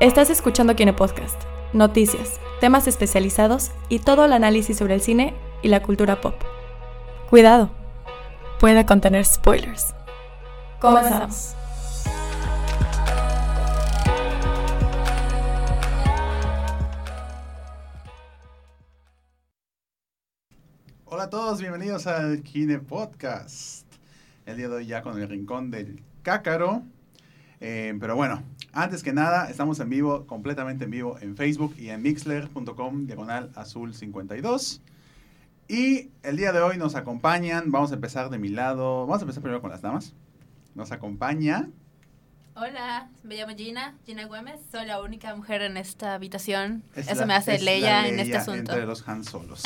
Estás escuchando Kine Podcast, noticias, temas especializados y todo el análisis sobre el cine y la cultura pop. Cuidado, puede contener spoilers. Comenzamos. Hola a todos, bienvenidos al Kine Podcast. El día de hoy ya con el rincón del cácaro. Eh, pero bueno, antes que nada, estamos en vivo, completamente en vivo en Facebook y en mixler.com, diagonal azul 52. Y el día de hoy nos acompañan, vamos a empezar de mi lado, vamos a empezar primero con las damas. Nos acompaña Hola, me llamo Gina, Gina Güemes. Soy la única mujer en esta habitación. Es Eso la- me hace es Leia en este asunto. Entre los Han Solos.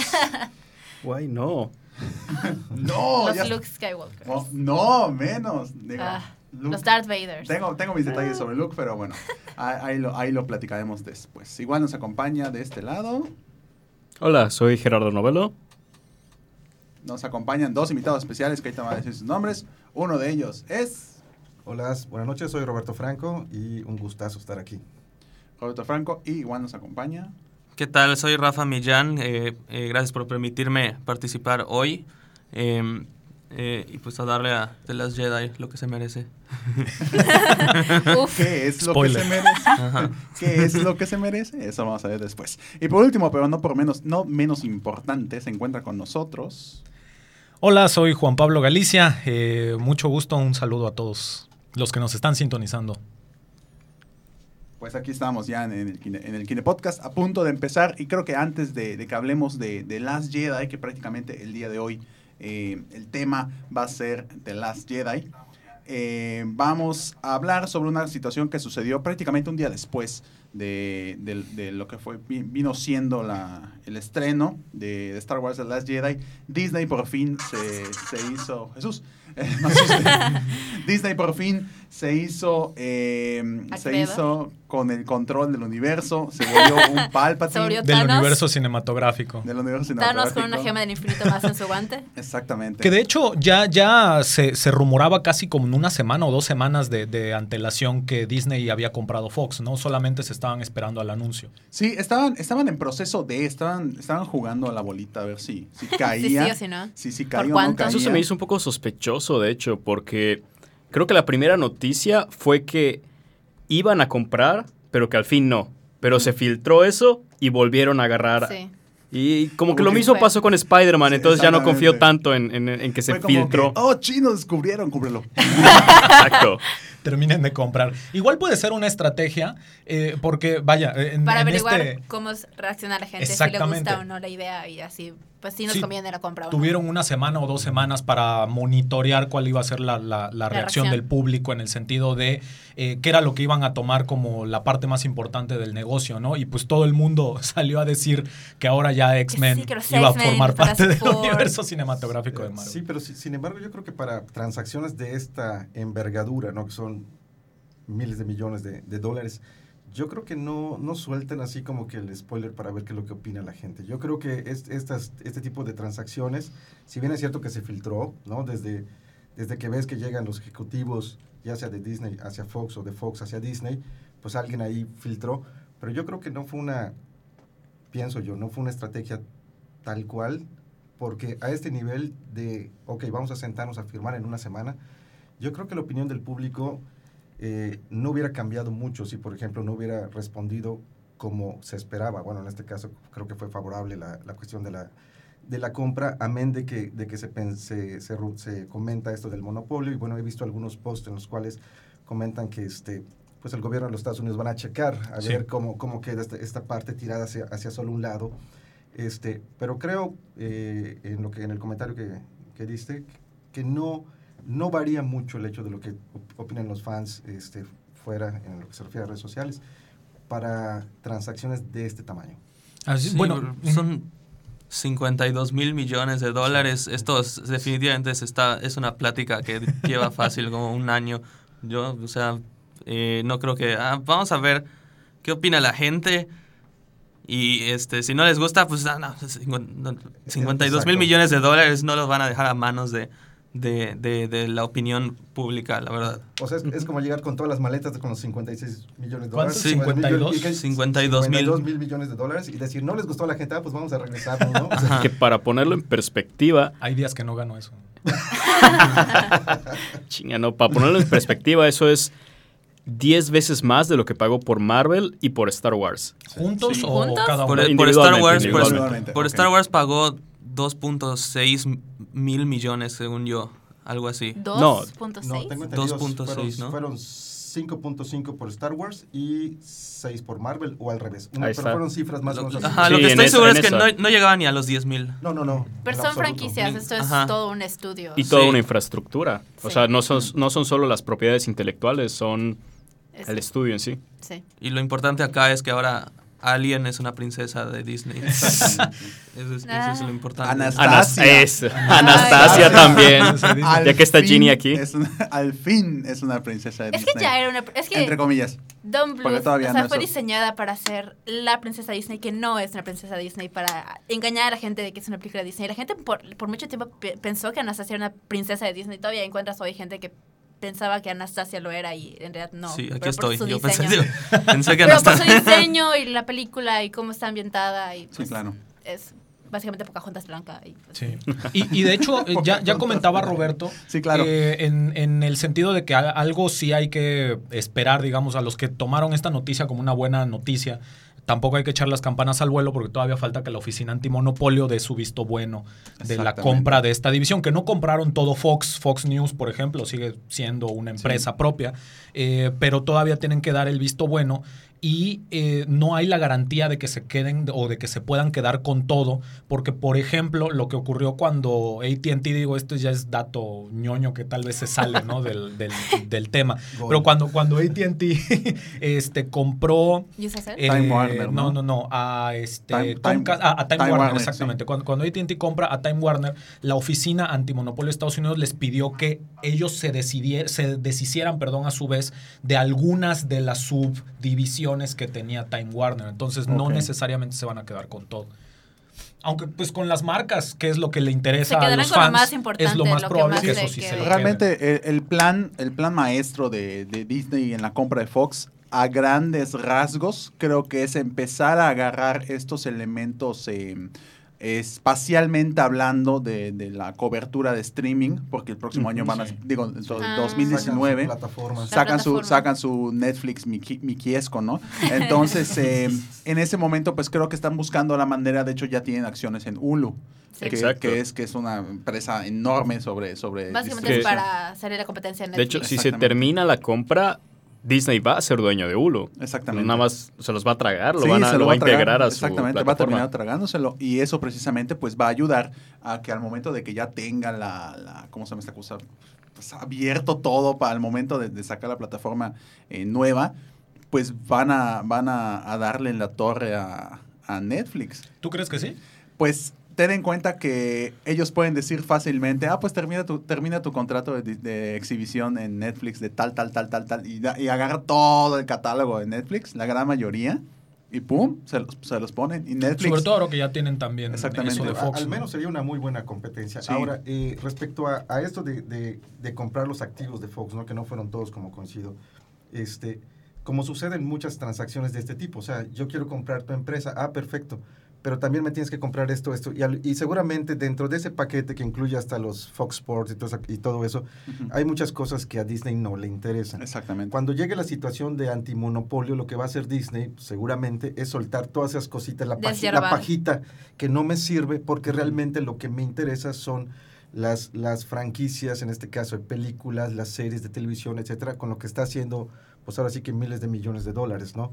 Guay, no. no, los ya- Luke Skywalker. no, no, menos. Digo, Ah, Luke- Los Darth Vaders. Tengo, tengo mis detalles sobre Luke, pero bueno, ahí, ahí lo, ahí lo platicaremos después. Igual nos acompaña de este lado, Hola, soy Gerardo Novelo. nos acompañan dos invitados especiales que ahorita van a decir sus nombres. Uno de ellos es Hola, buenas noches, soy Roberto Franco y un gustazo estar aquí. Roberto Franco y igual nos acompaña. ¿Qué tal? Soy Rafa Millán. eh, eh, gracias por permitirme participar hoy. Eh, eh, y pues a darle a The Last Jedi lo que se merece. ¿Qué es lo Spoiler. que se merece? Ajá. ¿Qué es lo que se merece? Eso vamos a ver después. Y por último, pero no por menos, no menos importante, se encuentra con nosotros. Hola, soy Juan Pablo Galicia. Eh, mucho gusto, un saludo a todos los que nos están sintonizando. Pues aquí estamos ya en el, en el Kine Podcast, a punto de empezar. Y creo que antes de, de que hablemos de, de Last Jedi, que prácticamente el día de hoy eh, el tema va a ser The Last Jedi, eh, vamos a hablar sobre una situación que sucedió prácticamente un día después de, de- de lo que fue vi- vino siendo la, el estreno de, de Star Wars The Last Jedi. Disney por fin se, se hizo... Jesús. eh, no. Disney por fin se hizo... eh, se hizo con el control del universo. Se volvió un Palpatine Se volvió Del universo cinematográfico. del universo Thanos con una cinematográfico. gema del infinito más en su guante. Exactamente. Que de hecho ya, ya se, se rumoraba casi como en una semana o dos semanas de, de antelación que Disney había comprado Fox, ¿no? Solamente se estaban esperando al anuncio. Sí, estaban, estaban en proceso de, estaban, estaban jugando a la bolita a ver si, si caía. Sí, sí o si no. Si ¿Por caía o no cuánto? caía. Eso se me hizo un poco sospechoso, de hecho, porque creo que la primera noticia fue que iban a comprar, pero que al fin no. Pero se filtró eso y volvieron a agarrar. Sí. Y como que lo mismo fue. pasó con Spider-Man, Sí, entonces ya no confío tanto en, en- en que se filtró. que, oh, chinos descubrieron, cúbrelo. Exacto. Terminen de comprar. Igual puede ser una estrategia, eh, porque vaya, eh, en, Para en averiguar este- cómo reacciona la gente, si le Exactamente. gusta o no la idea y así, pues sí nos Sí, conviene la compra o no. Tuvieron una semana o dos semanas para monitorear cuál iba a ser la, la- la reacción reacción. del público en el sentido de eh, qué era lo que iban a tomar como la parte más importante del negocio, ¿no? Y pues todo el mundo salió a decir que ahora ya X-Men sí, iba a formar parte del universo cinematográfico de Marvel. Sí, pero si- sin embargo yo creo que para transacciones de esta envergadura, ¿no? que son miles de millones de, de dólares, yo creo que no, no sueltan así como que el spoiler para ver qué es lo que opina la gente. Yo creo que es- estas, este tipo de transacciones, si bien es cierto que se filtró, ¿no? desde, desde que ves que llegan los ejecutivos, ya sea de Disney hacia Fox o de Fox hacia Disney, pues alguien ahí filtró, pero yo creo que no fue una, pienso yo, no fue una estrategia tal cual, porque a este nivel de, ok, vamos a sentarnos a firmar en una semana, yo creo que la opinión del público eh, no hubiera cambiado mucho si, por ejemplo, no hubiera respondido como se esperaba. Bueno, en este caso creo que fue favorable la, la cuestión de la, de la compra, amén de que, de que se, se, se se comenta esto del monopolio. Y bueno, he visto algunos posts en los cuales comentan que este, pues el gobierno de los Estados Unidos van a checar a Sí. ver cómo, cómo queda esta, esta parte tirada hacia, hacia solo un lado. Este, pero creo, eh, en, lo que, en el comentario que, que diste, que no, no varía mucho el hecho de lo que op- opinan los fans este, fuera, en lo que se refiere a redes sociales, para transacciones de este tamaño. Así- Sí, bueno, son 52 mil millones de dólares. Esto es- definitivamente se está, es una plática que lleva fácil como un año. Yo, o sea, eh, no creo que... ah, vamos a ver qué opina la gente. Y este, si no les gusta, pues ah, no, 52 mil Exacto. millones de dólares no los van a dejar a manos de, de, de, de la opinión pública, la verdad. O sea, es, es como llegar con todas las maletas con los 56 millones de ¿Cuántos? dólares. 52. Y que- 52 mil. 52 mil millones de dólares y decir, no les gustó a la gente, ah, pues vamos a regresar, ¿no? O sea. Que para ponerlo en perspectiva, Hay días que no gano eso. chinga, no, para ponerlo en perspectiva, eso es 10 veces más de lo que pagó por Marvel y por Star Wars. ¿Juntos Sí. o ¿Juntos? cada Por, uno? por Star Wars, por, por. Star Wars pagó 2.6 mil millones, según yo, algo así. 2.6. no, tengo entendido, 2.6, ¿no? Fueron 5.5 por Star Wars y 6 por Marvel o al revés. Una- pero fueron cifras más o menos así. Ajá, Sí, lo que estoy seguro es que no, no llegaba ni a los 10 mil. No, no, no. Pero son franquicias, esto es Ajá. todo un estudio. Y toda Sí. una infraestructura. O Sí. sea, no son, no son solo las propiedades intelectuales, son Es- el estudio en sí. sí. Y lo importante acá es que ahora Alien es una princesa de Disney. eso, es, eso es lo importante. Anastasia. Anas- es- Anastasia Ay. también. Al ya que está Ginny aquí. es una- al fin es una princesa de Es que Disney. ya era una. Es que Entre comillas. Don Bluth todavía o sea, no fue diseñada para ser la princesa Disney, que no es una princesa Disney, para engañar a la gente de que es una película de Disney. La gente por, por mucho tiempo pe- pensó que Anastasia era una princesa de Disney. Todavía encuentras hoy gente que pensaba que Anastasia lo era y en realidad no. sí, pero aquí por estoy. su Yo pensé, que Pero por su Anastasia... diseño y la película y cómo está ambientada y Sí, pues, claro. es básicamente Pocahontas blanca. Y, pues, Sí. Y, y de hecho, eh, ya, ya comentaba Roberto, Sí, claro. eh, en, en el sentido de que a- algo sí hay que esperar, digamos, a los que tomaron esta noticia como una buena noticia. Tampoco hay que echar las campanas al vuelo porque todavía falta que la oficina antimonopolio dé su visto bueno de la compra de esta división, que no compraron todo Fox, Fox News, por ejemplo, sigue siendo una empresa propia, eh, pero todavía tienen que dar el visto bueno y eh, no hay la garantía de que se queden o de que se puedan quedar con todo, porque por ejemplo lo que ocurrió cuando ATT, digo, esto ya es dato ñoño que tal vez se sale ¿no? del, del- del tema, pero cuando, cuando ATT este, compró... Eh, Time Warner, no, ¿no? no, no, a este Time- Comcast- Time- a, a Time, Time Warner, Warner, exactamente. Cuando, cuando AT&T compra a Time Warner, la oficina antimonopolio de Estados Unidos les pidió que ellos se decidier- se deshicieran, perdón, a su vez, de algunas de las subdivisiones que tenía Time Warner. Entonces, no necesariamente se van a quedar con todo. Aunque, pues, con las marcas, que es lo que le interesa Se a quedarán los con lo fans, más importante, es lo más lo que probable más que se eso sí se quede. lo quede. Realmente el, el plan, el plan maestro de, de Disney en la compra de Fox, a grandes rasgos, creo que es empezar a agarrar estos elementos eh, espacialmente hablando de, de la cobertura de streaming, porque el próximo año van a, Sí. digo, en do- Ah. 2019 Sacan su plataforma. sacan su, plataforma. sacan su Netflix Miki- Mikiesco, ¿no? Entonces, eh, en ese momento, pues creo que están buscando la manera, de hecho ya tienen acciones en Hulu, Sí. que, Exacto. que es que es una empresa enorme sobre... sobre Básicamente es para hacer la competencia en De Netflix. hecho, si se termina la compra, Disney va a ser dueño de Hulu. Exactamente. Nada más se los va a tragar, lo, Sí, van a, se lo va a tragar, integrar a su Exactamente, va a plataforma. terminar tragándoselo. Y eso precisamente pues va a ayudar a que al momento de que ya tenga la, la ¿cómo se llama esta cosa? Pues abierto todo para el momento de, de sacar la plataforma eh, nueva, pues van a, van a, a darle en la torre a, a Netflix. ¿Tú crees que sí? Pues ten en cuenta que ellos pueden decir fácilmente, ah, pues termina tu, termina tu contrato de, de exhibición en Netflix de tal, tal, tal, tal, tal, y, da- y agarra todo el catálogo de Netflix, la gran mayoría, y pum, se los, se los ponen. Y Netflix... Sobre todo ahora que ya tienen también Exactamente. eso de Fox. al ¿no? menos sería una muy buena competencia. Sí. Ahora, eh, respecto a, a esto de, de- de comprar los activos de Fox, ¿no? que no fueron todos como coincido, este, como sucede en muchas transacciones de este tipo, o sea, yo quiero comprar tu empresa, ah, perfecto, pero también me tienes que comprar esto, esto, y, al- y seguramente dentro de ese paquete que incluye hasta los Fox Sports y todo, eso- y todo eso, Ujú. hay muchas cosas que a Disney no le interesan. Exactamente. Cuando llegue la situación de antimonopolio, lo que va a hacer Disney seguramente es soltar todas esas cositas, la, paji- la pajita que no me sirve, porque realmente lo que me interesa son las, las franquicias, en este caso de películas, las series de televisión, etcétera, con lo que está haciendo, pues ahora sí que miles de millones de dólares, ¿no?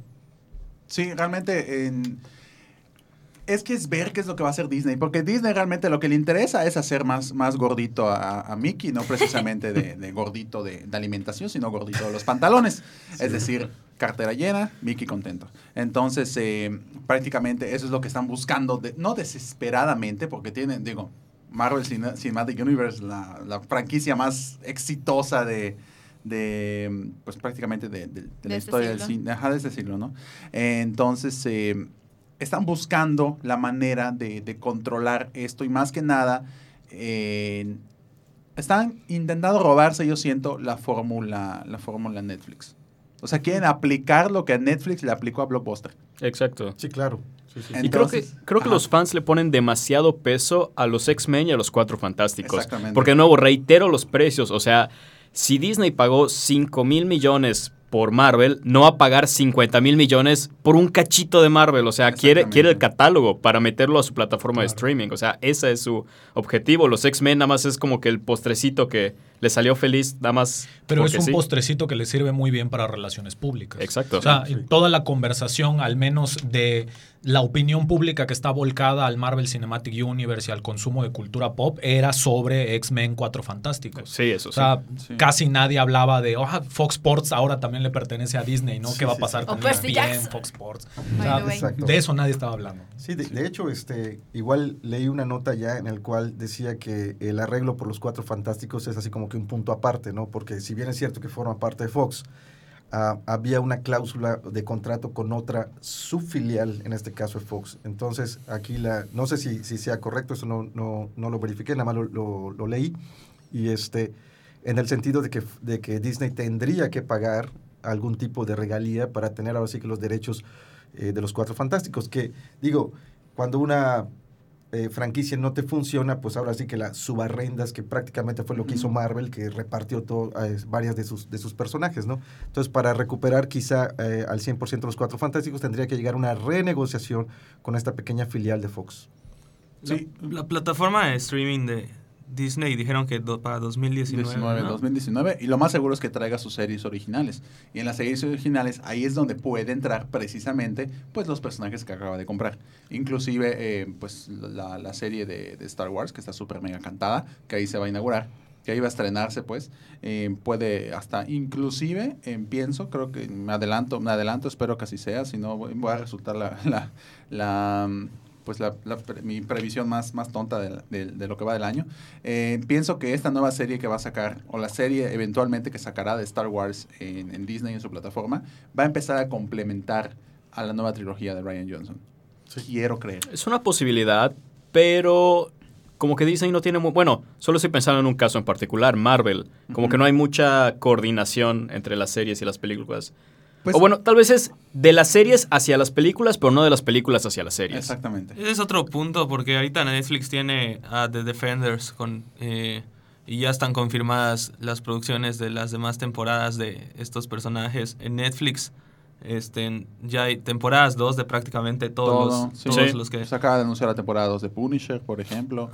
Sí, realmente en- es que es ver qué es lo que va a hacer Disney, porque Disney realmente lo que le interesa es hacer más, más gordito a, a Mickey, no precisamente de, de gordito de, de alimentación, sino gordito de los pantalones. Es decir, cartera llena, Mickey contento. Entonces, eh, prácticamente eso es lo que están buscando, de- no desesperadamente, porque tienen, digo, Marvel Cine- Cinematic Universe, la, la franquicia más exitosa de, de pues prácticamente de, de- de la este historia del cine, ajá, de este siglo, ¿no? Entonces, eh, están buscando la manera de, de controlar esto y más que nada, eh, están intentando robarse, yo siento, la fórmula, la fórmula Netflix. O sea, quieren aplicar lo que a Netflix le aplicó a Blockbuster. Exacto. Sí, claro. Sí, sí. Y creo que, creo que ajá. los fans le ponen demasiado peso a los X-Men y a los Cuatro Fantásticos. Exactamente. Porque de nuevo, reitero los precios. O sea, si Disney pagó 5 mil millones por Marvel, no va a pagar 50 mil millones por un cachito de Marvel. O sea, quiere, quiere el catálogo para meterlo a su plataforma de streaming. O sea, ese es su objetivo. Los X-Men nada más es como que el postrecito que le salió feliz, nada más. Pero es un sí. postrecito que le sirve muy bien para relaciones públicas. Exacto. O sea, Sí. toda la conversación, al menos de la opinión pública que está volcada al Marvel Cinematic Universe y al consumo de cultura pop, era sobre X-Men 4 Fantásticos. Sí, eso O sí. sea, Sí. casi nadie hablaba de, oh, Fox Sports ahora también le pertenece a Disney, ¿no? Sí, ¿Qué va a pasar sí. con O Jackson. Fox Sports? O sea, de eso nadie estaba hablando. Sí, de, de hecho, este, igual leí una nota ya en el cual decía que el arreglo por los cuatro fantásticos es así como un punto aparte, ¿no? Porque si bien es cierto que forma parte de Fox, ah, había una cláusula de contrato con otra subfilial, en este caso de Fox. Entonces, aquí la, no sé si, sea correcto, eso no, no, lo verifiqué, nada más lo, lo- leí. Y este, en el sentido de que, de que Disney tendría que pagar algún tipo de regalía para tener ahora sí que los derechos eh, de los Cuatro Fantásticos, que digo, cuando una eh, franquicia no te funciona, pues ahora sí que la subarrendas, que prácticamente fue lo que hizo Marvel, que repartió todo, eh, varias de sus, de sus personajes, ¿no? Entonces, para recuperar quizá eh, al 100% los Cuatro Fantásticos, tendría que llegar una renegociación con esta pequeña filial de Fox. Sí. La, la plataforma de streaming de Disney dijeron que do- para 2019. 19, ¿no? 2019 y lo más seguro es que traiga sus series originales y en las series originales ahí es donde puede entrar precisamente pues los personajes que acaba de comprar inclusive eh, pues la, la serie de, de Star Wars que está súper mega cantada que ahí se va a inaugurar que ahí va a estrenarse pues eh, puede hasta inclusive eh, pienso creo que me adelanto me adelanto espero que así sea si no voy, voy a resultar la, la, la, mm, pues la, mi previsión más, más tonta de, la- de- de lo que va del año. Eh, pienso que esta nueva serie que va a sacar, o la serie eventualmente que sacará de Star Wars en, en Disney en su plataforma, va a empezar a complementar a la nueva trilogía de Ryan Johnson. Quiero creer. Es una posibilidad, pero como que Disney no tiene muy... Bueno, solo estoy pensando en un caso en particular, Marvel. Como que no hay mucha coordinación entre las series y las películas. Pues- o bueno, tal vez es de las series hacia las películas, pero no de las películas hacia las series. Exactamente. Ese es otro punto porque ahorita Netflix tiene a The Defenders con eh, y ya están confirmadas las producciones de las demás temporadas de estos personajes en Netflix. Este, ya hay temporadas 2 de prácticamente todos, Todo, los, sí. todos Sí. los que... Se acaba de anunciar la temporada 2 de Punisher, por ejemplo.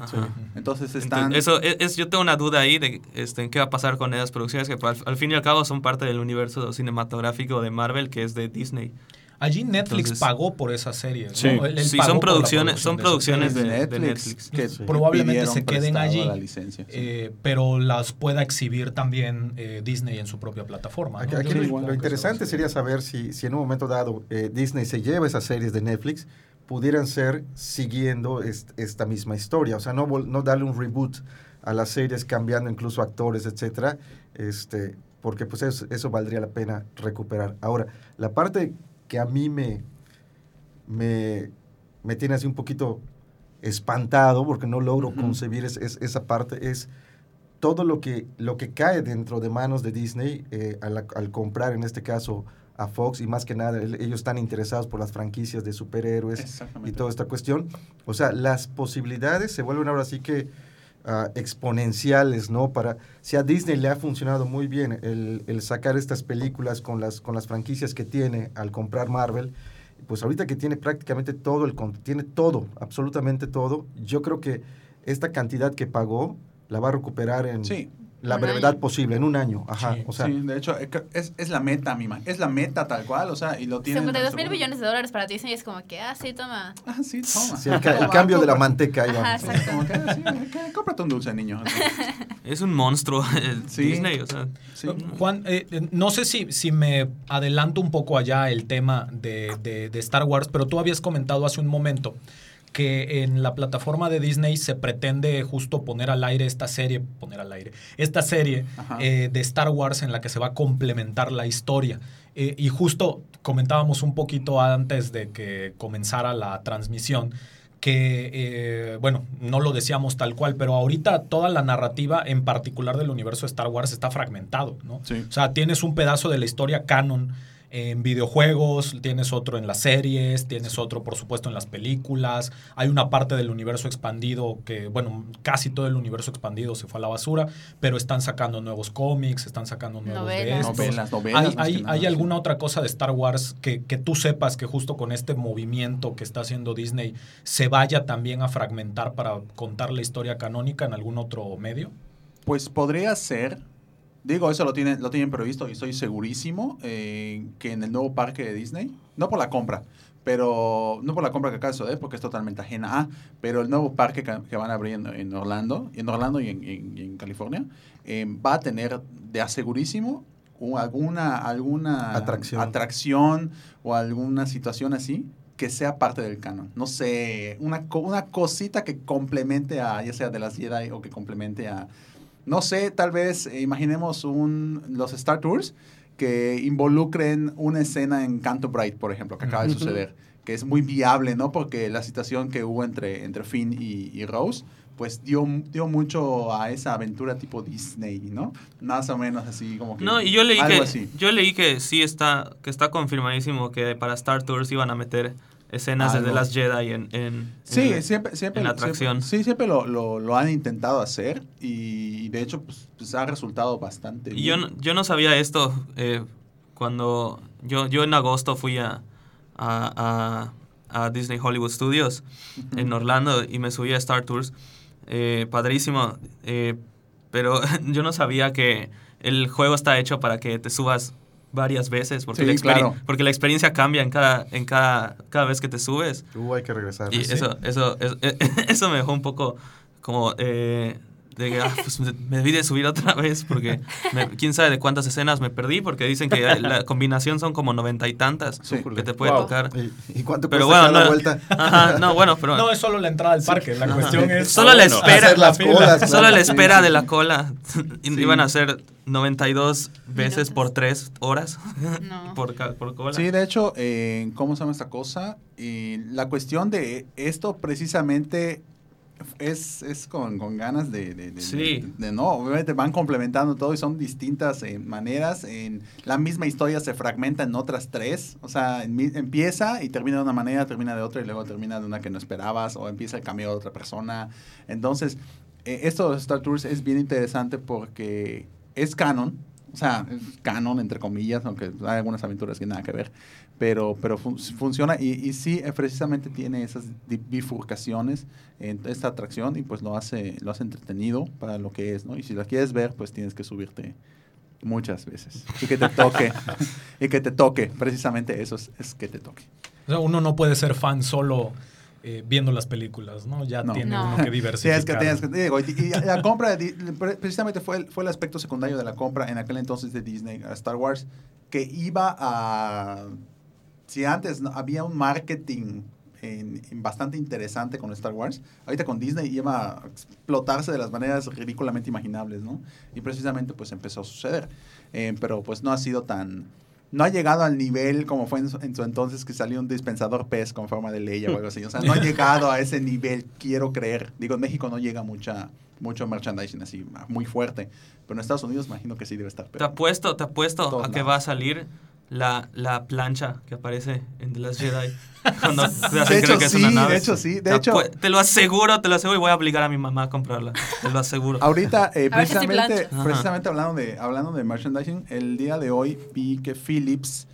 Entonces están... Entonces, eso es, es- yo tengo una duda ahí de este, en qué va a pasar con esas producciones que al, al fin y al cabo son parte del universo cinematográfico de Marvel que es de Disney. Allí Netflix Entonces- pagó por esa serie. ¿no? Sí. Él- él Sí, pagó son producciones- son de producciones de- de Netflix, Netflix. que Sí. Probablemente se queden allí, la licencia, sí. Eh, pero las pueda exhibir también eh, Disney en su propia plataforma. ¿no? Aquí, aquí Entonces, lo, interesante sería saber si, si en un momento dado eh, Disney se lleva esas series de Netflix, pudieran ser siguiendo est- esta misma historia. O sea, no, vol- no darle un reboot a las series, cambiando incluso actores, etcétera, este, porque pues eso, eso valdría la pena recuperar. Ahora, la parte que a mí me, me, me tiene así un poquito espantado, porque no logro concebir es- es- esa parte, es todo lo que, lo que cae dentro de manos de Disney eh, al, al comprar, en este caso, a Fox, y más que nada, el- ellos están interesados por las franquicias de superhéroes y toda esta cuestión. O sea, las posibilidades se vuelven ahora sí que ah, exponenciales, ¿no? Para, si a Disney le ha funcionado muy bien el, el sacar estas películas con las, con las franquicias que tiene al comprar Marvel, pues ahorita que tiene prácticamente todo el tiene todo, absolutamente todo, yo creo que esta cantidad que pagó la va a recuperar en Sí, la Un brevedad año. posible, en un año. Ajá. Sí, o sea, sí, de hecho, eh, es, es la meta, mima. Es la meta tal cual, o sea, y lo tienen... 52 mil millones de dólares para Disney es como que, ah, sí, toma. Ah, sí, toma. sí, el, ca- el Toma, cambio de la manteca ahí. Ajá. Como que, sí, que- cómprate un dulce, niño. Es un monstruo el Sí. Disney, o sea, Sí. Juan, eh, eh, no sé si, si me adelanto un poco allá el tema de, de- de Star Wars, pero tú habías comentado hace un momento que en la plataforma de Disney se pretende justo poner al aire esta serie, poner al aire, esta serie eh, de Star Wars en la que se va a complementar la historia. Eh, y justo comentábamos un poquito antes de que comenzara la transmisión que, eh, bueno, no lo decíamos tal cual, pero ahorita toda la narrativa, en particular del universo de Star Wars, está fragmentado, ¿no? Sí. O sea, tienes un pedazo de la historia canon en videojuegos, tienes otro en las series, tienes otro, por supuesto, en las películas. Hay una parte del universo expandido que, bueno, casi todo el universo expandido se fue a la basura, pero están sacando nuevos cómics, están sacando nuevos de Novelas. estos. Novelas, novelas. ¿Hay, hay- que nada, hay sí. alguna otra cosa de Star Wars que, que tú sepas que justo con este movimiento que está haciendo Disney se vaya también a fragmentar para contar la historia canónica en algún otro medio? Pues podría ser, digo, eso lo tienen, lo tienen previsto y estoy segurísimo eh, que en el nuevo parque de Disney, no por la compra, pero no por la compra que acaba de porque es totalmente ajena a, pero el nuevo parque que, que van a abrir en, en Orlando, en Orlando y en, en- y en California, eh, va a tener de asegurísimo un- alguna, alguna Atracción. atracción o alguna situación así que sea parte del canon. No sé, una, una cosita que complemente a, ya sea de las Jedi o que complemente a, no sé, tal vez eh, imaginemos un, los Star Tours que involucren una escena en Canto Bright, por ejemplo, que acaba de suceder, que es muy viable, ¿no? Porque la situación que hubo entre, entre Finn y, y Rose, pues dio, dio mucho a esa aventura tipo Disney, ¿no? Más o menos así como que... No, y yo leí algo que así. yo leí que sí está que está confirmadísimo que para Star Tours iban a meter escenas de. The Last Jedi en, en Sí, en- siempre, siempre, en la siempre- atracción. sí, siempre lo, lo, lo han intentado hacer y de hecho pues, pues, ha resultado bastante Y yo bien. no, yo no sabía esto eh, cuando yo, yo en agosto fui a, a, a- a Disney Hollywood Studios en Orlando y me subí a Star Tours. Eh, padrísimo. eh, pero yo no sabía que el juego está hecho para que te subas varias veces porque, Sí, la, claro. porque la experiencia cambia en cada, en cada, cada vez que te subes. Uh, hay que regresar. Y Sí. eso, eso, es- eso me dejó un poco como eh, de que ah, pues me, debí de subir otra vez porque me- quién sabe de cuántas escenas me perdí porque dicen que la combinación son como noventa y tantas Sí. que te puede Wow. tocar. ¿Y, y cuánto Pero cuesta bueno, cada no, vuelta? Ajá, no, bueno, pero No, es solo la entrada al parque. La cuestión es. Solo la espera. Hacer las colas. solo claro. la Sí, espera sí, de la cola iban a ser 92 veces Minutos. por 3 horas No. por, ca- por cola. Sí, de hecho, eh, ¿cómo se llama esta cosa? Y la cuestión de esto precisamente es, es con, con ganas de, de- de- Sí. de- no, obviamente van complementando todo y son distintas eh, maneras. En la misma historia se fragmenta en otras tres. O sea, en empieza y termina de una manera, termina de otra y luego termina de una que no esperabas o empieza el cameo de otra persona. Entonces, eh, esto de los Star Tours es bien interesante porque es canon. O sea, es canon, entre comillas, aunque hay algunas aventuras que nada que ver. Pero, pero fun- funciona y, y sí, eh, precisamente tiene esas bifurcaciones en esta atracción y pues lo hace, lo hace entretenido para lo que es, ¿no? Y si la quieres ver, pues tienes que subirte muchas veces. Y que te toque. y que te toque. Precisamente eso es, es que te toque. O sea, uno no puede ser fan solo eh, viendo las películas, ¿no? Ya No. tiene No. uno que Sí, diversificar. es que tienes que, digo, y, y la compra, de precisamente fue el, fue el aspecto secundario de la compra en aquel entonces de Disney a Star Wars, que iba a, si antes no- había un marketing en- en bastante interesante con Star Wars, ahorita con Disney iba a explotarse de las maneras ridículamente imaginables, ¿no? Y precisamente pues empezó a suceder, Eh, pero pues no ha sido tan... No ha llegado al nivel como fue en su, en su entonces que salió un dispensador pez con forma de Leia o algo así. O sea, no ha llegado a ese nivel, quiero creer. Digo, en México no llega mucha, mucho merchandising así, muy fuerte. Pero en Estados Unidos imagino que sí debe estar. Te Pero, apuesto, te apuesto a que lados. va a salir la, la plancha que aparece en The Last Jedi. Cuando hacen de hecho, que es sí, una nave. de hecho, sí. De Te hecho, apue- te lo aseguro, te lo aseguro y voy a obligar a mi mamá a comprarla. Te lo aseguro. Ahorita, eh, ver si precisamente, precisamente hablando, de, hablando de merchandising, el día de hoy vi que Philips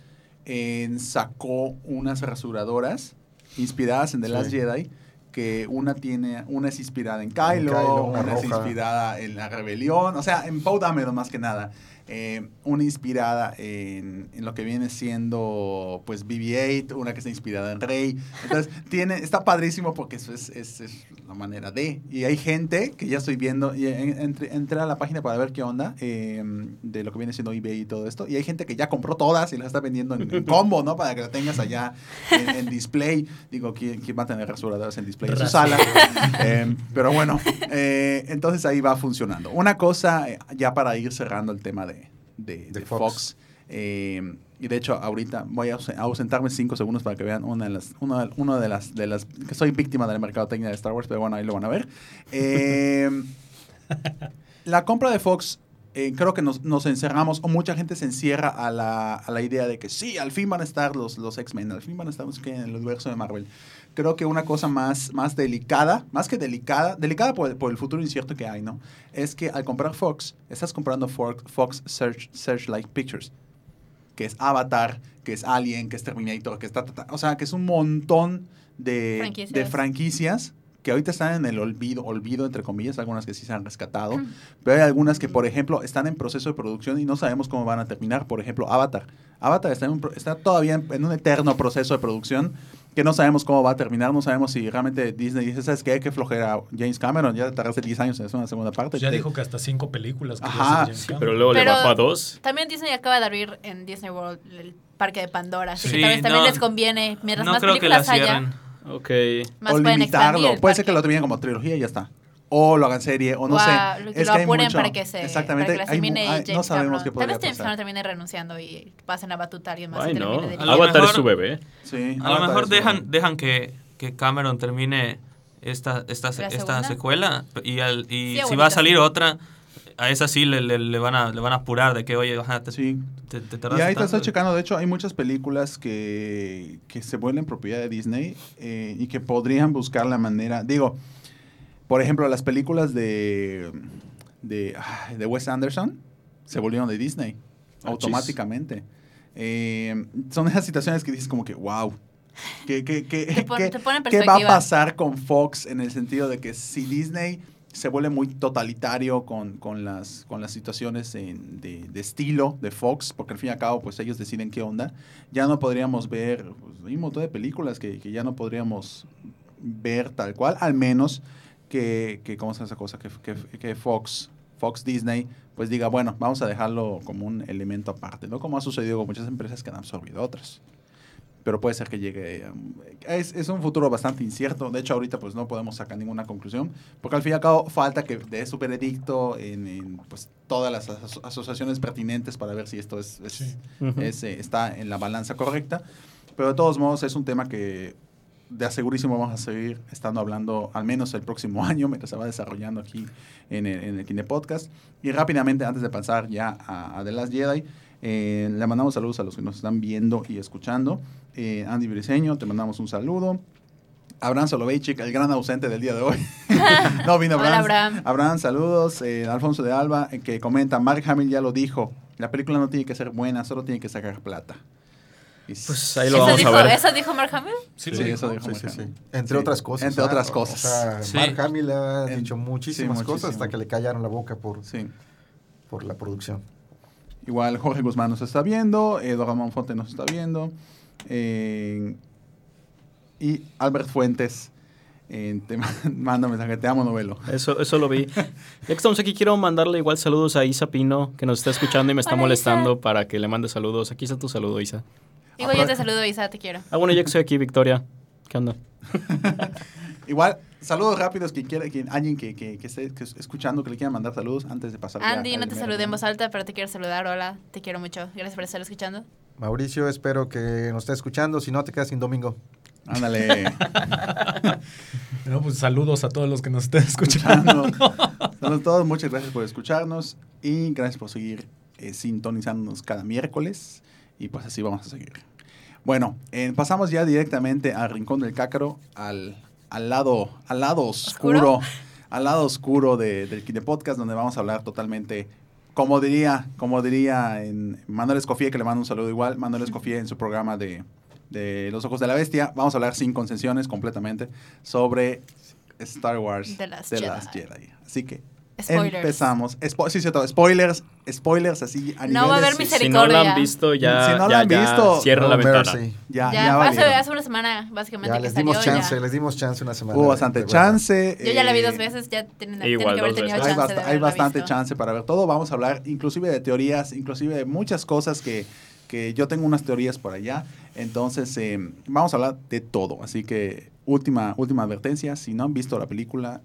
eh, sacó unas rasuradoras inspiradas en The Last Sí. Jedi. Que una tiene, una es inspirada en Kylo, Kylo, una una, es inspirada en la rebelión, o sea, en Poe Dameron más que nada. Eh, una inspirada en, en lo que viene siendo pues BB-8, una que está inspirada en Rey. Entonces, tiene, está padrísimo porque eso es, es, es la manera de. Y hay gente que ya estoy viendo, y en- entré, entré a la página para ver qué onda eh, de lo que viene siendo eBay y todo esto. Y hay gente que ya compró todas y las está vendiendo en, en combo, ¿no? Para que la tengas allá en, display. Digo, ¿quién, quién va a tener rasuradoras en display en su sala? Eh, pero bueno, eh, entonces ahí va funcionando. Una cosa, eh, ya para ir cerrando el tema de, de, De Fox. Fox, eh, y de hecho ahorita voy a aus- a ausentarme cinco segundos para que vean una de las, una, una de las, de las, que soy víctima de la mercadotecnia de Star Wars, pero bueno, ahí lo van a ver. Eh, la compra de Fox, eh, creo que nos, nos encerramos, o mucha gente se encierra a la, a la idea de que sí, al fin van a estar los, los X-Men, al fin van a estar qué, en el universo de Marvel. Creo que una cosa más, más delicada, más que delicada, delicada por, por el futuro incierto que hay, ¿no? Es que al comprar Fox, estás comprando Fox, Fox Search, Searchlight Pictures, que es Avatar, que es Alien, que es Terminator, que está, o sea, que es un montón de Franquicias. de franquicias que ahorita están en el olvido, olvido entre comillas, algunas que sí se han rescatado, pero hay algunas que, por ejemplo, están en proceso de producción y no sabemos cómo van a terminar. Por ejemplo, Avatar. Avatar está, en un pro- está todavía en, en un eterno proceso de producción que no sabemos cómo va a terminar, no sabemos si realmente Disney dice, ¿sabes qué? Qué flojera James Cameron, ya tardaste 10 años en hacer una segunda parte. Ya Te- dijo que hasta cinco películas. quería Ajá, James sí. Pero luego le bajó a dos. También Disney acaba de abrir en Disney World el parque de Pandora. Así Sí, que tal vez también les conviene. Mientras No más creo que la películas haya, cierren. Ok. más o limitarlo. Puede ser que lo terminen como trilogía y ya está. O lo hagan serie, o no O sé. a- que Es lo que hay apuren mucho- para que se Exactamente. para que hay termine hay- James no sabemos Cameron. qué Tal podría vez James. Cameron termine renunciando y pasen la batuta a alguien más. Ay, no. termine de A lo Avatar es mejor- su bebé. Sí, A lo mejor es dejan, dejan que, que Cameron termine esta, esta, ¿La esta secuela y, al- y Sí, si va a salir otra, a esa sí le, le- le van, a, le van a apurar de que, oye, ajá, te, Sí. te, te Y ahí te estoy tanto. checando, de hecho, hay muchas películas que, que se vuelven propiedad de Disney eh, y que podrían buscar la manera. Digo, por ejemplo, las películas de, de, de Wes Anderson se volvieron de Disney Ah, automáticamente. Eh, son esas situaciones que dices como que, wow. ¿Qué, qué, qué, Te pon- qué- te va a pasar con Fox en el sentido de que si Disney se vuelve muy totalitario con, con las, con las situaciones en- de, estilo de Fox, porque al fin y al cabo pues ellos deciden qué onda, ya no podríamos ver, pues, un montón de películas que, que ya no podríamos ver tal cual, al menos que, que ¿cómo se esa cosa? Que- que Fox, Fox Disney, pues diga, bueno, vamos a dejarlo como un elemento aparte, ¿no? Como ha sucedido con muchas empresas que han absorbido otras. Pero puede ser que llegue... um, Es, es un futuro bastante incierto. De hecho, ahorita pues no podemos sacar ninguna conclusión. Porque al fin y al cabo falta que dé su veredicto en, en, pues, todas las aso- asociaciones pertinentes para ver si esto es, es- Sí. Ujú. es, eh, está en la balanza correcta. Pero de todos modos es un tema que de asegurísimo vamos a seguir estando hablando al menos el próximo año mientras se va desarrollando aquí en el, en el Kine Podcast. Y rápidamente, antes de pasar ya a, a The Last Jedi, eh, le mandamos saludos a los que nos están viendo y escuchando. Eh, Andy Briseño, te mandamos un saludo. Abraham Soloveitchik, el gran ausente del día de hoy. no vino Hola, Abraham. Abraham. saludos. Eh, Alfonso de Alba, eh, que comenta, Mark Hamill ya lo dijo, la película no tiene que ser buena, solo tiene que sacar plata. Y Pues ahí lo ¿Eso vamos dijo, a ver. ¿Eso dijo Mark Hamill? Sí, Sí, lo dijo. eso dijo Sí, Mark sí, sí. Hamill. Entre Sí, otras cosas. Entre otras O cosas. sea, Sí. Mark Hamill ha En- dicho sí, muchísimas cosas hasta que le callaron la boca por, Sí. por la producción. Igual Jorge Guzmán nos está viendo, Eduardo Ramón Fonte nos está viendo, eh, y Albert Fuentes eh, te manda mensaje, te amo novelo. Eso, eso lo vi. Ya que estamos aquí, quiero mandarle igual saludos a Isa Pino, que nos está escuchando y me está Hola, molestando Isa. para que le mande saludos. Aquí está tu saludo, Isa. Igual yo te saludo, Isa, te quiero. Ah, bueno, ya que estoy aquí, Victoria. ¿Qué onda? Igual, saludos rápidos, quien quiera, quien, alguien que, que, que esté que escuchando, que le quiera mandar saludos antes de pasar Andy, no te mero- saludé en voz alta, pero te quiero saludar. Hola, te quiero mucho. Gracias por estar escuchando. Mauricio, espero que nos esté escuchando. Si no, te quedas sin domingo. Ándale, No, pues saludos a todos los que nos estén escuchando. escuchando. Saludos a todos, muchas gracias por escucharnos y gracias por seguir eh, sintonizándonos cada miércoles y pues así vamos a seguir. Bueno, eh, pasamos ya directamente al rincón del cácaro, al, al lado, al lado oscuro, ¿Oscuro? al lado oscuro de, del Kine Podcast, donde vamos a hablar totalmente, como diría, como diría en Manuel Escofía, que le mando un saludo igual, Manuel Escofía en su programa de, de Los Ojos de la Bestia, vamos a hablar sin concesiones completamente sobre Star Wars The Last The Jedi. Last Jedi. Así que Spoilers. empezamos. Spo- sí, cierto, spoilers, spoilers así a No va a haber Si misericordia. no la han visto, ya, Si no la ya, han ya visto, cierra la No ventana. mercy. Ya, Ya, ya, hace, hace una semana, básicamente, Ya que les salió. dimos chance, ya. les dimos chance una semana. Hubo bastante de chance. Yo ya la vi eh, dos veces, ya tienen, tienen Igual, que haber tenido veces. Hay, chance bast- de hay bastante visto. chance para ver todo. Vamos a hablar inclusive de teorías, inclusive de muchas cosas que, que yo tengo unas teorías por allá. Entonces, eh, vamos a hablar de todo. Así que última, última advertencia, si no han visto la película,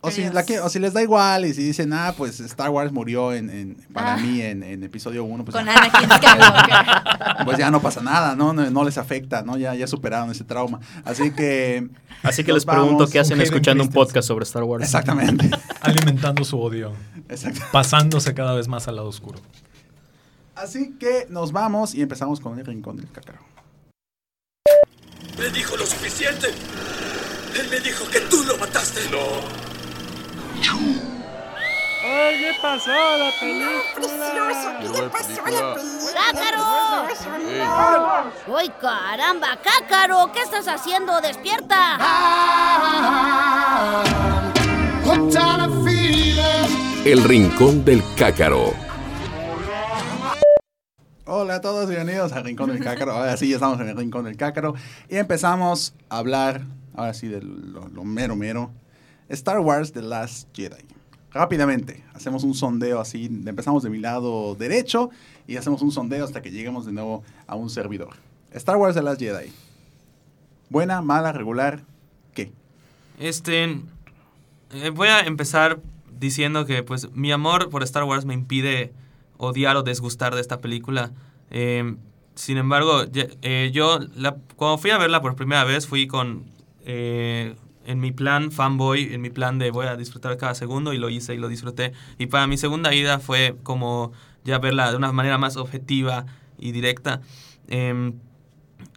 O si, Dios. la que- o si les da igual y si dicen, ah, pues Star Wars murió en, en- para Ah. mí en, en episodio 1, pues, Con ya, Anakin Skywalker. pues ya no pasa nada, ¿no? No, no les afecta, ¿no? Ya, ya superaron ese trauma. Así que... Así que les pregunto qué hacen escuchando un podcast sobre Star Wars. Exactamente. Alimentando su odio. Exacto. Pasándose cada vez más al lado oscuro. Así que nos vamos y empezamos con el rincón del cacao. Me dijo lo suficiente. Él me dijo que tú lo mataste. No. ¡Cácaro! ¡Uy, caramba! ¡Cácaro! ¿Qué estás haciendo? ¡Despierta! El Rincón del Cácaro. Hola a todos, bienvenidos al Rincón del Cácaro. Ahora sí, ya estamos en el Rincón del Cácaro. Y empezamos a hablar, ahora sí, de lo, lo mero mero. Star Wars The Last Jedi. Rápidamente, hacemos un sondeo así, empezamos de mi lado derecho y hacemos un sondeo hasta que lleguemos de nuevo a un servidor. Star Wars The Last Jedi. Buena, mala, regular, ¿qué? Este, eh, voy a empezar diciendo que pues mi amor por Star Wars me impide odiar o desgustar de esta película. Eh, sin embargo, eh, yo cuando fui a verla por primera vez fui con eh, en mi plan fanboy, en mi plan de voy a disfrutar cada segundo y lo hice y lo disfruté. Y para mi segunda ida fue como ya verla de una manera más objetiva y directa. Em,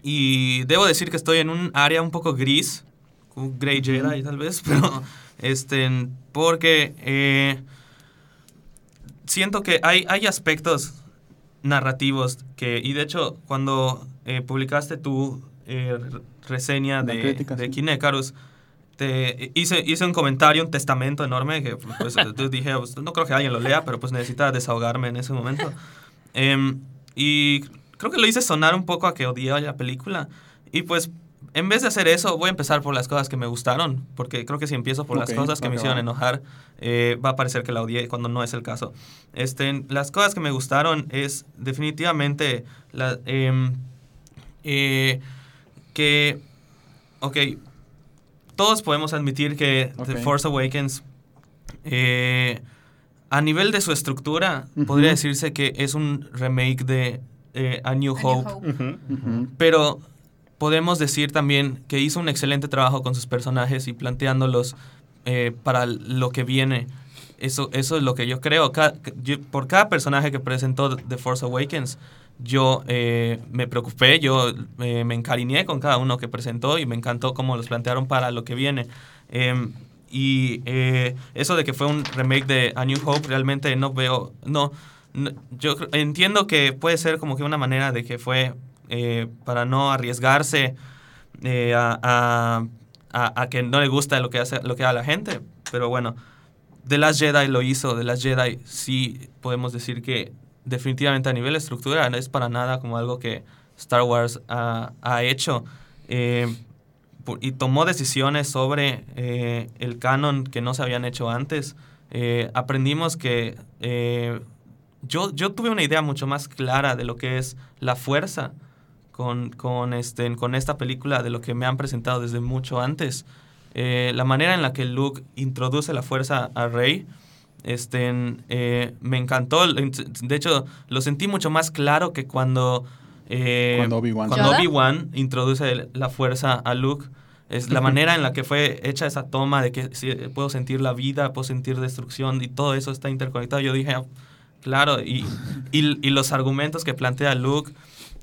y debo decir que estoy en un área un poco gris, un Grey Jedi tal vez, pero este, porque eh, siento que hay, hay aspectos narrativos que, y de hecho, cuando eh, publicaste tu eh, re- reseña de, crítica, de sí. Kine Icarus, te hice, hice un comentario, un testamento enorme que pues, dije, pues, no creo que alguien lo lea, pero pues necesitaba desahogarme en ese momento. Em, y creo que lo hice sonar un poco a que odiaba la película. Y pues, en vez de hacer eso, voy a empezar por las cosas que me gustaron, porque creo que si empiezo por Ok, las cosas que me hicieron enojar, eh, va a parecer que la odié cuando no es el caso. Este, las cosas que me gustaron es definitivamente la, em, eh, que, ok, todos podemos admitir que The. Force Awakens, eh, a nivel de su estructura, podría decirse que es un remake de eh, A New A New Hope. Pero podemos decir también que hizo un excelente trabajo con sus personajes y planteándolos eh, para lo que viene. Eso, eso es lo que yo creo. Yo- por cada personaje que presentó The Force Awakens, yo eh, me preocupé, yo eh, me encariñé con cada uno que presentó y me encantó cómo los plantearon para lo que viene. Em, y eh, eso de que fue un remake de A New Hope, realmente no veo, no, yo entiendo que puede ser como que una manera de que fue eh, para no arriesgarse a, a- a- a que no le gusta lo que hace lo que hace la gente, pero bueno, The Last Jedi lo hizo, The Last Jedi sí podemos decir que definitivamente a nivel estructura no es para nada como algo que Star Wars ha, ha hecho. Eh, y tomó decisiones sobre eh, el canon que no se habían hecho antes. Eh, aprendimos que yo, yo tuve una idea mucho más clara de lo que es la fuerza con, con, este, con esta película, de lo que me han presentado desde mucho antes. La manera en la que Luke introduce la fuerza a Rey, este, eh, me encantó. De hecho, lo sentí mucho más claro que cuando, eh, Cuando Obi-Wan. introduce la fuerza a Luke. Es la manera en la que fue hecha esa toma de que sí, puedo sentir la vida, puedo sentir destrucción y todo eso está interconectado. Yo dije, "Ah, claro, y, y, y los argumentos que plantea Luke,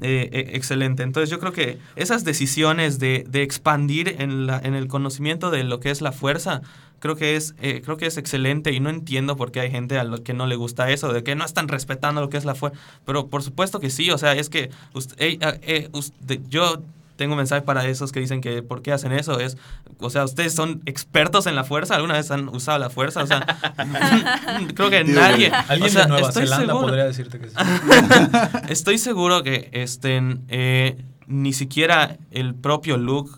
eh, eh, excelente. Entonces yo creo que esas decisiones de, de expandir en, la, en el conocimiento de lo que es la fuerza, creo que es eh, creo que es excelente y no entiendo por qué hay gente a lo que no le gusta eso, de que no están respetando lo que es la fuerza. Pero por supuesto que sí, o sea, es que ust- eh, eh, usted- yo tengo un mensaje para esos que dicen que por qué hacen eso. Es, o sea, ustedes son expertos en la fuerza, alguna vez han usado la fuerza, o sea, creo que nadie. Alguien o sea, de Nueva estoy Zelanda seguro- podría decirte que sí. Estoy seguro que estén, eh, ni siquiera el propio Luke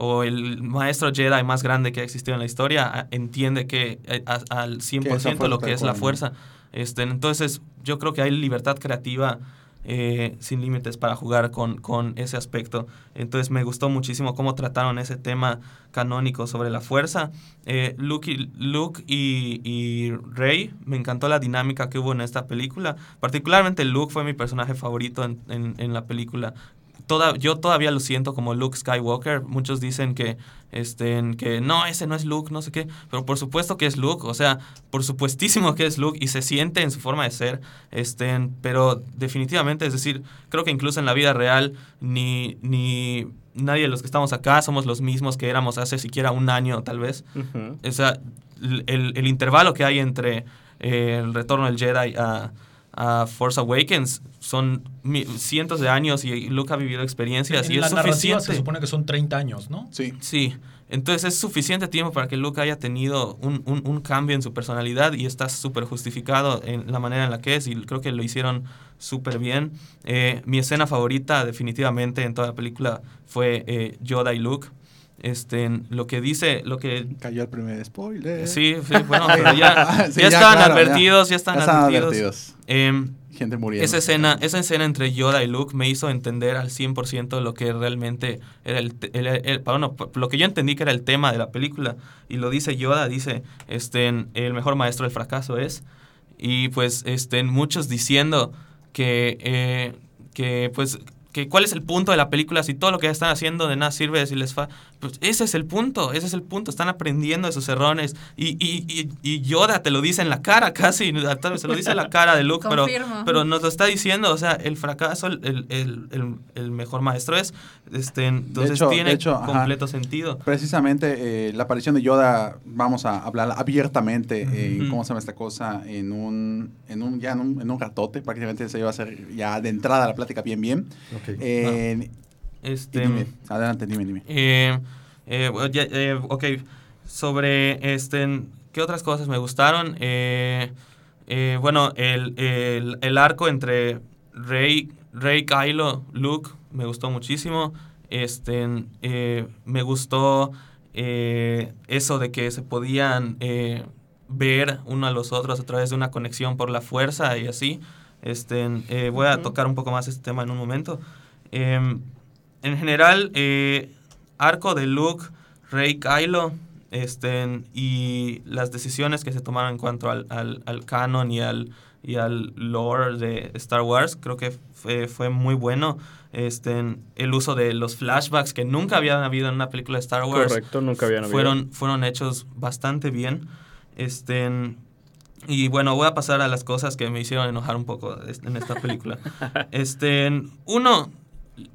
o el maestro Jedi más grande que ha existido en la historia a- entiende que eh, a- al 100% fuerza lo que es la fuerza. Este, entonces, yo creo que hay libertad creativa eh, sin límites para jugar con, con ese aspecto. Entonces me gustó muchísimo cómo trataron ese tema canónico sobre la fuerza. Eh, Luke, y, Luke y, y Rey, me encantó la dinámica que hubo en esta película. Particularmente Luke fue mi personaje favorito en, en- en la película. Toda, yo todavía lo siento como Luke Skywalker. Muchos dicen que, este, que no, ese no es Luke, no sé qué. Pero por supuesto que es Luke. O sea, por supuestísimo que es Luke y se siente en su forma de ser. Este, pero definitivamente, es decir, creo que incluso en la vida real ni, ni nadie de los que estamos acá somos los mismos que éramos hace siquiera un año tal vez. O sea, el, el- el intervalo que hay entre eh, el retorno del Jedi a, a Force Awakens son cientos de años y Luke ha vivido experiencias En y la es narrativa suficiente. se supone que son 30 años, ¿no? Sí. Sí, entonces es suficiente tiempo para que Luke haya tenido un, un- un cambio en su personalidad y está súper justificado en la manera en la que es y creo que lo hicieron súper bien. Eh, mi escena favorita definitivamente en toda la película fue eh, Yoda y Luke. Este, lo que dice, lo que Cayó el primer spoiler. Sí, sí, bueno, pero ya, Sí, ya estaban claro, advertidos, ya, están estaban advertidos. Em, Gente muriendo. esa escena, esa escena entre Yoda y Luke me hizo entender al 100% lo que realmente era el, el- el- bueno, lo que yo entendí que era el tema de la película. Y lo dice Yoda, dice, este, el mejor maestro del fracaso es. Y pues, este, muchos diciendo que, eh, que pues, que cuál es el punto de la película si todo lo que están haciendo de nada sirve si les fa pues ese es el punto ese es el punto están aprendiendo de sus errores y, y, y, y Yoda te lo dice en la cara casi tal vez se lo dice en la cara de Luke pero pero nos lo está diciendo o sea el fracaso el, el, el, el- mejor maestro es este entonces hecho- tiene de hecho, ajá. completo sentido Precisamente eh, la aparición de Yoda, vamos a hablar abiertamente, eh, Ujú. ¿cómo se llama esta cosa? En un, en un, ya en un, en un ratote, prácticamente se iba a hacer ya de entrada la plática bien, bien. Ok. Eh, y este dime, adelante, dime, dime. Eh, eh, eh, ok, sobre este, ¿qué otras cosas me gustaron? Eh, eh, bueno, el, el, el arco entre Rey, Rey, Kylo, Luke, me gustó muchísimo. Este, eh, me gustó eh, eso de que se podían eh, ver uno a los otros a través de una conexión por la fuerza y así. Este, eh, voy a tocar un poco más este tema en un momento. En general, eh, arco de Luke, Rey Kylo, este, y las decisiones que se tomaron en cuanto al, al, al canon y al, y al lore de Star Wars, creo que fue, fue muy bueno. Este, el uso de los flashbacks que nunca habían habido en una película de Star Wars Correcto, nunca habían habido. fueron, fueron hechos bastante bien. Este, y bueno, voy a pasar a las cosas que me hicieron enojar un poco en esta película. este, uno,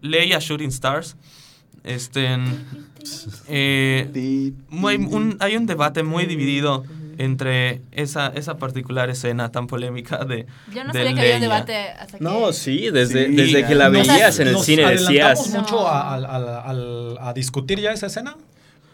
Leia Shooting Stars. Este, eh, un- hay un debate muy dividido entre esa, esa particular escena tan polémica de, Yo no de sabía que había un debate hasta que... No, sí, desde, Sí, desde que la veías en el Nos cine decías... mucho a, al- al- al- a discutir ya esa escena.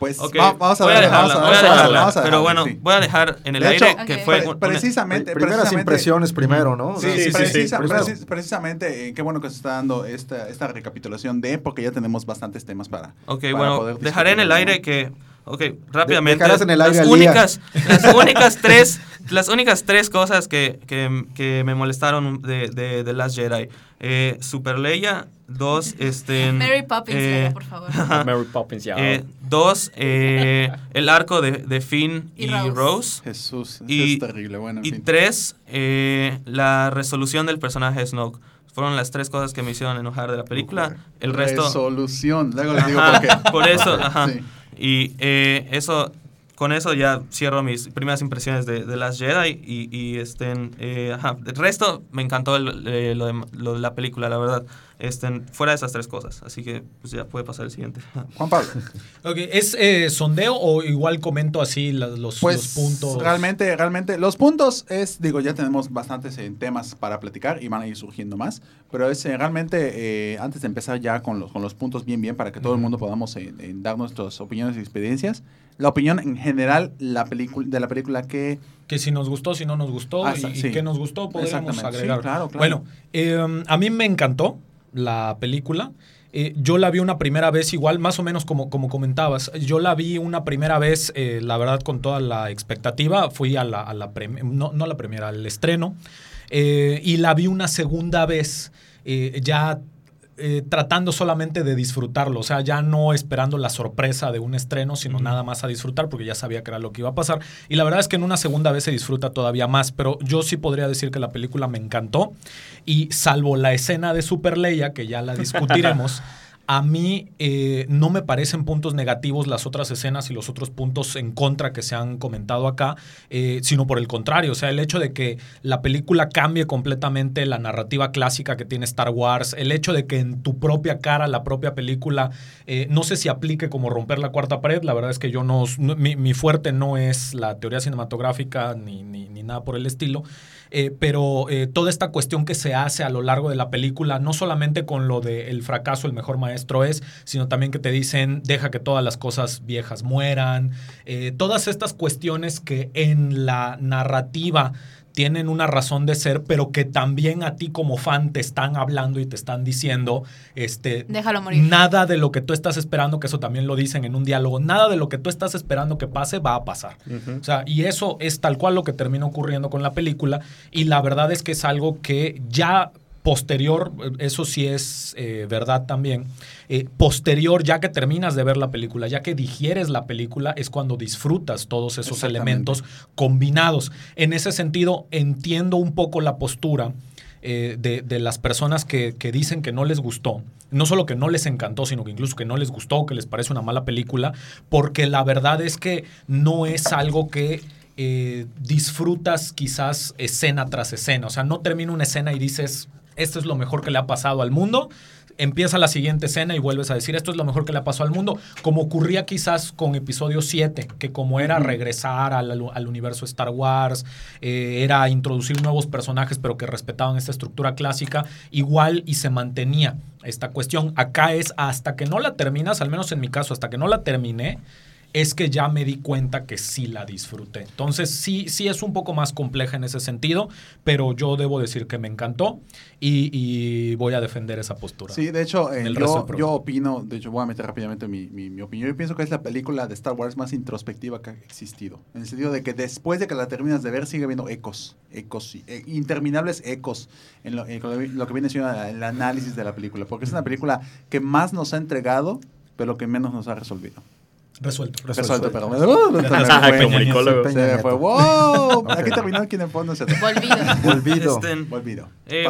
Pues va- vamos a voy a dejarla, vamos a voy a dejarla, vamos a pero bueno, sí. voy a dejar en el De aire hecho, que fue Pre- precisamente, Primeras precisamente- impresiones primero, ¿no? Sí, sí, sí, sí, precisa- primero. precis- precisamente, eh, qué bueno que se está dando esta, esta recapitulación de, porque ya tenemos bastantes temas para. Ok, para bueno, poder dejaré en el aire que, ok, rápidamente. dejarás en el aire las únicas, las únicas tres, las únicas tres cosas que, que, que me molestaron de, de, de Last Jedi. Eh, Super Leia, dos, este... Mary Poppins, eh, por favor. Mary Poppins ya. eh, dos, eh, el arco de, de Finn y, Y Rose. Rose. Jesús, Y- es terrible. Bueno, en Y fin. tres, eh, la resolución del personaje de Snoke. Fueron las tres cosas que me hicieron enojar de la película. El resto... Resolución. Luego les digo Ajá, por qué. por eso, ajá. Sí. Y eh, eso, con eso ya cierro mis primeras impresiones de, de Last Jedi. Y, y estén, eh, ajá. El resto me encantó el- lo, de, lo de la película, la verdad. Estén fuera de esas tres cosas. Así que pues ya puede pasar el siguiente. Juan Pablo. Ok, ¿Es eh, sondeo o igual comento así la- los, Pues los puntos? realmente, realmente, los puntos es, digo, ya tenemos bastantes eh, temas para platicar y van a ir surgiendo más, pero es eh, realmente, eh, antes de empezar ya con los, con los puntos bien, bien, para que todo el mundo podamos eh, eh, dar nuestras opiniones y experiencias, la opinión en general la película de la película que... Que si nos gustó, si no nos gustó Ah, y, sí. y qué nos gustó, podríamos Exactamente, sí, agregar. claro, claro. Bueno, eh, a mí me encantó la película. Eh, yo la vi una primera vez igual, más o menos como, como comentabas. Yo la vi una primera vez, eh, la verdad, con toda la expectativa. Fui a la, a la no, no la primera, al estreno. Eh, y la vi una segunda vez ya eh, tratando solamente de disfrutarlo, o sea, ya no esperando la sorpresa de un estreno, sino nada más a disfrutar porque ya sabía que era lo que iba a pasar. Y la verdad es que en una segunda vez se disfruta todavía más, pero yo sí podría decir que la película me encantó y salvo la escena de Super Leia, que ya la discutiremos. A mí eh, no me parecen puntos negativos las otras escenas y los otros puntos en contra que se han comentado acá, eh, sino por el contrario, o sea, el hecho de que la película cambie completamente la narrativa clásica que tiene Star Wars, el hecho de que en tu propia cara la propia película, eh, no sé si aplique como romper la cuarta pared, la verdad es que yo no, mi, fuerte no es la teoría cinematográfica ni- ni nada por el estilo. Eh, pero eh, toda esta cuestión que se hace a lo largo de la película, no solamente con lo de el fracaso, el mejor maestro es, sino también que te dicen, deja que todas las cosas viejas mueran, eh, todas estas cuestiones que en la narrativa tienen una razón de ser, pero que también a ti como fan te están hablando y te están diciendo, este, Déjalo morir. nada de lo que tú estás esperando, que eso también lo dicen en un diálogo, nada de lo que tú estás esperando que pase va a pasar. O sea, y eso es tal cual lo que termina ocurriendo con la película. Y la verdad es que es algo que ya posterior, eso sí es eh, verdad también, eh, posterior, ya que terminas de ver la película, ya que digieres la película, es cuando disfrutas todos esos elementos combinados. En ese sentido, entiendo un poco la postura eh, de, de las personas que, que dicen que no les gustó. No solo que no les encantó, sino que incluso que no les gustó, que les parece una mala película, porque la verdad es que no es algo que disfrutas quizás escena tras escena. O sea, no termina una escena y dices, esto es lo mejor que le ha pasado al mundo. Empieza la siguiente escena y vuelves a decir, esto es lo mejor que le ha pasado al mundo, como ocurría quizás con episodio 7, que como era regresar al, al universo Star Wars, eh, era introducir nuevos personajes, pero que respetaban esta estructura clásica, igual y se mantenía esta cuestión. Acá es hasta que no la terminas, al menos en mi caso, hasta que no la terminé, es que ya me di cuenta que sí la disfruté. Entonces sí, sí es un poco más compleja en ese sentido, pero yo debo decir que me encantó y, y voy a defender esa postura. Sí, de hecho, eh, yo, yo opino, de hecho voy a meter rápidamente mi, mi, mi opinión. Yo pienso que es la película de Star Wars más introspectiva que ha existido. En el sentido de que después de que la terminas de ver, sigue habiendo ecos, ecos, eh, interminables ecos en lo, en lo que viene siendo el análisis de la película. Porque es una película que más nos ha entregado, pero que menos nos ha resuelto. Resuelto. Resuelto, perdón. Se me Ajá, fue. comunicólogo. Se me fue. ¡Wow! Aquí terminó el Kine Fondo. Se Volvido. Olvido. Este, Olvido. Eh,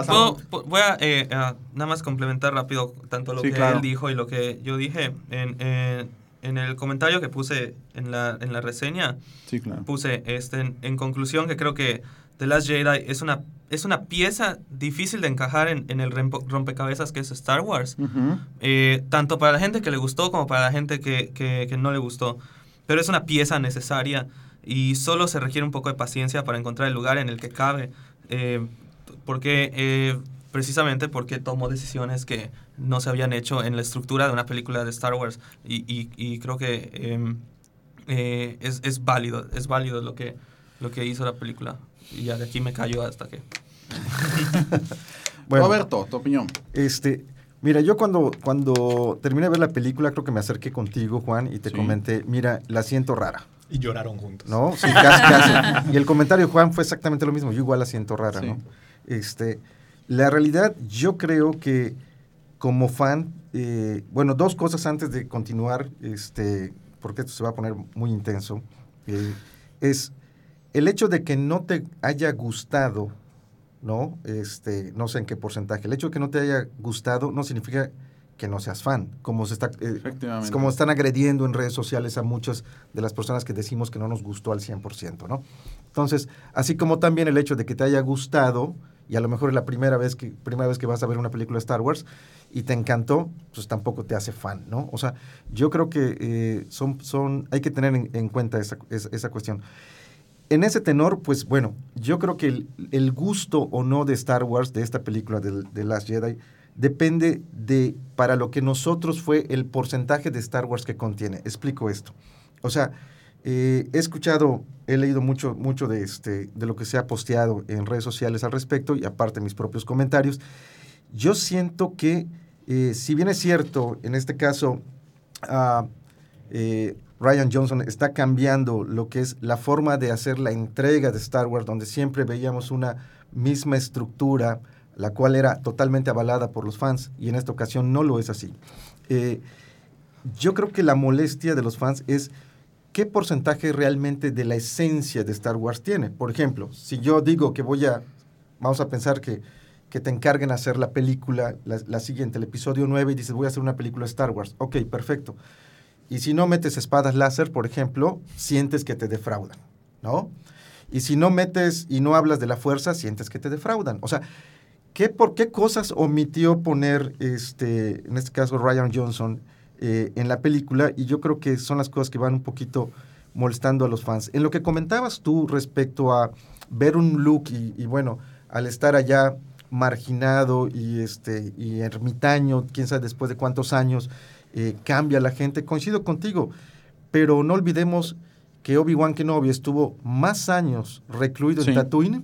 voy a eh, a nada más complementar rápido tanto lo que él dijo y lo que yo dije. En, en- en el comentario que puse en la, en la reseña, Sí, claro. puse este, en, en conclusión que creo que The Last Jedi es una, es una pieza difícil de encajar en, en el rompecabezas que es Star Wars. Ujú. Eh, tanto para la gente que le gustó como para la gente que, que- que no le gustó. Pero es una pieza necesaria y solo se requiere un poco de paciencia para encontrar el lugar en el que cabe. Eh, porque, eh, precisamente porque tomó decisiones que no se habían hecho en la estructura de una película de Star Wars. Y, y- y creo que em, eh, es, es válido, es válido lo que, lo que hizo la película. Y ya de aquí me callo hasta que... Bueno, Roberto, tu opinión. Este, mira, yo cuando, cuando terminé de ver la película, creo que me acerqué contigo, Juan, y te Sí. comenté, mira, la siento rara, Y lloraron juntos. ¿no? Sí, casi, casi. Y el comentario de Juan fue exactamente lo mismo, yo igual la siento rara, Sí. ¿no? Este, la realidad, yo creo que como fan, eh, bueno, dos cosas antes de continuar, este, porque esto se va a poner muy intenso, eh, es el hecho de que no te haya gustado, ¿no? Este, no sé en qué porcentaje. El hecho de que no te haya gustado no significa que no seas fan, como se está, eh, es como están agrediendo en redes sociales a muchas de las personas que decimos que no nos gustó al 100%, ¿no? Entonces, así como también el hecho de que te haya gustado, y a lo mejor es la primera vez que, primera vez que vas a ver una película de Star Wars y te encantó, pues tampoco te hace fan, ¿no? O sea, yo creo que eh, son, son, hay que tener en, en cuenta esa, esa, esa cuestión. En ese tenor, pues bueno, yo creo que el, gusto o no de Star Wars, de esta película de, de Last Jedi, depende de para lo que nosotros fue el porcentaje de Star Wars que contiene. Explico esto. O sea, eh, he escuchado, he leído mucho, mucho de, este, de lo que se ha posteado en redes sociales al respecto y aparte mis propios comentarios. Yo siento que, eh, si bien es cierto, en este caso, eh, Ryan Johnson está cambiando lo que es la forma de hacer la entrega de Star Wars, donde siempre veíamos una misma estructura la cual era totalmente avalada por los fans, y en esta ocasión no lo es así. Eh, yo creo que la molestia de los fans es qué porcentaje realmente de la esencia de Star Wars tiene. Por ejemplo, si yo digo que voy a, vamos a pensar que, te encarguen hacer la película, la, siguiente, el episodio 9, y dices, voy a hacer una película Star Wars. Ok, perfecto. Y si no metes espadas láser, por ejemplo, sientes que te defraudan, ¿no? Y si no metes y no hablas de la fuerza, sientes que te defraudan. O sea, ¿qué, ¿por qué cosas omitió poner, este, en este caso, Ryan Johnson eh, en la película? Y yo creo que son las cosas que van un poquito molestando a los fans. En lo que comentabas tú respecto a ver un look y, y bueno, al estar allá marginado y, este, y ermitaño, quién sabe después de cuántos años, eh, cambia la gente, coincido contigo, pero no olvidemos que Obi-Wan Kenobi estuvo más años recluido Sí. en Tatooine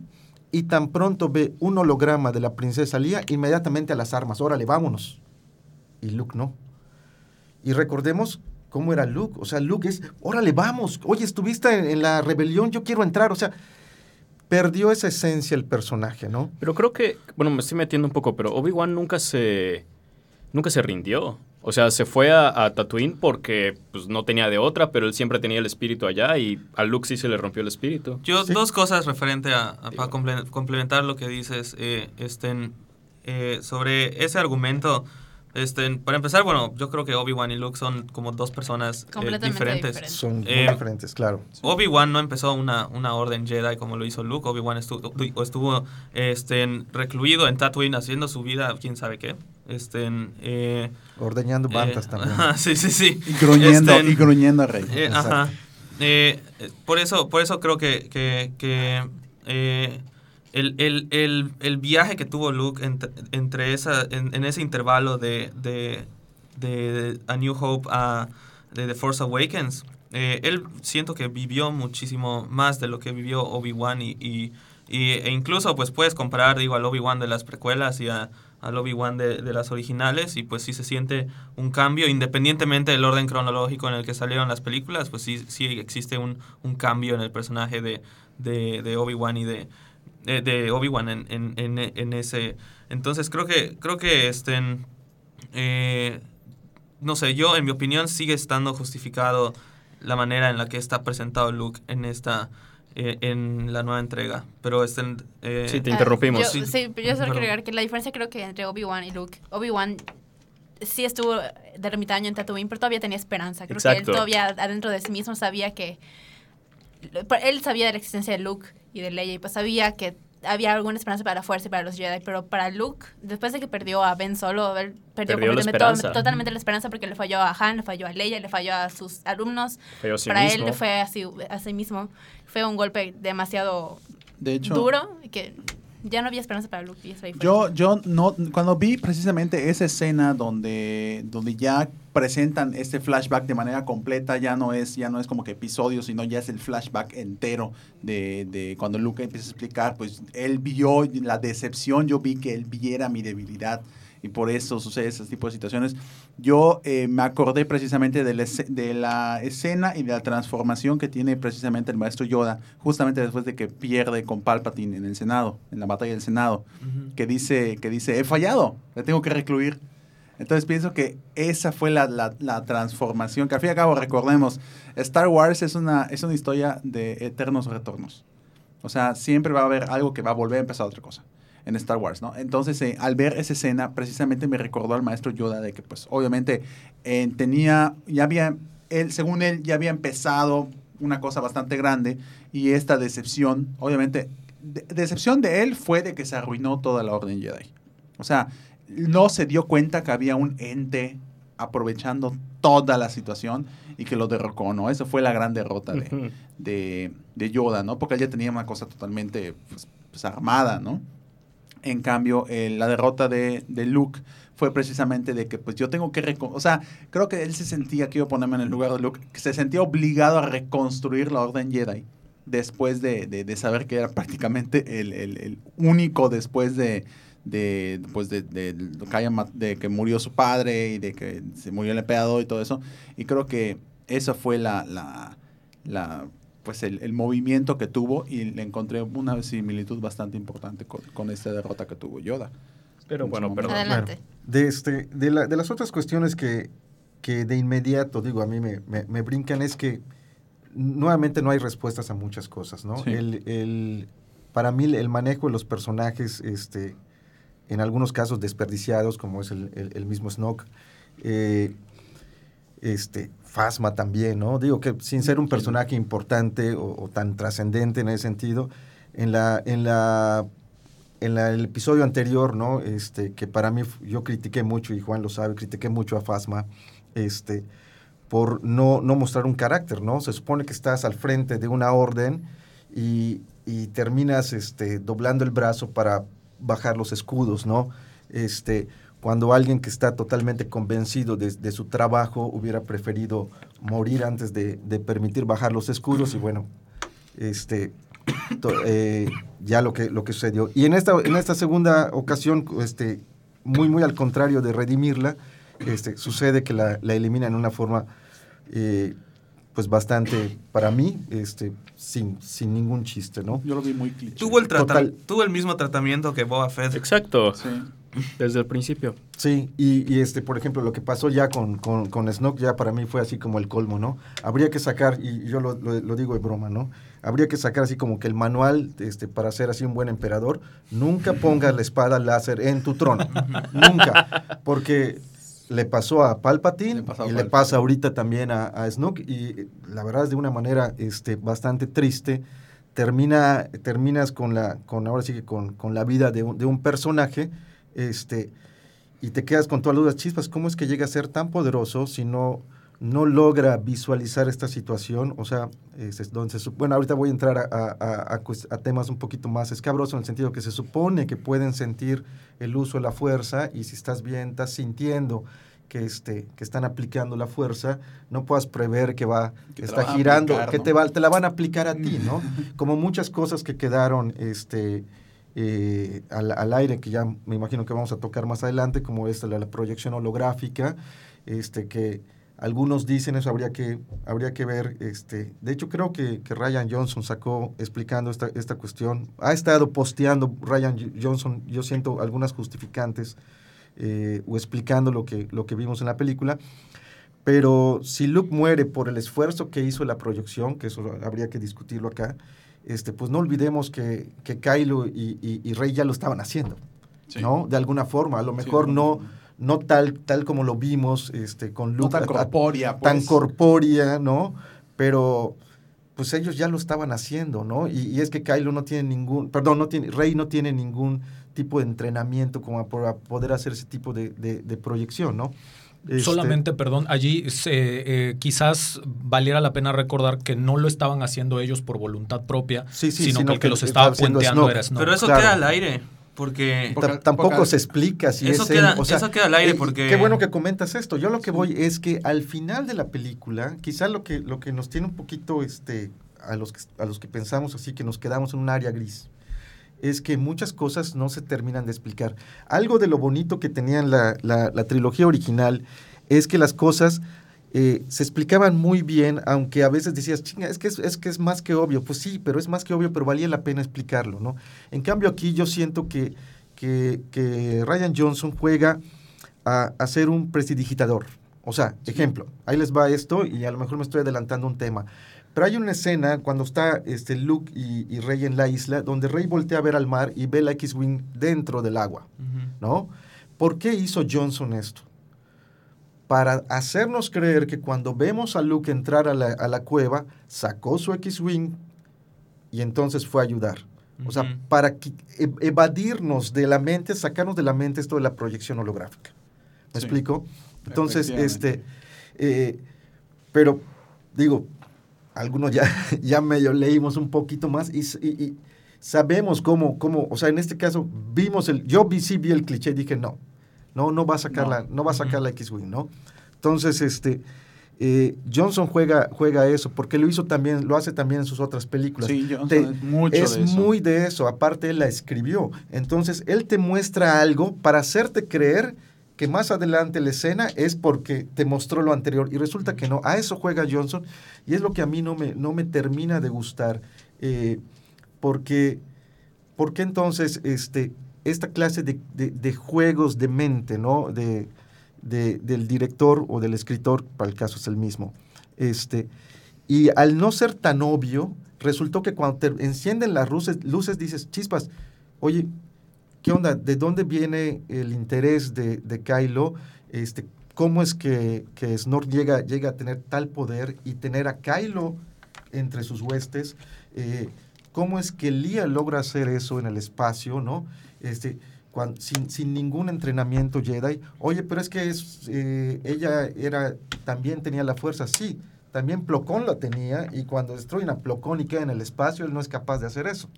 y tan pronto ve un holograma de la princesa Lía, inmediatamente a las armas, órale, vámonos. Y Luke no. Y recordemos cómo era Luke, o sea, Luke es, órale, vamos, oye, estuviste en, en la rebelión, yo quiero entrar, o sea, perdió esa esencia el personaje, ¿no? Pero creo que, bueno, me estoy metiendo un poco, pero Obi-Wan nunca se, nunca se rindió. O sea, se fue a, a Tatooine porque pues, no tenía de otra, pero él siempre tenía el espíritu allá y a Luke sí se le rompió el espíritu. Yo, Sí. dos cosas referente a, a- para comple- complementar lo que dices, eh, estén, eh, sobre ese argumento. Estén, para empezar, bueno, yo creo que Obi-Wan y Luke son como dos personas eh, Completamente diferentes. diferentes. Son muy Eh, diferentes, claro. Obi-Wan no empezó una, una orden Jedi como lo hizo Luke. Obi-Wan estuvo, o estuvo este, recluido en Tatooine haciendo su vida, quién sabe qué. Este, eh, Ordeñando bantas eh, también. sí, sí, sí. Y gruñendo, Este, y gruñendo a Rey. eh, ajá. Eh, por eso, por eso creo que, que, que, el, el- el- el viaje que tuvo Luke ent- entre esa, en, en ese intervalo de, de, de A New Hope a de The Force Awakens, él siento que vivió muchísimo más de lo que vivió Obi-Wan y, y- y- e incluso pues puedes comparar digo al Obi-Wan de las precuelas y a, al Obi-Wan de, de las originales y pues sí se siente un cambio independientemente del orden cronológico en el que salieron las películas pues sí, sí existe un, un cambio en el personaje de, de, de Obi-Wan y de, de, Obi-Wan en, en, en, en ese entonces creo que creo que estén eh, no sé, yo en mi opinión sigue estando justificado la manera en la que está presentado Luke en esta eh, en la nueva entrega, pero estén eh, Sí, te Ah, interrumpimos. yo- Sí, sí, pero yo solo quiero agregar que la diferencia creo que entre Obi-Wan y Luke, Obi-Wan sí estuvo de ermitaño en Tatooine, pero todavía tenía esperanza. Creo que Exacto. él todavía adentro de sí mismo sabía que... Él sabía de la existencia de Luke y de Leia y pues sabía que había alguna esperanza para la fuerza y para los Jedi, pero para Luke, después de que perdió a Ben Solo, él perdió, completamente totalmente la esperanza porque le falló a Han, le falló a Leia, le falló a sus alumnos. Falló a sí para mismo. él fue así, a sí mismo. Fue un golpe demasiado De hecho, duro que ya no había esperanza para Luke. fue. Yo, yo no, cuando vi precisamente esa escena donde, donde ya presentan este flashback de manera completa, ya no es, ya no es como que episodio, sino ya es el flashback entero de, de cuando Luke empieza a explicar, pues él vio la decepción, yo vi que él viera mi debilidad y por eso sucede ese tipo de situaciones. Yo eh, me acordé precisamente de la, de la escena y de la transformación que tiene precisamente el maestro Yoda, justamente después de que pierde con Palpatine en el Senado, en la batalla del Senado Ujú. que dice, que dice, he fallado, le tengo que recluir. Entonces pienso que esa fue la, la- la transformación, que al fin y al cabo recordemos, Star Wars es una, es una historia de eternos retornos. O sea, siempre va a haber algo que va a volver a empezar otra cosa en Star Wars, ¿no? Entonces, eh, al ver esa escena, precisamente me recordó al maestro Yoda de que, pues, obviamente, eh, tenía, ya había, él, según él, ya había empezado una cosa bastante grande y esta decepción, obviamente, de- decepción de él fue de que se arruinó toda la Orden Jedi. O sea, no se dio cuenta que había un ente aprovechando toda la situación y que lo derrocó, ¿no? Esa fue la gran derrota de, de, de Yoda, ¿no? Porque él ya tenía una cosa totalmente pues, pues, armada, ¿no? En cambio, eh, la derrota de, de Luke fue precisamente de que, pues yo tengo que... O sea, creo que él se sentía, quiero ponerme en el lugar de Luke, que se sentía obligado a reconstruir la Orden Jedi después de, de- saber que era prácticamente el, único después de, de, pues de que murió su padre y de que se murió el emperador y todo eso. Y creo que esa fue la, la, la pues el, el movimiento que tuvo y le encontré una similitud bastante importante con, con esta derrota que tuvo Yoda. Pero bueno, perdón. Adelante. De, este, de, la- de las otras cuestiones que, que de inmediato, digo, a mí me, me- me brincan es que nuevamente no hay respuestas a muchas cosas, ¿no? Sí. El, el- para mí el manejo de los personajes, este, en algunos casos desperdiciados, como es el, el- el mismo Snoke, eh, este, Fasma también, ¿no? Digo que sin ser un personaje importante o, o tan trascendente en ese sentido, en la, en la en la- el episodio anterior, ¿no? Este, que para mí yo critiqué mucho, y Juan lo sabe, critiqué mucho a Fasma, este, por no, no mostrar un carácter, ¿no? Se supone que estás al frente de una orden y, y terminas este, doblando el brazo para bajar los escudos, ¿no? Este, cuando alguien que está totalmente convencido de, de su trabajo hubiera preferido morir antes de, de permitir bajar los escudos y bueno, este, to- eh, ya lo que, lo que sucedió. Y en esta, en esta segunda ocasión, este, muy, muy al contrario de redimirla, este, sucede que la, la eliminan de una forma, eh, pues bastante, para mí, este, sin, sin ningún chiste, ¿no? Yo lo vi muy cliché. Tuvo el, Total. tuvo el mismo tratamiento que Boba Fett. Exacto, Sí. Desde el principio. Sí, y, y, este, por ejemplo, lo que pasó ya con, con, con Snoke ya para mí fue así como el colmo, ¿no? Habría que sacar, y yo lo, lo- lo digo de broma, ¿no? Habría que sacar así como que el manual este, para ser así un buen emperador, nunca pongas la espada láser en tu trono, nunca, porque le pasó a Palpatine Le pasó a y le Palpatine. pasa ahorita también a, a Snoke, y eh, la verdad es de una manera este, bastante triste, termina, terminas con la, con ahora sí que con, con la vida de un, de un personaje, este, y te quedas con todas las dudas, chispas, ¿cómo es que llega a ser tan poderoso si no, no logra visualizar esta situación? O sea, donde se sup- bueno, ahorita voy a entrar a, a- a- a cues- a temas un poquito más escabrosos, en el sentido que se supone que pueden sentir el uso de la fuerza, y si estás bien, estás sintiendo que, este, que están aplicando la fuerza, no puedas prever que va, Que está girando, aplicar, que te, va, te la van a aplicar a ti, ¿no? Como muchas cosas que quedaron este, eh, al, al aire, que ya me imagino que vamos a tocar más adelante, como esta, la, proyección holográfica, este, que algunos dicen eso, habría que, habría que ver, este, de hecho creo que, que Ryan Johnson sacó explicando esta, esta cuestión, ha estado posteando Ryan Johnson, yo siento algunas justificantes, eh, o explicando lo que, lo que vimos en la película, pero si Luke muere por el esfuerzo que hizo la proyección, que eso habría que discutirlo acá, este, pues no olvidemos que, que Kylo y, y- y Rey ya lo estaban haciendo, Sí. ¿no? De alguna forma, a lo mejor no, no, no tal, tal como lo vimos este, con No Luke, tan pues. corpórea, ¿no? Pero pues ellos ya lo estaban haciendo, ¿no? Y, y es que Kylo no tiene ningún, perdón, no tiene, Rey no tiene ningún tipo de entrenamiento como para poder hacer ese tipo de, de- de proyección, ¿no? Este, Solamente, perdón, allí se, eh, quizás valiera la pena recordar que no lo estaban haciendo ellos por voluntad propia, Sí, sí, sino, sino que el que que los estaba puenteando era Snoke. Pero eso Claro. queda al aire, porque... Porque- Ta- tampoco porque- se explica si Eso es queda- él, o sea, eso queda al aire eh, porque- Qué bueno que comentas esto. Yo lo que voy es que al final de la película, quizá lo que, lo que nos tiene un poquito este, a, los que, a los que pensamos así, que nos quedamos en un área gris, es que muchas cosas no se terminan de explicar. Algo de lo bonito que tenían la, la- la trilogía original es que las cosas eh, se explicaban muy bien, aunque a veces decías, chinga, es que es, es que es más que obvio. Pues sí, pero es más que obvio, pero valía la pena explicarlo, ¿no? En cambio aquí yo siento que, que, que Ryan Johnson juega a, a ser un prestidigitador. O sea, ejemplo, ahí les va esto y a lo mejor me estoy adelantando un tema. Pero hay una escena cuando está este Luke y, y Rey en la isla, donde Rey voltea a ver al mar y ve la X-Wing dentro del agua. ¿no? ¿Por qué hizo Johnson esto? Para hacernos creer que cuando vemos a Luke entrar a la, a la cueva, sacó su X-Wing y entonces fue a ayudar. O sea, para e- evadirnos de la mente, sacarnos de la mente esto de la proyección holográfica. ¿Me Sí. explico? Entonces, este, eh, pero digo, algunos ya, ya medio leímos un poquito más y, s- y- y sabemos cómo, cómo, o sea, en este caso vimos el, yo vi, sí vi el cliché y dije, no, no, no va a sacar No. la, no va a sacar la X-Wing, ¿no? Entonces, este, eh, Johnson juega, juega eso, porque lo hizo también, lo hace también en sus otras películas. Sí, Johnson Te- es mucho es de eso. muy de eso, aparte él la escribió. Entonces, él te muestra algo para hacerte creer que más adelante la escena es porque te mostró lo anterior y resulta que no. A eso juega Johnson y es lo que a mí no me, no me termina de gustar. eh, porque, porque entonces este, esta clase de, de- juegos de mente, ¿no? De- del director o del escritor, para el caso es el mismo. Este, y al no ser tan obvio, resultó que cuando te encienden las luces, luces dices, chispas, oye, ¿qué onda? ¿De dónde viene el interés de, de Kylo? Este, ¿Cómo es que, que Snort llega, llega a tener tal poder y tener a Kylo entre sus huestes? Eh, ¿Cómo es que Lía logra hacer eso en el espacio, no? Este, cuan- sin, sin ningún entrenamiento Jedi. Oye, pero es que es, eh, ella era, también tenía la fuerza, sí. También Plocón la tenía y cuando destruyen a Plocón y queda en el espacio, él no es capaz de hacer eso,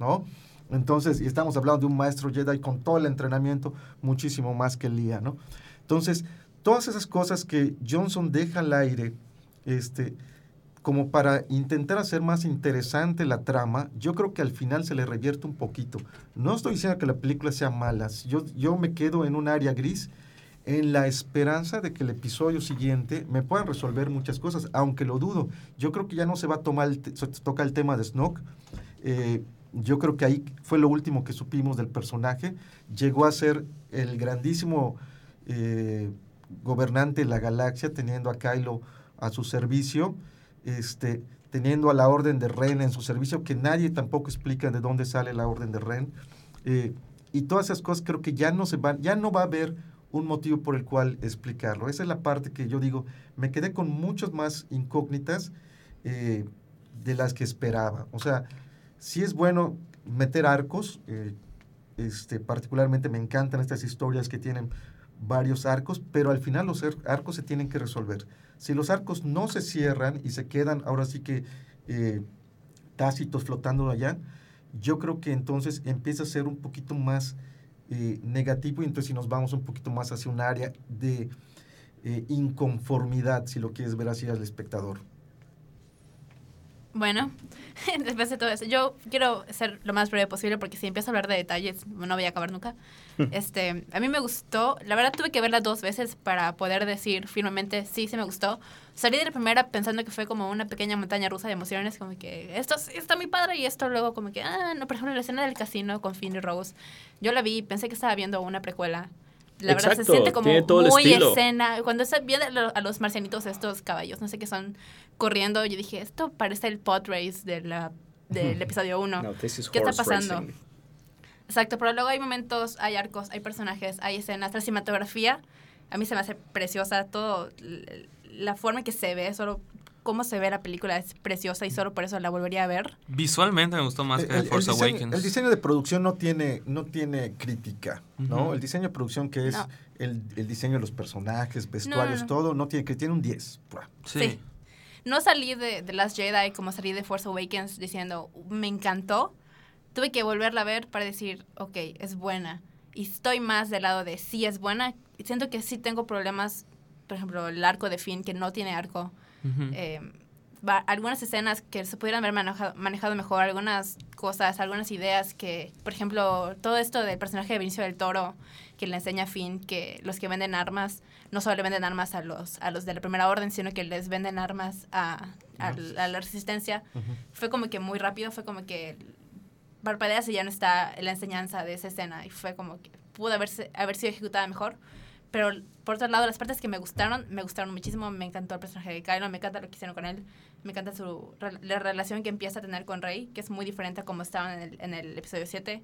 ¿no? Entonces, y estamos hablando de un maestro Jedi con todo el entrenamiento, muchísimo más que Lía, ¿no? Entonces, todas esas cosas que Johnson deja al aire, este, como para intentar hacer más interesante la trama, yo creo que al final se le revierte un poquito. No estoy diciendo que la película sea mala, yo, yo me quedo en un área gris en la esperanza de que el episodio siguiente me puedan resolver muchas cosas, aunque lo dudo. Yo creo que ya no se va a tomar el toca el tema de Snoke. Eh, yo creo que ahí fue lo último que supimos del personaje. Llegó a ser el grandísimo eh, gobernante de la galaxia, teniendo a Kylo a su servicio, este, teniendo a la Orden de Ren en su servicio, que nadie tampoco explica de dónde sale la Orden de Ren. Eh, y todas esas cosas creo que ya no se van, ya no va a haber un motivo por el cual explicarlo. Esa es la parte que yo digo, me quedé con muchas más incógnitas eh, de las que esperaba. O sea, sí es bueno meter arcos, eh, este, particularmente me encantan estas historias que tienen varios arcos, pero al final los ar- arcos se tienen que resolver. Si los arcos no se cierran y se quedan ahora sí que eh, tácitos flotando allá, yo creo que entonces empieza a ser un poquito más eh, negativo y entonces si nos vamos un poquito más hacia un área de inconformidad, si lo quieres ver así al espectador. Bueno, después de todo eso, yo quiero ser lo más breve posible porque si empiezo a hablar de detalles no voy a acabar nunca. Este, a mí me gustó, la verdad tuve que verla dos veces para poder decir firmemente sí, sí me gustó. Salí de la primera pensando que fue como una pequeña montaña rusa de emociones, como que esto está muy padre y esto luego como que, ah, no, por ejemplo, la escena del casino con Finn y Rose. Yo la vi, pensé que estaba viendo una precuela. La verdad se siente como muy escena. Cuando se viene a los marcianitos, estos caballos, no sé qué son, corriendo, yo dije, esto parece el pod race de la, del episodio 1. No, this is ¿Qué está pasando? racing. Exacto, pero luego hay momentos, hay arcos, hay personajes, hay escenas, la cinematografía, a mí se me hace preciosa, todo, la forma en que se ve, solo cómo se ve la película es preciosa y solo por eso la volvería a ver. Visualmente me gustó más El- que el- el Force diseño, Awakens. el diseño de producción no tiene, no tiene crítica, ¿no? El diseño de producción que es No. el, el diseño de los personajes, vestuarios, no. todo, no tiene que tiene un 10. Buah. sí. Sí. No salí de, de Last Jedi como salí de Force Awakens diciendo, me encantó. Tuve que volverla a ver para decir, ok, es buena. Y estoy más del lado de sí es buena. Y Siento que sí tengo problemas, por ejemplo, el arco de Finn, que no tiene arco. Eh, algunas escenas que se pudieran haber manejado, manejado mejor, algunas cosas, algunas ideas que, por ejemplo, todo esto del personaje de Vinicio del Toro, que le enseña a Finn que los que venden armas no solo le venden armas a los, a los de la primera orden, sino que les venden armas a, a, a la resistencia, fue como que muy rápido, fue como que parpadeas y ya no está la enseñanza de esa escena y fue como que pudo haberse, haber sido ejecutada mejor. Pero por otro lado, las partes que me gustaron, me gustaron muchísimo. Me encantó el personaje de Kylo, me encanta lo que hicieron con él. Me encanta su, la relación que empieza a tener con Rey, que es muy diferente a como estaban en el, en el episodio 7.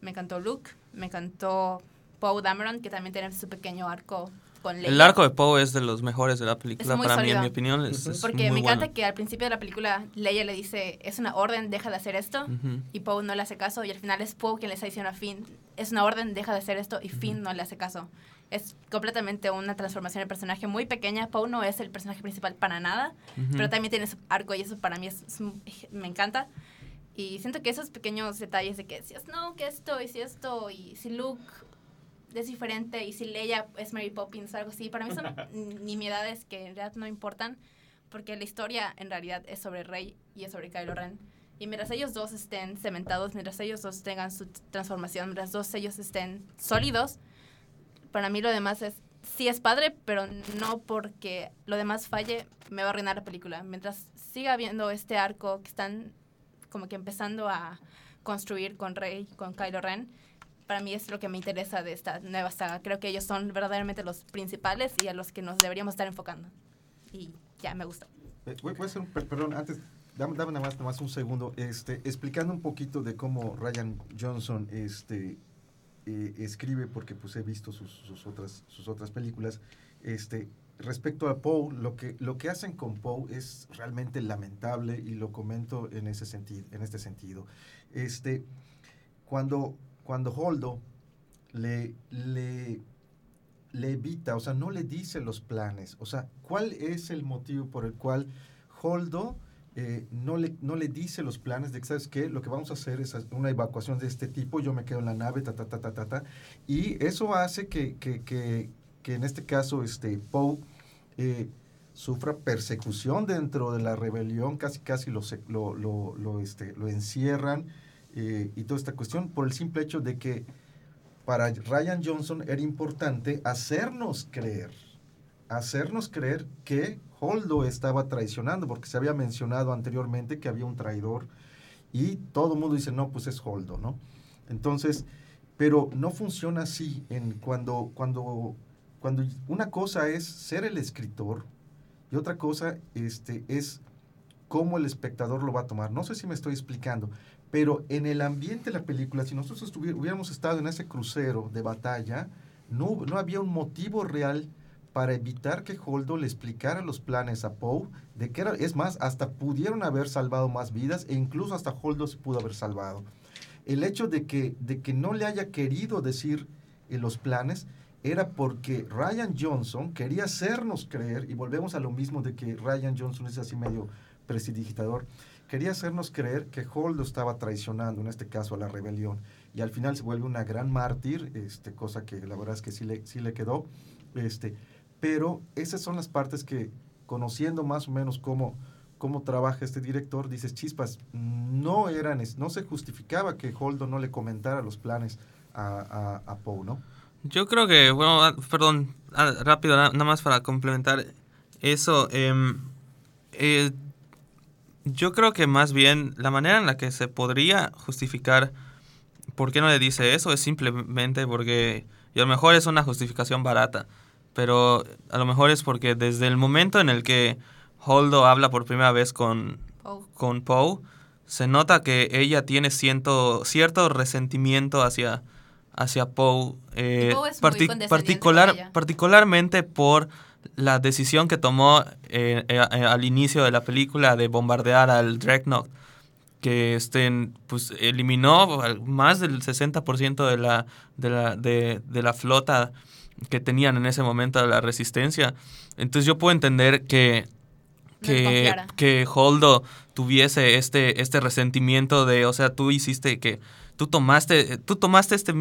Me encantó Luke, me encantó Poe Dameron, que también tiene su pequeño arco con Leia. El arco de Poe es de los mejores de la película. Para mí, en mi opinión, es, es Porque muy me encanta bueno. que al principio de la película Leia le dice, es una orden, deja de hacer esto. Y Poe no le hace caso. Y al final es Poe quien le está diciendo a Finn, es una orden, deja de hacer esto. Y Finn no le hace caso. Es completamente una transformación del personaje muy pequeña. Poe no es el personaje principal para nada. Ujú. Pero también tiene su arco y eso para mí es, es me encanta. Y siento que esos pequeños detalles de que si es no, que esto y si esto y si Luke es diferente y si Leia es Mary Poppins algo así, para mí son nimiedades que en realidad no importan porque la historia en realidad es sobre Rey y es sobre Kylo Ren. Y mientras ellos dos estén cementados, mientras ellos dos tengan su transformación, mientras dos ellos estén sólidos, para mí lo demás es, sí es padre, pero no porque lo demás falle, me va a arruinar la película. Mientras siga viendo este arco que están como que empezando a construir con Rey, con Kylo Ren, para mí es lo que me interesa de esta nueva saga. Creo que ellos son verdaderamente los principales y a los que nos deberíamos estar enfocando. Y ya, me gusta. Eh, voy a hacer un, per- perdón, antes, dame, dame nada, más, más un segundo, este, explicando un poquito de cómo Ryan Johnson este, eh, escribe, porque pues he visto sus, otras, sus otras películas, este, respecto a Poe, lo que, lo que hacen con Poe es realmente lamentable y lo comento en, ese sentido, en este sentido. Este, cuando, cuando Holdo le, le, le evita, o sea, no le dice los planes. O sea, ¿cuál es el motivo por el cual Holdo eh, no, le, no le dice los planes de que, ¿sabes? Lo que vamos a hacer es una evacuación de este tipo, yo me quedo en la nave, ta, ta, ta, ta, ta, ta. Y eso hace que, que, que, que en este caso, este, Poe eh, sufra persecución dentro de la rebelión, casi, casi lo, lo, lo, este, lo encierran eh, y toda esta cuestión por el simple hecho de que para Ryan Johnson era importante hacernos creer, hacernos creer que Holdo estaba traicionando, porque se había mencionado anteriormente que había un traidor y todo el mundo dice, no, pues es Holdo, ¿no? Entonces, pero no funciona así en cuando, cuando, cuando una cosa es ser el escritor y otra cosa este, es cómo el espectador lo va a tomar. No sé si me estoy explicando, pero en el ambiente de la película, si nosotros hubiéramos estado en ese crucero de batalla, no, no había un motivo real para evitar que Holdo le explicara los planes a Poe, de que era, es más, hasta pudieron haber salvado más vidas e incluso hasta Holdo se pudo haber salvado. El hecho de que, de que no le haya querido decir eh, los planes era porque Ryan Johnson quería hacernos creer, y volvemos a lo mismo de que Ryan Johnson es así medio prestidigitador, quería hacernos creer que Holdo estaba traicionando, en este caso a la rebelión, y al final se vuelve una gran mártir, este, cosa que la verdad es que sí le, sí le quedó, este, pero esas son las partes que, conociendo más o menos cómo, cómo trabaja este director, dices, chispas, no, eran, no se justificaba que Holdo no le comentara los planes a, Poe, ¿no? Yo creo que, bueno, ah, perdón, ah, rápido, na- nada más para complementar eso. em, eh, yo creo que más bien la manera en la que se podría justificar por qué no le dice eso es simplemente porque, y a lo mejor es una justificación barata, pero a lo mejor es porque desde el momento en el que Holdo habla por primera vez con, Poe. con Poe, se nota que ella tiene ciento, cierto resentimiento hacia, hacia Poe, eh, Poe es muy parti- particular, particularmente por la decisión que tomó eh, eh, eh, al inicio de la película de bombardear al Dreadnought, que este, pues, eliminó más del 60% de la, de, la, de, de la flota que tenían en ese momento de la resistencia. Entonces yo puedo entender que, que, que Holdo tuviese este, este resentimiento de, o sea, tú hiciste que, tú tomaste, tú tomaste este,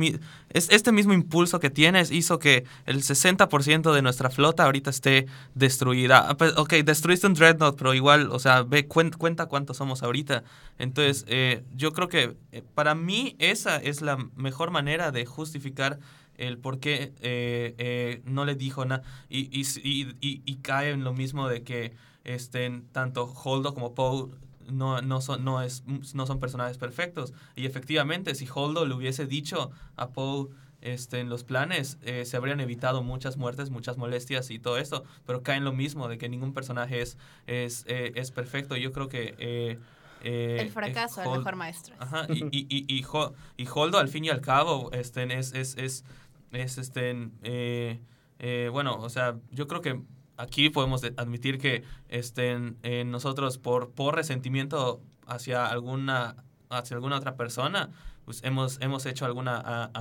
este mismo impulso que tienes, hizo que el 60% de nuestra flota ahorita esté destruida. Ah, pues, ok, destruiste un Dreadnought, pero igual, o sea, ve, cuen- cuenta cuántos somos ahorita. Entonces, eh, yo creo que eh, para mí esa es la mejor manera de justificar el por qué eh, eh, no le dijo nada. Y, y, y, y- y cae en lo mismo de que estén tanto Holdo como Poe no, no, son, no, es, no son personajes perfectos. Y efectivamente, si Holdo le hubiese dicho a Poe este, en los planes, eh, se habrían evitado muchas muertes, muchas molestias y todo esto. Pero cae en lo mismo de que ningún personaje es, es, eh, es perfecto. Yo creo que... eh, eh, El fracaso el mejor maestro. Ajá, y, y, y, y, Ho- y Holdo al fin y al cabo este, es, es, es, es este, eh, eh, bueno, o sea, yo creo que aquí podemos de- admitir que eh, nosotros por, por resentimiento hacia alguna, hacia alguna otra persona, pues hemos, hemos hecho alguna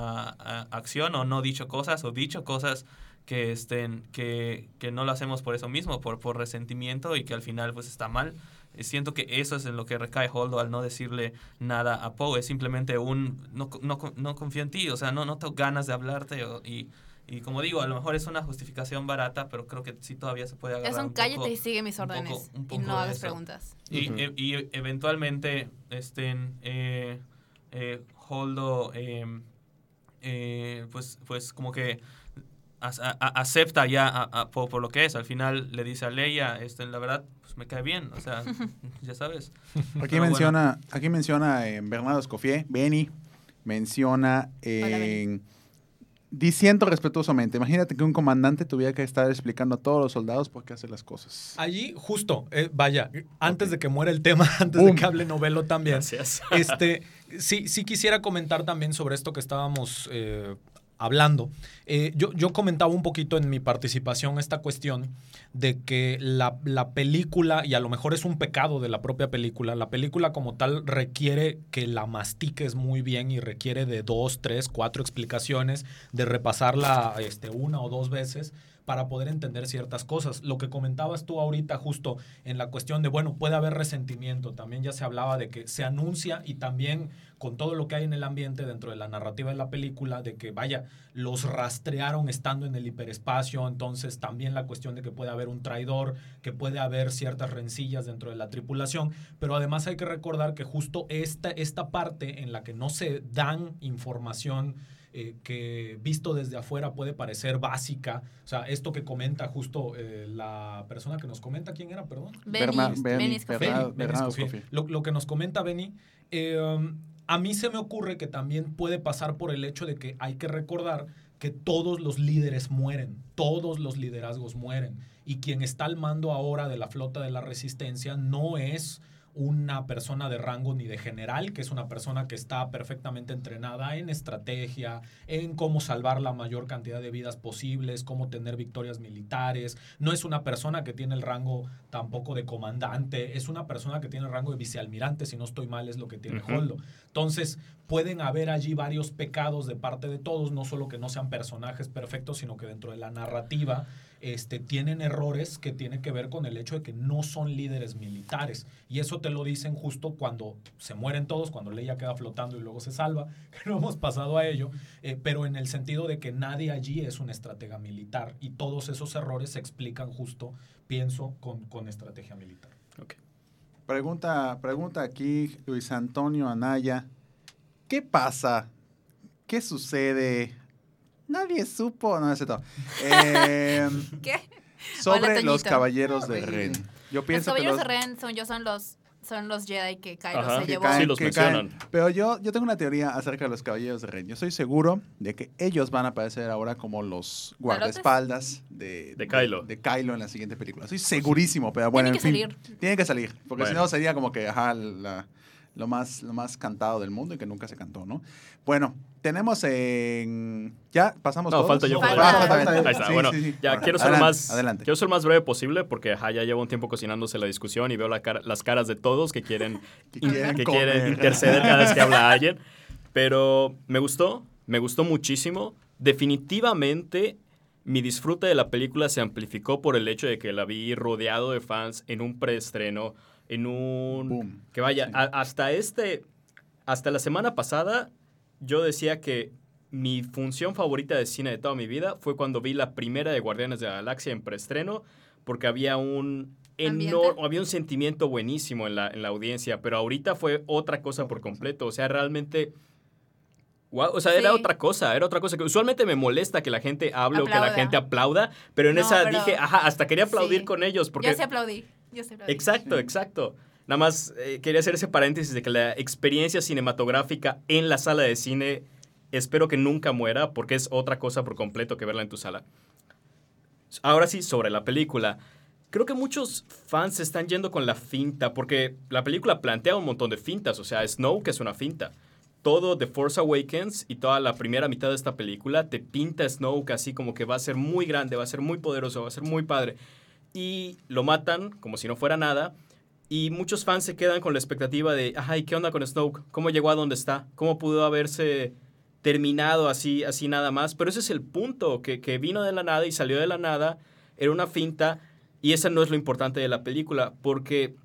acción o no dicho cosas o dicho cosas que, estén, que, que no lo hacemos por eso mismo, por, por resentimiento y que al final pues está mal. Eh, Siento que eso es en lo que recae Holdo al no decirle nada a Poe. Es simplemente un no, no, no confío en ti, o sea, no, no tengo ganas de hablarte. o- y, y como digo, a lo mejor es una justificación barata, pero creo que sí todavía se puede agarrar. Es un un cállate poco- y sigue mis un poco- órdenes. y no hagas preguntas. Y, Ujú. e- y eventualmente, este, eh, eh, Holdo, eh, eh, pues, pues como que a- a- acepta ya a- a- por, por lo que es. Al final le dice a Leia, este, la verdad, pues me cae bien. O sea, ya sabes. Aquí Pero menciona, aquí menciona eh, Bernardo Escofié, Benny, menciona Hola. Diciendo respetuosamente, imagínate que un comandante tuviera que estar explicando a todos los soldados por qué hace las cosas. Allí, justo, eh, vaya, antes de que muera el tema, antes Boom. de que hable novelo también. Gracias. Este, sí, sí quisiera comentar también sobre esto que estábamos eh, hablando. Eh, yo, yo comentaba un poquito en mi participación esta cuestión de que la, la película, y a lo mejor es un pecado de la propia película, la película como tal requiere que la mastiques muy bien y requiere de dos, tres, cuatro explicaciones, de repasarla este, una o dos veces para poder entender ciertas cosas. Lo que comentabas tú ahorita justo en la cuestión de, bueno, puede haber resentimiento, también ya se hablaba de que se anuncia y también con todo lo que hay en el ambiente dentro de la narrativa de la película, de que, vaya, los rastrearon estando en el hiperespacio, entonces también la cuestión de que puede haber un traidor, que puede haber ciertas rencillas dentro de la tripulación, pero además hay que recordar que justo esta, esta parte en la que no se dan información eh, que visto desde afuera puede parecer básica. O sea, esto que comenta justo eh, la persona que nos comenta, ¿quién era? Perdón. Benny. Lo, lo que nos comenta Benny, eh, um, a mí se me ocurre que también puede pasar por el hecho de que hay que recordar que todos los líderes mueren, todos los liderazgos mueren, y quien está al mando ahora de la flota de la resistencia no es una persona de rango ni de general, que es una persona que está perfectamente entrenada en estrategia, en cómo salvar la mayor cantidad de vidas posibles, cómo tener victorias militares. No es una persona que tiene el rango tampoco de comandante, es una persona que tiene el rango de vicealmirante, si no estoy mal es lo que tiene. Holdo. Entonces, pueden haber allí varios pecados de parte de todos, no solo que no sean personajes perfectos, sino que dentro de la narrativa este, tienen errores que tienen que ver con el hecho de que no son líderes militares. Y eso te lo dicen justo cuando se mueren todos, cuando Leia queda flotando y luego se salva, que no hemos pasado a ello, eh, pero en el sentido de que nadie allí es un estratega militar. Y todos esos errores se explican justo, pienso, con, con estrategia militar. Pregunta, pregunta aquí Luis Antonio Anaya. ¿Qué pasa? ¿Qué sucede? Nadie supo. No, no es cierto. Eh, ¿Qué? sobre Hola, los caballeros de Ren. Yo Los pienso que caballeros los, de Ren, según yo, son los, son los Jedi que Kylo Ajá. se Que llevó. caen- Sí, los que caen. Pero yo, yo tengo una teoría acerca de los caballeros de Ren. Yo estoy seguro de que ellos van a aparecer ahora como los guardaespaldas de, De Kylo. De, Kylo en la siguiente película. Estoy segurísimo, pero bueno, Tiene en que fin. salir. Tiene que salir. Porque si no sería como que, ajá, la- lo, más, lo más cantado del mundo y que nunca se cantó, ¿no? Bueno, tenemos en... ¿Ya pasamos No, todos? falta yo. Falta. Ah, falta. Ahí está. Sí, bueno, sí, sí. ya quiero ser lo adelante, más Adelante. quiero ser lo más breve posible porque ajá, ya llevo un tiempo cocinándose la discusión y veo la cara- las caras de todos que quieren Que quieren que quieren interceder cada vez que habla alguien. Pero me gustó, me gustó muchísimo. Definitivamente mi disfrute de la película se amplificó por el hecho de que la vi rodeado de fans en un preestreno, en un Boom. que vaya, Sí. a- hasta este hasta la semana pasada yo decía que mi función favorita de cine de toda mi vida fue cuando vi la primera de Guardianes de la Galaxia en preestreno, porque había un ¿Ambiente? enor- había un sentimiento buenísimo en la, en la audiencia, pero ahorita fue otra cosa por completo. O sea, realmente. Wow, o sea, Sí. era otra cosa, era otra cosa que usualmente me molesta que la gente hable o que la gente aplauda, pero en No, esa pero- dije, ajá, hasta quería aplaudir Sí. con ellos porque Yo sí aplaudí. Exacto, exacto. Nada más eh, quería hacer ese paréntesis de que la experiencia cinematográfica en la sala de cine espero que nunca muera porque es otra cosa por completo que verla en tu sala. Ahora sí, sobre la película. Creo que muchos fans se están yendo con la finta porque la película plantea un montón de fintas. O sea, Snow, que es una finta. Todo The Force Awakens y toda la primera mitad de esta película te pinta a Snoke así como que va a ser muy grande, va a ser muy poderoso, va a ser muy padre. Y lo matan como si no fuera nada. Y muchos fans se quedan con la expectativa de, ay, ¿qué onda con Snoke? ¿Cómo llegó a donde está? ¿Cómo pudo haberse terminado así, así nada más? Pero ese es el punto, que, que vino de la nada y salió de la nada, era una finta, y esa no es lo importante de la película, porque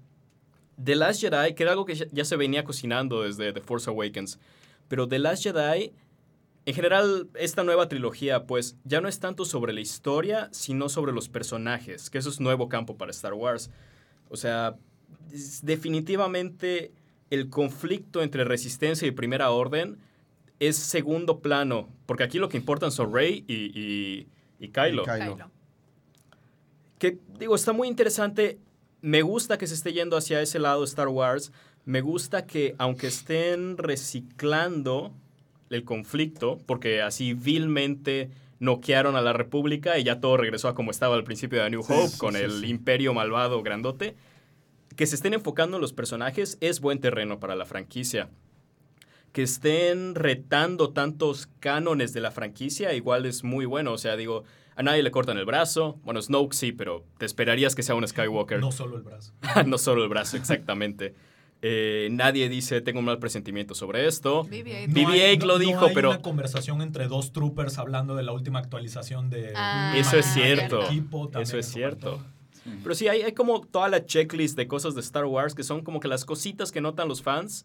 The Last Jedi, que era algo que ya se venía cocinando desde The Force Awakens, pero The Last Jedi, en general, esta nueva trilogía, pues ya no es tanto sobre la historia, sino sobre los personajes, que eso es nuevo campo para Star Wars. O sea, definitivamente el conflicto entre resistencia y primera orden es segundo plano, porque aquí lo que importan son Rey y, y, y Kylo. Y. Kylo. Que digo, está muy interesante. Me gusta que se esté yendo hacia ese lado Star Wars. Me gusta que, aunque estén reciclando el conflicto, porque así vilmente noquearon a la República y ya todo regresó a como estaba al principio de A New Sí, Hope, sí, con sí, el imperio malvado grandote. Que se estén enfocando en los personajes es buen terreno para la franquicia. Que estén retando tantos cánones de la franquicia igual es muy bueno. O sea, digo, a nadie le cortan el brazo. Bueno, Snoke sí, pero te esperarías que sea un Skywalker. No solo el brazo. no solo el brazo, exactamente. Eh, nadie dice, tengo un mal presentimiento sobre esto. BB-8. No BB-8 lo dijo, hay pero- una conversación entre dos troopers hablando de la última actualización de. Ah, Eso es cierto. cierto. Equipo, también Eso es cierto. Pero sí, hay, hay como toda la checklist de cosas de Star Wars que son como que las cositas que notan los fans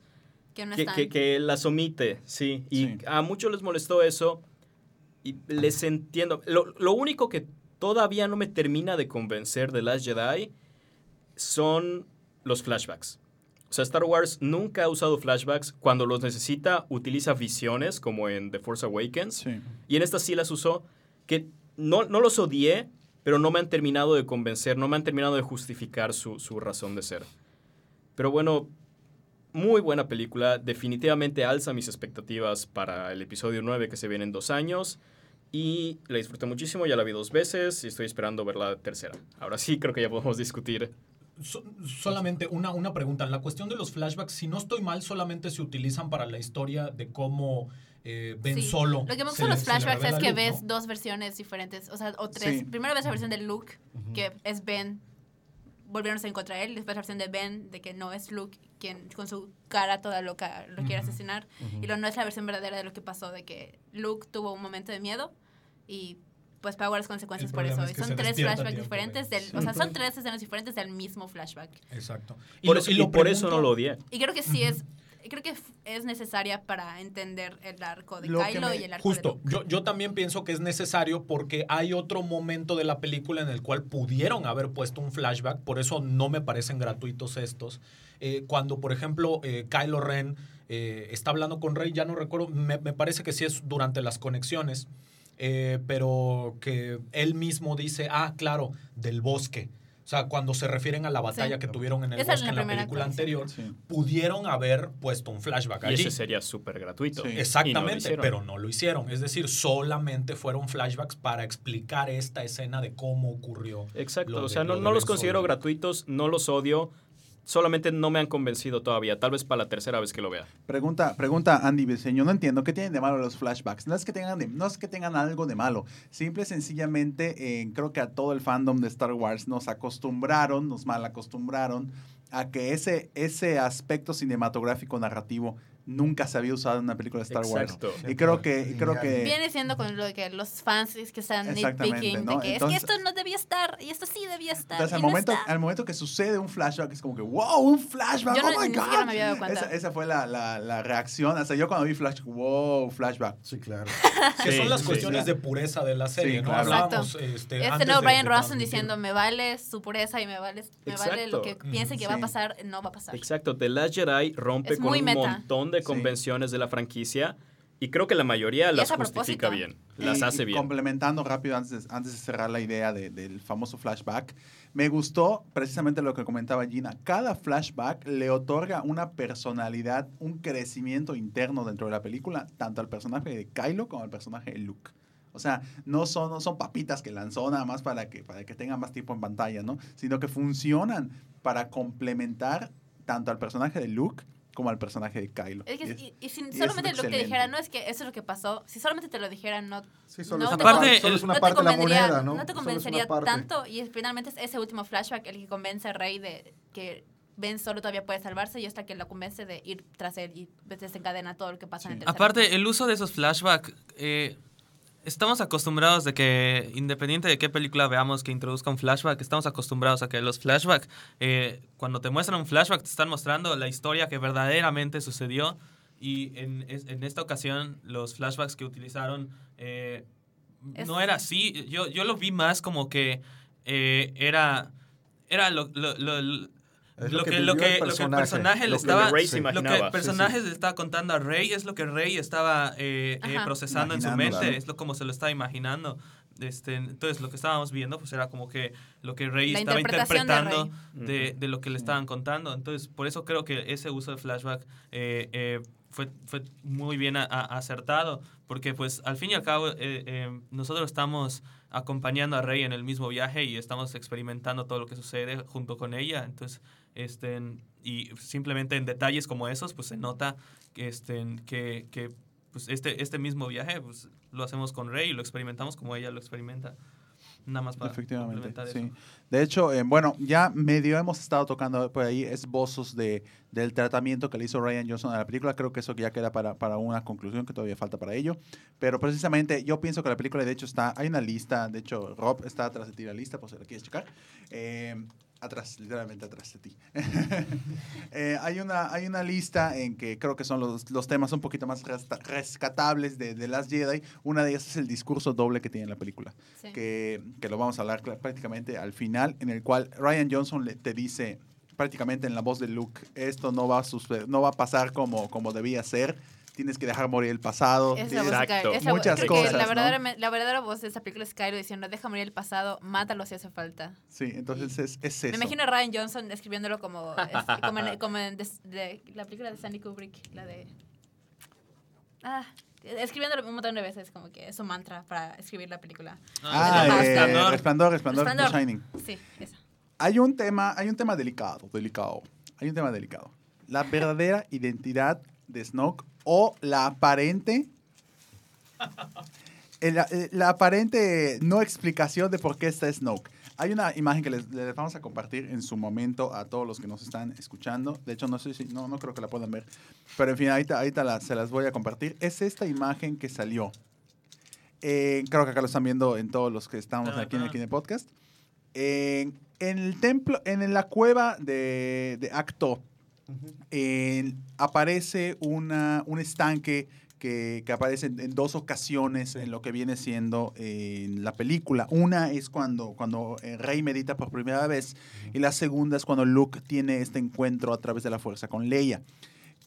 Que no que, están. que- que las omite, sí. Y Sí. a muchos les molestó eso y les entiendo. Lo, lo único que todavía no me termina de convencer de Last Jedi son los flashbacks. O sea, Star Wars nunca ha usado flashbacks. Cuando los necesita, utiliza visiones, como en The Force Awakens. Sí. Y en estas sí las usó, que no, no los odié, pero no me han terminado de convencer, no me han terminado de justificar su, su razón de ser. Pero bueno, muy buena película, definitivamente alza mis expectativas para el episodio 9 que se viene en dos años. Y la disfruté muchísimo, ya la vi dos veces y estoy esperando ver la tercera. Ahora sí creo que ya podemos discutir. So- solamente una, una pregunta. En la cuestión de los flashbacks, si no estoy mal, solamente se utilizan para la historia de cómo eh, Ben Sí. Solo. Lo que me gusta de los flashbacks es que Luke, ves ¿no? dos versiones diferentes, o sea, o tres. Sí. Primero ves la versión de Luke, que es Ben volviéndose en contra de él, después la versión de Ben, de que no es Luke quien con su cara toda loca lo quiere Ujú. asesinar, y lo no es la versión verdadera de lo que pasó, de que Luke tuvo un momento de miedo y pues pagó las consecuencias por eso. es Y que son tres flashbacks diferentes, del, o sea, son tres escenas diferentes del mismo flashback. Exacto. Por, lo- eso, y por eso no lo odié. Y creo que sí es, creo que es necesaria para entender el arco de Lo Kylo me- y el arco de Justo, yo, yo también pienso que es necesario porque hay otro momento de la película en el cual pudieron haber puesto un flashback, por eso no me parecen gratuitos estos. Eh, cuando, por ejemplo, eh, Kylo Ren eh, está hablando con Rey, ya no recuerdo, me, me parece que sí es durante las conexiones, eh, pero que él mismo dice, ah, claro, del bosque. O sea, cuando se refieren a la batalla Sí. que tuvieron en el Esa bosque en la película anterior, Sí. pudieron haber puesto un flashback Y ese sería súper gratuito. Sí. No Exactamente, pero no lo hicieron. Es decir, solamente fueron flashbacks para explicar esta escena de cómo ocurrió. Exacto, o sea, no, no los considero gratuitos, no los odio, solamente no me han convencido todavía, tal vez para la tercera vez que lo vea. Pregunta, pregunta Andy Briseño, no entiendo, ¿qué tienen de malo los flashbacks? No es que tengan, no es que tengan algo de malo, simple y sencillamente eh, creo que a todo el fandom de Star Wars nos acostumbraron, nos mal acostumbraron a que ese, ese aspecto cinematográfico narrativo nunca se había usado en una película de Star Exacto. Wars. Y creo que, y creo que Viene siendo con lo de que los fans es que están nitpicking, ¿no? de que Entonces- es que esto no debía estar y esto sí debía estar. Entonces, al no momento, está. al momento que sucede un flashback, es como que, wow, un flashback, Yo no- oh my god. siquiera me había dado cuenta. Esa, esa fue la, la, la reacción. O sea, yo cuando vi flashback, wow, flashback. Sí, claro. Que Sí, son las sí, cuestiones sí. de pureza de la serie, Sí, ¿no? claro. Hablábamos este, Este antes nuevo de- Brian Rawson diciendo me vale su pureza y me vale, me vale lo que piensen que va a pasar, no va a pasar. Exacto, The Last Jedi rompe Es con un meta. montón de Sí. convenciones de la franquicia y creo que la mayoría las justifica propósito. bien, las Y- hace y bien. Complementando rápido antes de, antes de cerrar la idea de- del famoso flashback, me gustó precisamente lo que comentaba Gina. Cada flashback le otorga una personalidad, un crecimiento interno dentro de la película, tanto al personaje de Kylo como al personaje de Luke. O sea, no son, no son papitas que lanzó nada más para que, para que tengan más tiempo en pantalla, ¿no? Sino que funcionan para complementar tanto al personaje de Luke como al personaje de Kylo. Es que, Y es- y, y si y solamente lo que excelente. dijera, no es que eso es lo que pasó, si solamente te lo dijera, no, Sí, solo No es te una Aparte, parte, solo el- es una no te parte de la moneda, ¿no? te es una convencería tanto y finalmente es ese último flashback el que convence a Rey de que Ben solo todavía puede salvarse y hasta que la convence de ir tras él y desencadena todo lo que pasa en el tercer Aparte, el uso de esos flashbacks, eh, estamos acostumbrados de que, independiente de qué película veamos que introduzca un flashback, estamos acostumbrados a que los flashbacks, eh, cuando te muestran un flashback, te están mostrando la historia que verdaderamente sucedió. Y en, en esta ocasión, los flashbacks que utilizaron eh, no era así. Yo, yo lo vi más como que eh, era, era lo, lo- lo- Es lo lo que que, lo que, el lo que el personaje, le estaba Rey se lo que el personaje le estaba contando a Rey es lo que Rey estaba eh, eh, procesando en su Imaginando, mente, es lo como se lo estaba imaginando. este, entonces lo que estábamos viendo pues era como que lo que Rey La estaba de interpretando Rey. de, de lo que le estaban contando. Entonces, por eso creo que ese uso de flashback eh, eh, fue, fue muy bien a- a- acertado, porque pues al fin y al cabo eh, eh, nosotros estamos acompañando a Rey en el mismo viaje y estamos experimentando todo lo que sucede junto con ella. Entonces, este, y simplemente en detalles como esos, pues se nota que, este, que, que pues este, este mismo viaje pues, lo hacemos con Rey y lo experimentamos como ella lo experimenta. Nada más para Efectivamente, sí. eso. De hecho, eh, bueno, ya medio hemos estado tocando por ahí esbozos de, del tratamiento que le hizo Ryan Johnson a la película. Creo que eso ya queda para, para una conclusión que todavía falta para ello. Pero precisamente yo pienso que la película, de hecho, está, hay una lista, de hecho, Rob está atrás de ti la lista, por si la quieres checar. Eh, atrás, literalmente atrás de ti. Eh, hay, una, hay una lista en que creo que son los, los temas un poquito más rescatables de, de Last Jedi. Una de ellas es el discurso doble que tiene la película, Sí. que, que lo vamos a hablar prácticamente al final, en el cual Ryan Johnson le, te dice prácticamente en la voz de Luke, esto no va a, suceder, no va a pasar como, como debía ser, tienes que dejar morir el pasado. Es la voz de Exacto. Kylo. Es la- Muchas creo cosas, que la ¿no? verdadera, la verdadera voz de esta película es Kylo diciendo, deja morir el pasado, mátalo si hace falta. Sí, entonces es, es eso. Me imagino a Ryan Johnson escribiéndolo como, es- como, en, como en des- de- la película de Stanley Kubrick, la de... Ah, escribiéndolo un montón de veces, como que es su mantra para escribir la película. Ah, Resplandor. eh, resplandor, resplandor, Resplandor. The Shining. Sí, esa. Hay un tema, hay un tema delicado, delicado. Hay un tema delicado. La verdadera identidad de Snoke o la aparente el- eh, la aparente no explicación de por qué está Snoke. Hay una imagen que les, les vamos a compartir en su momento a todos los que nos están escuchando. De hecho, no sé si, no, no creo que la puedan ver. Pero en fin, ahorita, ahorita la- se las voy a compartir. Es esta imagen que salió. Eh, creo que acá lo están viendo en todos los que estamos aquí en el Kine Podcast. En, en el templo, en la cueva de, de Acto, aparece una, un estanque que, que aparece en, en dos ocasiones en lo que viene siendo eh, la película. Una es cuando, cuando eh, Rey medita por primera vez y la segunda es cuando Luke tiene este encuentro a través de la fuerza con Leia.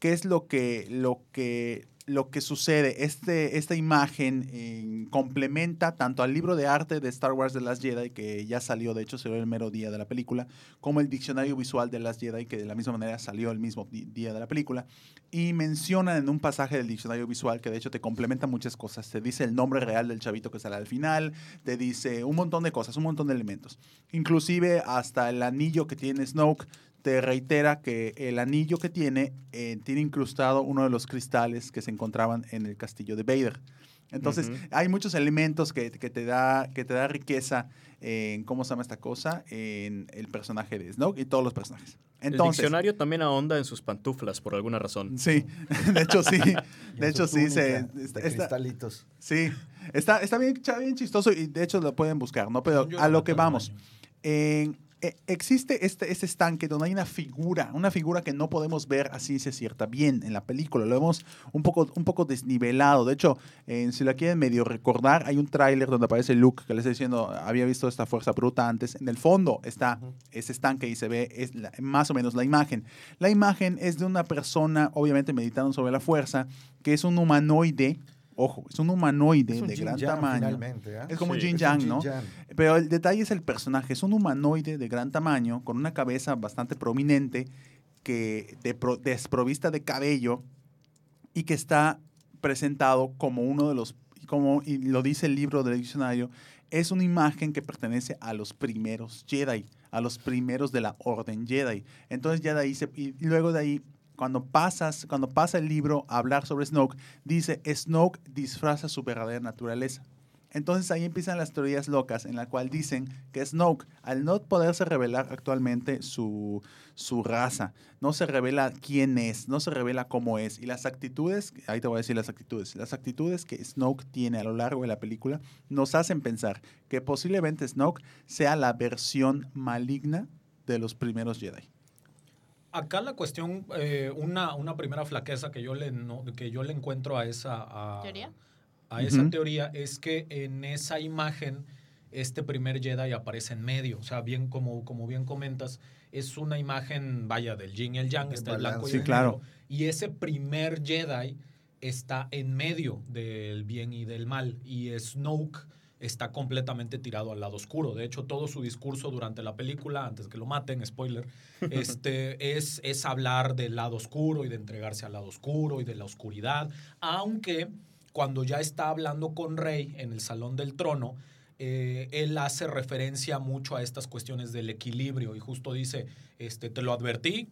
¿Qué es lo que, lo que, lo que sucede? Este, esta imagen eh, complementa tanto al libro de arte de Star Wars de Last Jedi, que ya salió, de hecho salió el mero día de la película, como el diccionario visual de Last Jedi, que de la misma manera salió el mismo día de la película, y mencionan en un pasaje del diccionario visual que de hecho te complementa muchas cosas. Te dice el nombre real del chavito que sale al final, te dice un montón de cosas, un montón de elementos. Inclusive hasta el anillo que tiene Snoke te reitera que el anillo que tiene eh, tiene incrustado uno de los cristales que se encontraban en el castillo de Vader. Entonces, hay muchos elementos que, que te da, que te da riqueza en cómo se llama esta cosa, en el personaje de Snoke y todos los personajes. el diccionario también ahonda en sus pantuflas por alguna razón. Sí, de hecho sí. De hecho sí. Se, está, de cristalitos. sí, está, está bien, bien chistoso y de hecho lo pueden buscar, ¿no? Pero a lo que vamos. En- eh, existe este, este estanque donde hay una figura, una figura que no podemos ver así se cierta bien en la película. Lo vemos un poco, un poco desnivelado. De hecho, eh, si la quieren medio recordar, hay un tráiler donde aparece Luke que le está diciendo, había visto esta fuerza bruta antes. En el fondo está ese estanque y se ve es la- más o menos la imagen. La imagen es de una persona, obviamente meditando sobre la fuerza, que es un humanoide. Ojo, es un humanoide Es un de Jin gran Yang, tamaño. ¿ah? Es como Sí. Jin Yang, ¿no? Yang. Pero el detalle es el personaje. Es un humanoide de gran tamaño, con una cabeza bastante prominente, que de pro- desprovista de cabello y que está presentado como uno de los, como y lo dice el libro del diccionario, es una imagen que pertenece a los primeros Jedi, a los primeros de la Orden Jedi. Entonces ya de ahí se, y luego de ahí cuando pasas, cuando pasa el libro a hablar sobre Snoke, dice Snoke disfraza su verdadera naturaleza. Entonces ahí empiezan las teorías locas en la cual dicen que Snoke, al no poderse revelar actualmente su, su raza, no se revela quién es, no se revela cómo es. Y las actitudes, ahí te voy a decir las actitudes, las actitudes que Snoke tiene a lo largo de la película nos hacen pensar que posiblemente Snoke sea la versión maligna de los primeros Jedi. Acá la cuestión, eh, una, una primera flaqueza que yo le, no- que yo le encuentro a esa, a, ¿Teoría? a esa teoría es que en esa imagen este primer Jedi aparece en medio. O sea, bien como, como bien comentas, es una imagen, vaya, del yin y el yang, está el blanco y el Sí, claro. negro. Y ese primer Jedi está en medio del bien y del mal. Y Snoke está completamente tirado al lado oscuro. De hecho, todo su discurso durante la película, antes que lo maten, spoiler, este, es, es hablar del lado oscuro y de entregarse al lado oscuro y de la oscuridad, aunque cuando ya está hablando con Rey en el Salón del Trono, eh, él hace referencia mucho a estas cuestiones del equilibrio y justo dice, este, te lo advertí,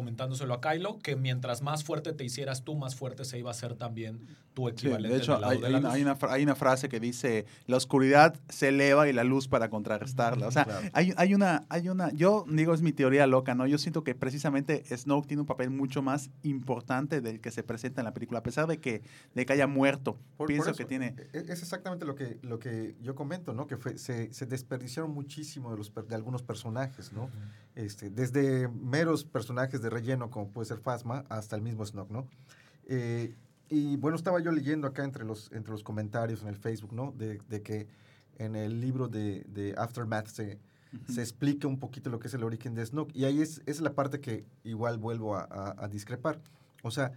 comentándoselo a Kylo, que mientras más fuerte te hicieras tú, más fuerte se iba a hacer también tu Sí, equivalente. de hecho, hay, de hay la hay una hay una frase que dice, la oscuridad se eleva y la luz para contrarrestarla. O sea, Claro. hay, hay una, hay una, yo digo, es mi teoría loca, ¿no? Yo siento que precisamente Snoke tiene un papel mucho más importante del que se presenta en la película, a pesar de que, de que haya muerto. Por- pienso por eso, que tiene... e- Es exactamente lo que, lo que yo comento, ¿no? Que fue, se, se desperdiciaron muchísimo de, los, de algunos personajes, ¿no? este, desde meros personajes de relleno, como puede ser Phasma, hasta el mismo Snoke, ¿no? Eh, y bueno, estaba yo leyendo acá entre los, entre los comentarios en el Facebook, ¿no? De, de que en el libro de, de Aftermath se, se explica un poquito lo que es el origen de Snoke. Y ahí es, es la parte que igual vuelvo a, a- a discrepar. O sea,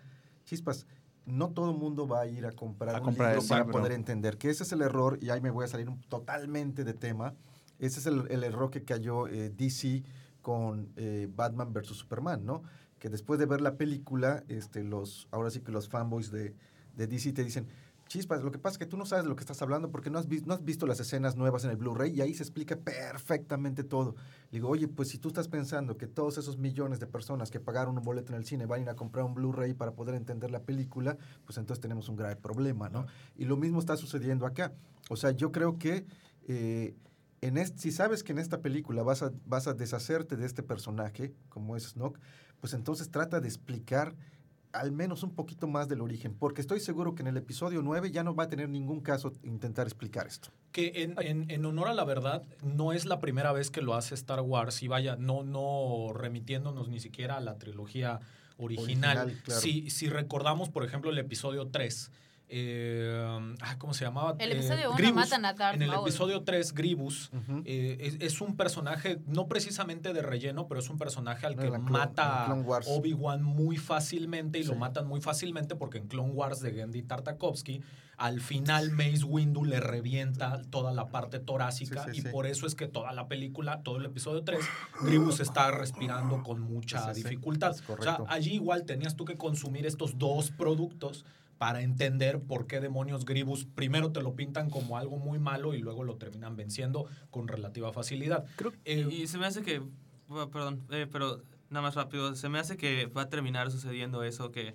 chispas, no todo el mundo va a ir a comprar A un comprar libro para poder entender que ese es el error, y ahí me voy a salir totalmente de tema. Ese es el, el error que cayó eh, DC con eh, Batman versus Superman, ¿no? Que después de ver la película, este, los, ahora sí que los fanboys de, de DC te dicen, chispas, lo que pasa es que tú no sabes de lo que estás hablando porque no has, vis- no has visto las escenas nuevas en el Blu-ray y ahí se explica perfectamente todo. Le digo, oye, pues si tú estás pensando que todos esos millones de personas que pagaron un boleto en el cine van a ir a comprar un Blu-ray para poder entender la película, pues entonces tenemos un grave problema, ¿no? Y lo mismo está sucediendo acá. O sea, yo creo que eh, en si sabes que en esta película vas a, vas a deshacerte de este personaje, como es Snoke, pues entonces trata de explicar al menos un poquito más del origen, porque estoy seguro que en el episodio 9 ya no va a tener ningún caso intentar explicar esto. Que en, en- en honor a la verdad, no es la primera vez que lo hace Star Wars y vaya, no, no remitiéndonos ni siquiera a la trilogía original. Original, claro. si, si recordamos, por ejemplo, el episodio 3, eh, ah, ¿cómo se llamaba? El Eh, episodio 1 Grievous. matan a Darth En el Maul. episodio 3, Gribus Ujú. es, es un personaje, no precisamente de relleno, pero es un personaje al No, que mata Obi-Wan muy fácilmente y lo matan muy fácilmente porque en Clone Wars de Gendy Tartakovsky, al final Mace Windu le revienta toda la parte torácica Sí, sí, y sí. por eso es que toda la película, todo el episodio 3, Gribus está respirando con mucha Sí, sí, sí. dificultad. O sea, allí igual tenías tú que consumir estos dos productos para entender por qué demonios Gribus primero te lo pintan como algo muy malo y luego lo terminan venciendo con relativa facilidad. Creo Eh, Y se me hace que, perdón, eh, pero nada más rápido, se me hace que va a terminar sucediendo eso, que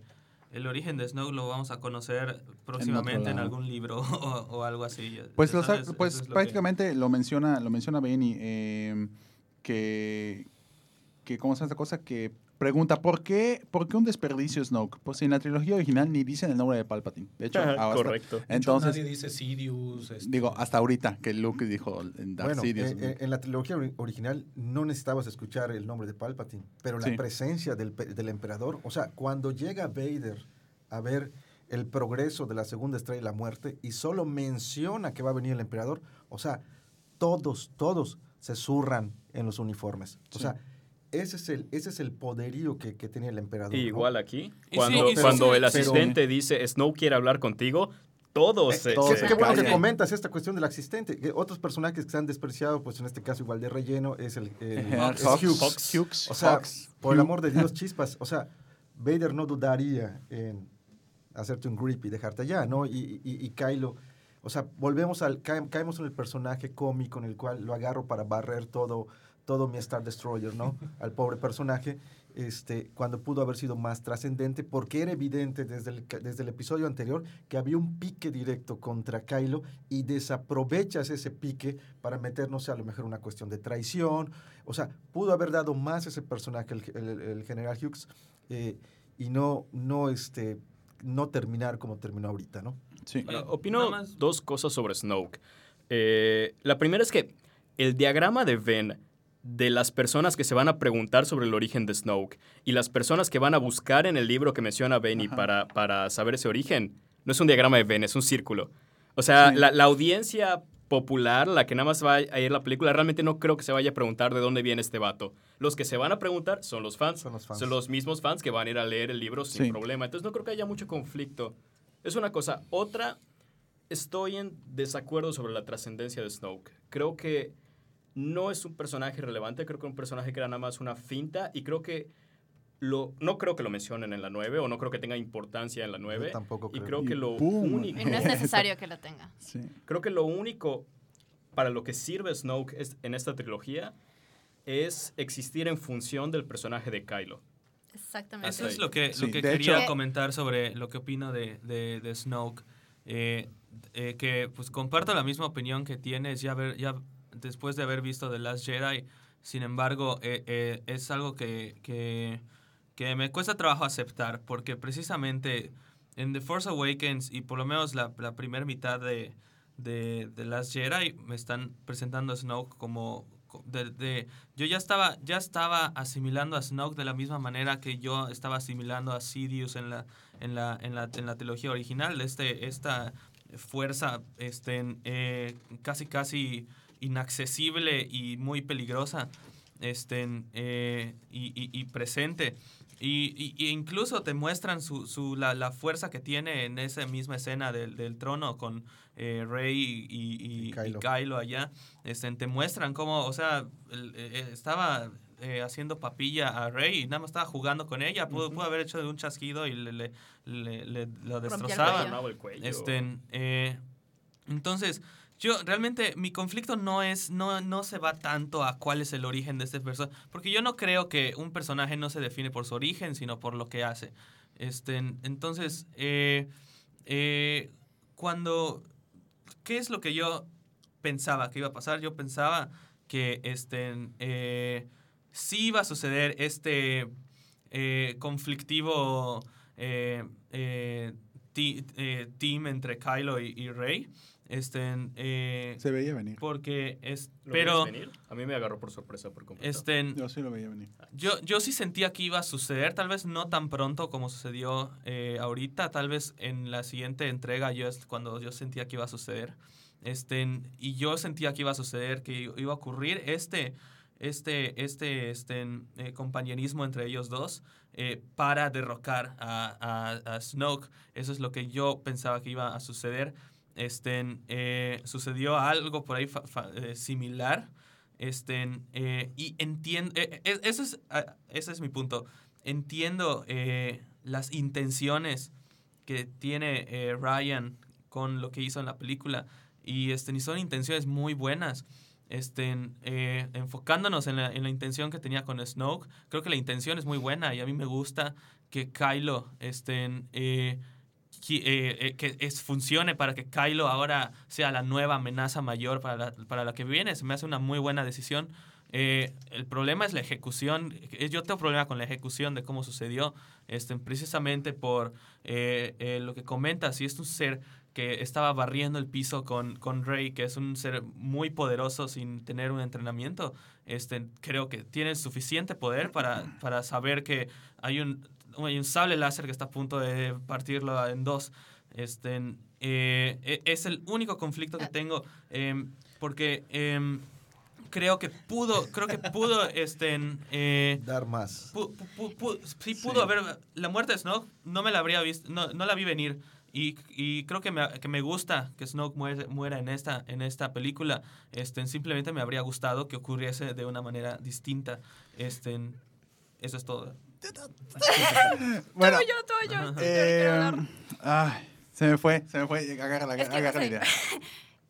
el origen de Snow lo vamos a conocer próximamente en, algún libro o, o algo así. Pues, pues es lo que- prácticamente lo menciona, lo menciona Benny, eh, que, que, ¿cómo se llama esta cosa? Que pregunta, ¿por qué, ¿por qué un desperdicio Snoke? Pues en la trilogía original ni dicen el nombre de Palpatine. De hecho, hasta- Correcto. de hecho, entonces, nadie dice Sidious. este, digo, hasta ahorita que Luke dijo en Darth Bueno, Sidious. eh, eh, en la trilogía ori- original no necesitabas escuchar el nombre de Palpatine, pero la Sí. presencia del, del emperador, o sea, cuando llega Vader a ver el progreso de la segunda estrella de la muerte y solo menciona que va a venir el emperador, o sea, todos, todos se zurran en los uniformes. O Sí. sea, ese es el, ese es el poderío que, que tenía el emperador. Y ¿no? igual aquí, cuando, sí, y sí, cuando sí, el pero- asistente dice Snow quiere hablar contigo, todos Qué, se qué bueno que comentas esta cuestión del asistente. Que otros personajes que se han despreciado, pues en este caso igual de relleno, es el, el- es Hux, Hux. Hux, Hux, O sea, Hux. por el amor de Dios, chispas. O sea, Vader no dudaría en hacerte un grip y dejarte allá, ¿no? Y, y, y Kylo, o sea, volvemos al, cae- caemos en el personaje cómico en el cual lo agarro para barrer todo, todo mi Star Destroyer, ¿no? Al pobre personaje, este, cuando pudo haber sido más trascendente, porque era evidente desde el, desde el episodio anterior que había un pique directo contra Kylo y desaprovechas ese pique para meternos a lo mejor una cuestión de traición. O sea, pudo haber dado más ese personaje, el, el- el general Hughes, eh, y no, no, este, no terminar como terminó ahorita, ¿no? Sí. Eh, opino más- dos cosas sobre Snoke. Eh, la primera es que el diagrama de Venn de las personas que se van a preguntar sobre el origen de Snoke y las personas que van a buscar en el libro que menciona Benny para, para saber ese origen, no es un diagrama de Venn, es un círculo. O sea, Sí. la, la audiencia popular, la que nada más va a ir a la película, realmente no creo que se vaya a preguntar de dónde viene este vato. Los que se van a preguntar son los fans. Son los fans. Son los mismos fans que van a ir a leer el libro sin Sí. problema. Entonces no creo que haya mucho conflicto. Es una cosa. Otra, estoy en desacuerdo sobre la trascendencia de Snoke. Creo que no es un personaje relevante, creo que es un personaje que era nada más una finta y creo que lo, no creo que lo mencionen en la 9 o no creo que tenga importancia en la 9. Yo tampoco Y creo. creo que lo ¡pum! único... Y no es necesario que la tenga. Sí. Creo que lo único para lo que sirve Snoke es- en esta trilogía es existir en función del personaje de Kylo. Exactamente. Eso es lo que, Sí, lo que quería hecho- comentar sobre lo que opino de, de, de Snoke. Eh, eh, que pues comparto la misma opinión que tienes ya, ver, ya después de haber visto The Last Jedi. Sin embargo, eh, eh, es algo que, que, me cuesta trabajo aceptar porque precisamente en The Force Awakens y por lo menos la, la primera mitad de, The Last Jedi me están presentando a Snoke como de- yo ya estaba ya estaba asimilando a Snoke de la misma manera que yo estaba asimilando a Sidious en la en la en la, en la trilogía original este esta fuerza este eh, casi casi inaccesible y muy peligrosa este eh, y, y- y presente y, y- y incluso te muestran su, su- la, la fuerza que tiene en esa misma escena del, del trono con eh, Rey y, y- y- Y Kylo. y Kylo allá. Este, te muestran cómo, o sea, el- eh, estaba eh, haciendo papilla a Rey y nada más estaba jugando con ella. Pudo, pudo haber hecho un chasquido y le, le- le- le- lo destrozaba. el cuello. Este, eh, entonces, yo realmente mi conflicto no es, no, no se va tanto a cuál es el origen de este personaje, porque yo no creo que un personaje no se define por su origen, sino por lo que hace. Este, entonces, eh, eh, cuando, ¿qué es lo que yo pensaba que iba a pasar? Yo pensaba que este, eh, sí iba a suceder este eh, conflictivo ti- team entre Kylo y Rey. Este, eh, Se veía venir. porque es, ¿Lo pero venir? A mí me agarró por sorpresa por completo. este, Yo sí lo veía venir. yo, yo sí sentía que iba a suceder, tal vez no tan pronto como sucedió eh, ahorita, tal vez en la siguiente entrega yo es cuando yo sentía que iba a suceder. Este, y yo sentía que iba a suceder, que iba a ocurrir este, este, este, este eh, compañerismo entre ellos dos eh, para derrocar a, a, a Snoke. Eso es lo que yo pensaba que iba a suceder. Este, eh, sucedió algo por ahí eh, similar. Este, y entiendo, eh, eh, es, ah, ese es mi punto. Entiendo las intenciones que tiene Ryan con lo que hizo en la película. Y, este, y son intenciones muy buenas. Este, eh, enfocándonos en la, en la intención que tenía con Snoke, creo que la intención es muy buena y a mí me gusta que Kylo este, eh, eh, eh, que es, funcione para que Kylo ahora sea la nueva amenaza mayor para la, para la que viene. Se me hace una muy buena decisión. Eh, el problema es la ejecución. Yo tengo problema con la ejecución de cómo sucedió, este, precisamente por lo que comentas. Si es un ser que estaba barriendo el piso con, con Rey, que es un ser muy poderoso sin tener un entrenamiento, este, creo que tiene suficiente poder para, para saber que hay un, hay un sable láser que está a punto de partirlo en dos. Este, eh, e- es el único conflicto que tengo, em, porque em, creo que pudo, creo que pudo, este, eh, Dar más. pu- pu- pu- sí Sí. pudo haber la muerte de Snoke no me la habría visto no, no la vi venir y, y creo que me, que me gusta que Snoke muere- muera en esta en esta película este simplemente me habría gustado que ocurriese de una manera distinta este eso es todo Bueno, Todo yo, todo yo. yo eh, ay, se me fue, se me fue. Agarra la, Es que agarra no la sé. idea.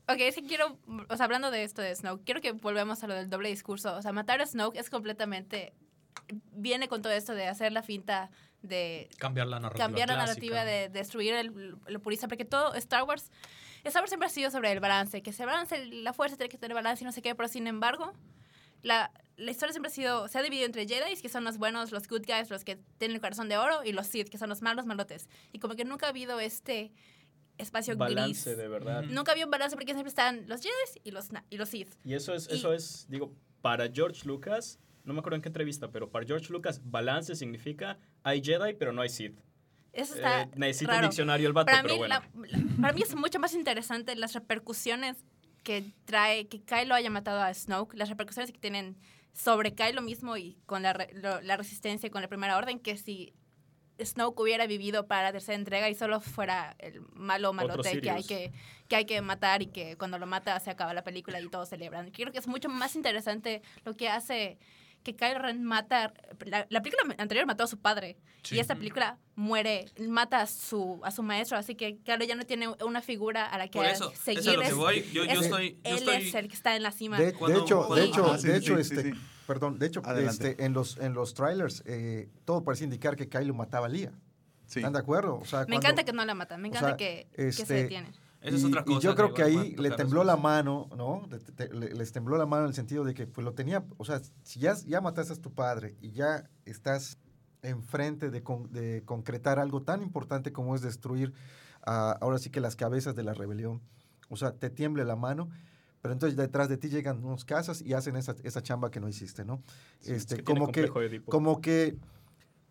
Ok, es que quiero, o sea, hablando de esto de Snoke, quiero que volvamos a lo del doble discurso. O sea, matar a Snoke es completamente, viene con todo esto de hacer la finta de Cambiar la narrativa. cambiar la clásica. narrativa, de destruir el, lo purista, porque todo Star Wars, Star Wars siempre ha sido sobre el balance, que se balance, la fuerza tiene que tener balance y no sé qué, pero sin embargo, la, la historia siempre ha sido, se ha dividido entre Jedi, que son los buenos, los good guys, los que tienen el corazón de oro, y los Sith, que son los malos, malotes. Y como que nunca ha habido este espacio Balance gris. de verdad. Nunca había un balance porque siempre están los Jedi y los, y los Sith. Y eso es, Y- eso es, digo, para George Lucas, no me acuerdo en qué entrevista, pero para George Lucas, balance significa hay Jedi, pero no hay Sith. Eso está Eh, necesita raro. un diccionario el vato, para pero mí, bueno. la- la- para mí es mucho más interesante las repercusiones que trae que Kylo haya matado a Snoke, las repercusiones que tienen sobre Kylo mismo y con la, re- lo- la resistencia y con la Primera Orden, que si Snoke hubiera vivido para la tercera entrega y solo fuera el malo malote que hay que, que hay que matar y que cuando lo mata se acaba la película y todos celebran. Creo que es mucho más interesante lo que hace que Kylo Ren mata... La, la película anterior mató a su padre Sí. y esta película muere, mata a su, a su maestro, así que claro, ya no tiene una figura a la que Por eso, seguir. eso es a lo que es- voy. Yo- yo es- estoy- yo él estoy- es el que está en la cima. De, de hecho, de hecho, Ah, sí, de hecho, sí, este, sí. perdón, de hecho, Adelante. este, en los en los trailers eh, todo parece indicar que Kylo mataba a Lía. Sí. ¿Están de acuerdo? O sea, me cuando- encanta que no la matan, me o encanta sea, que, que se este, detiene. Esa es y- otra Y cosa yo creo que que ahí le tembló la mano, ¿no? Le- te- le- les tembló la mano en el sentido de que pues lo tenía, o sea, si ya, ya mataste a tu padre y ya estás enfrente de, con- de concretar algo tan importante como es destruir ah, ahora sí que las cabezas de la rebelión, o sea, te tiemble la mano. Pero entonces detrás de ti llegan unos casas y hacen esa, esa chamba que no hiciste, ¿no? este, es que como que, complejo de Edipo. como que,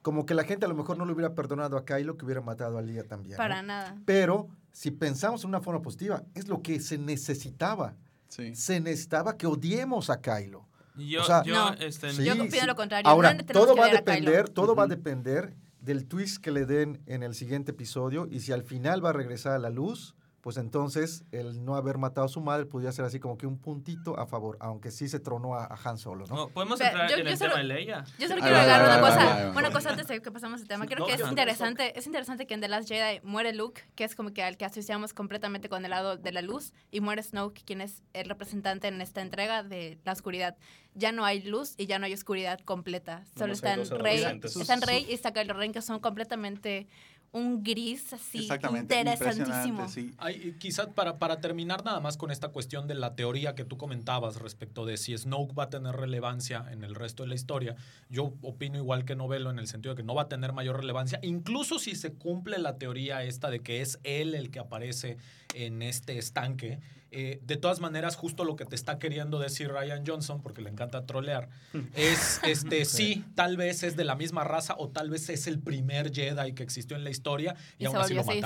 como que la gente a lo mejor no le hubiera perdonado a Kylo que hubiera matado a Lía también. ¿no? Para nada. Pero si pensamos en una forma positiva, es lo que se necesitaba. Sí. Se necesitaba que odiemos a Kylo. Yo, O sea, yo, No. este, Sí, Yo sí. opino lo contrario. Ahora, no todo va a depender, todo va a depender del twist que le den en el siguiente episodio y si al final va a regresar a la luz, pues entonces el no haber matado a su madre podría ser así como que un puntito a favor, aunque sí se tronó a, a Han Solo, ¿no? no, podemos entrar yo- en yo el solo- tema de Leia. Yo solo quiero agregar una cosa, una cosa antes de que pasemos el tema. Creo que es interesante, es interesante que en The Last Jedi muere Luke, que es como que al que asociamos completamente con el lado de la luz, y muere Snoke, quien es el representante en esta entrega de la oscuridad. Ya no hay luz y ya no hay oscuridad completa. Solo están Rey, están Rey y está Kylo Ren, que son completamente un gris así Exactamente. interesantísimo. sí. Ay, quizás para, para terminar nada más con esta cuestión de la teoría que tú comentabas respecto de si Snoke va a tener relevancia en el resto de la historia, yo opino igual que Novelo en el sentido de que no va a tener mayor relevancia, incluso si se cumple la teoría esta de que es él el que aparece en este estanque. Eh, de todas maneras, justo lo que te está queriendo decir Ryan Johnson, porque le encanta trolear, es este sí, tal vez es de la misma raza o tal vez es el primer Jedi que existió en la historia y, Y aún así lo Sith.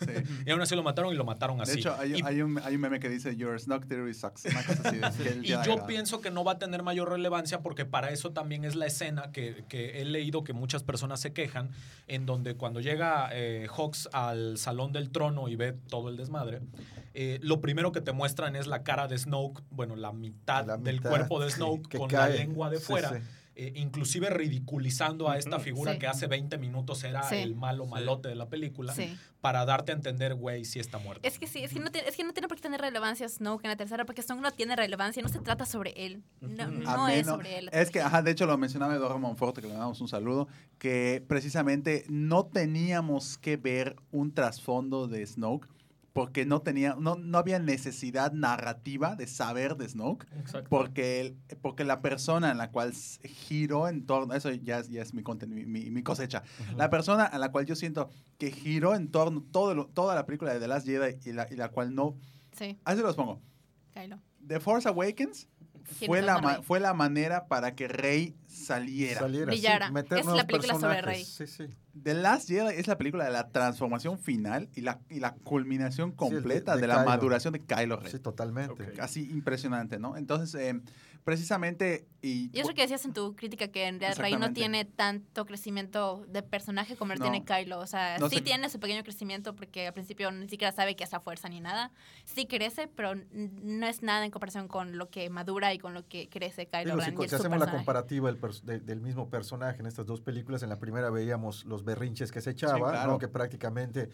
Sí. Y aún así lo mataron y lo mataron así. De hecho, hay, y, hay un, hay un meme que dice Your Snoke Theory sucks. Una cosa así. que él y yo pienso que no va a tener mayor relevancia porque para eso también es la escena que, que he leído que muchas personas se quejan, en donde cuando llega eh, Hawks al Salón del Trono y ve todo el desmadre, eh, lo primero que te muestran es la cara de Snoke, bueno, la mitad La del cuerpo de Snoke con cae. la lengua de fuera. sí. Eh, inclusive ridiculizando a esta figura Sí. que hace 20 minutos era Sí. el malo Sí. malote de la película, Sí. para darte a entender, güey, si está muerto. Es que sí, es que, no tiene, es que no tiene por qué tener relevancia Snoke en la tercera, porque Snoke no tiene relevancia, no se trata sobre él. No, es sobre él. Es que, ajá, de hecho lo mencionaba Eduardo Monforte, que le damos un saludo, que precisamente no teníamos que ver un trasfondo de Snoke, porque no tenía, no, no había necesidad narrativa de saber de Snoke, Exacto. porque, el- porque la persona en la cual giró en torno, eso ya, es- ya es mi, mi, mi- mi cosecha, la persona a la cual yo siento que giró en torno todo lo- toda la película de The Last Jedi y la, y la cual no, Sí, así los pongo, Kylo. The Force Awakens fue ¿Quién la, Rey? fue la manera para que Rey saliera. Saliera, sí, Brillara. meter Es la película sobre personajes. Sí, sí. The Last Jedi es la película de la transformación final y la, y la culminación completa de de, la Kylo. maduración de Kylo Ren. Sí, totalmente. Así impresionante, ¿no? Entonces, eh, precisamente... Y, Y eso que decías en tu crítica, que en realidad Rey no tiene tanto crecimiento de personaje como lo No. tiene Kylo. O sea, No sí tiene su pequeño crecimiento porque al principio ni siquiera sabe que es la fuerza ni nada. Sí crece, pero no es nada en comparación con lo que madura y con lo que crece Kylo Digo, si, Ren. y co- es si su hacemos la comparativa del, de- del mismo personaje en estas dos películas, en la primera veíamos los berrinches que se echaba, Sí, claro. ¿no? que prácticamente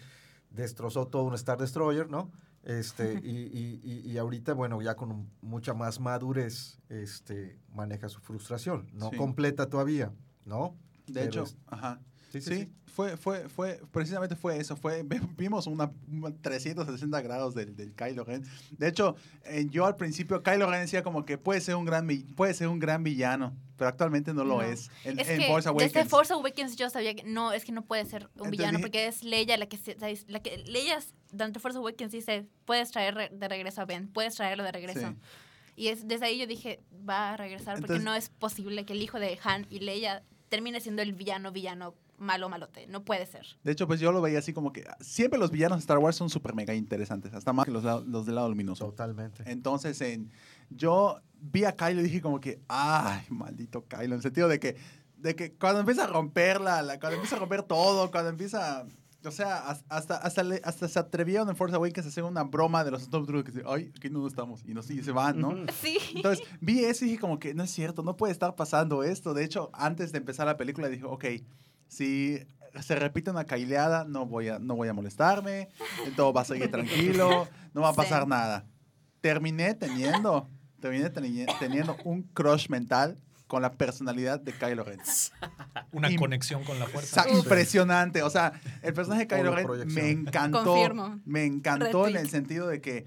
destrozó todo un Star Destroyer, ¿no? Este, y, y- y- y ahorita, bueno, ya con mucha más madurez, este, maneja su frustración. No Sí. completa todavía, ¿no? de Pero hecho, es- ajá. sí, Sí, sí, sí. Fue, fue, fue, precisamente fue eso, fue, vimos una, una 360 grados del, del Kylo Ren. De hecho, eh, yo al principio, Kylo Ren decía como que puede ser un gran, puede ser un gran villano, pero actualmente no lo No. es. En, es en que Force Awakens. desde Force Awakens yo sabía que no, es que no puede ser un Entonces villano porque es Leia la que se, la que Leia durante Force Awakens dice, puedes traer de regreso a Ben, puedes traerlo de regreso. Sí. Y es, desde ahí yo dije, va a regresar porque Entonces- no es posible que el hijo de Han y Leia termine siendo el villano, villano, malo, malote. No puede ser. De hecho, pues yo lo veía así como que siempre los villanos de Star Wars son súper mega interesantes, hasta más que los, los del lado luminoso. Totalmente. Entonces, en, yo vi a Kylo y dije como que, ay, maldito Kylo, en el sentido de que de que cuando empieza a romperla, la, cuando empieza a romper todo, cuando empieza... O sea, has- hasta, hasta, le- hasta se atrevieron en Force Awakens a hacer una broma de los Stormtroopers que dicen, ay, aquí no estamos. Y, nos, y se van, ¿no? Sí. Entonces, vi eso y dije como que no es cierto, no puede estar pasando esto. De hecho, antes de empezar la película dije, ok, si se repite una caileada, no voy a, no voy a molestarme, todo va a seguir tranquilo, no va a Sí. pasar nada. Terminé teniendo, terminé teni- teniendo un crush mental con la personalidad de Kylo Ren. Una conexión con la O fuerza. sea, impresionante. O sea, el personaje de Kylo Ren me encantó. Confirmo. Me encantó en el sentido de que,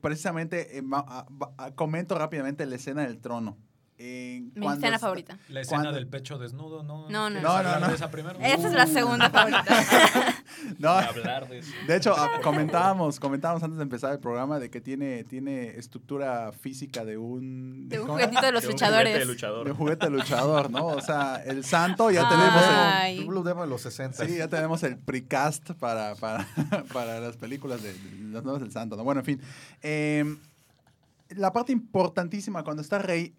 precisamente, eh, ma- a- a- comento rápidamente la escena del trono. Eh, Mi cuando escena favorita. La escena cuando- del pecho desnudo, ¿no? No, no, ¿Quieres no. No, no, no. de esa? Esa es la segunda favorita. No, Hablar de eso. de hecho, ah, comentábamos, comentábamos antes de empezar el programa de que tiene, tiene estructura física de un... De un ¿cómo? juguetito de los De un juguete de luchadores. De luchador. un juguete luchador, ¿no? O sea, el santo ya Ah. tenemos el... Ay. De los 60. Sí, ya tenemos el precast para, para, para las películas de, de las nuevas del santo. ¿no? Bueno, en fin. Eh, la parte importantísima cuando está Rey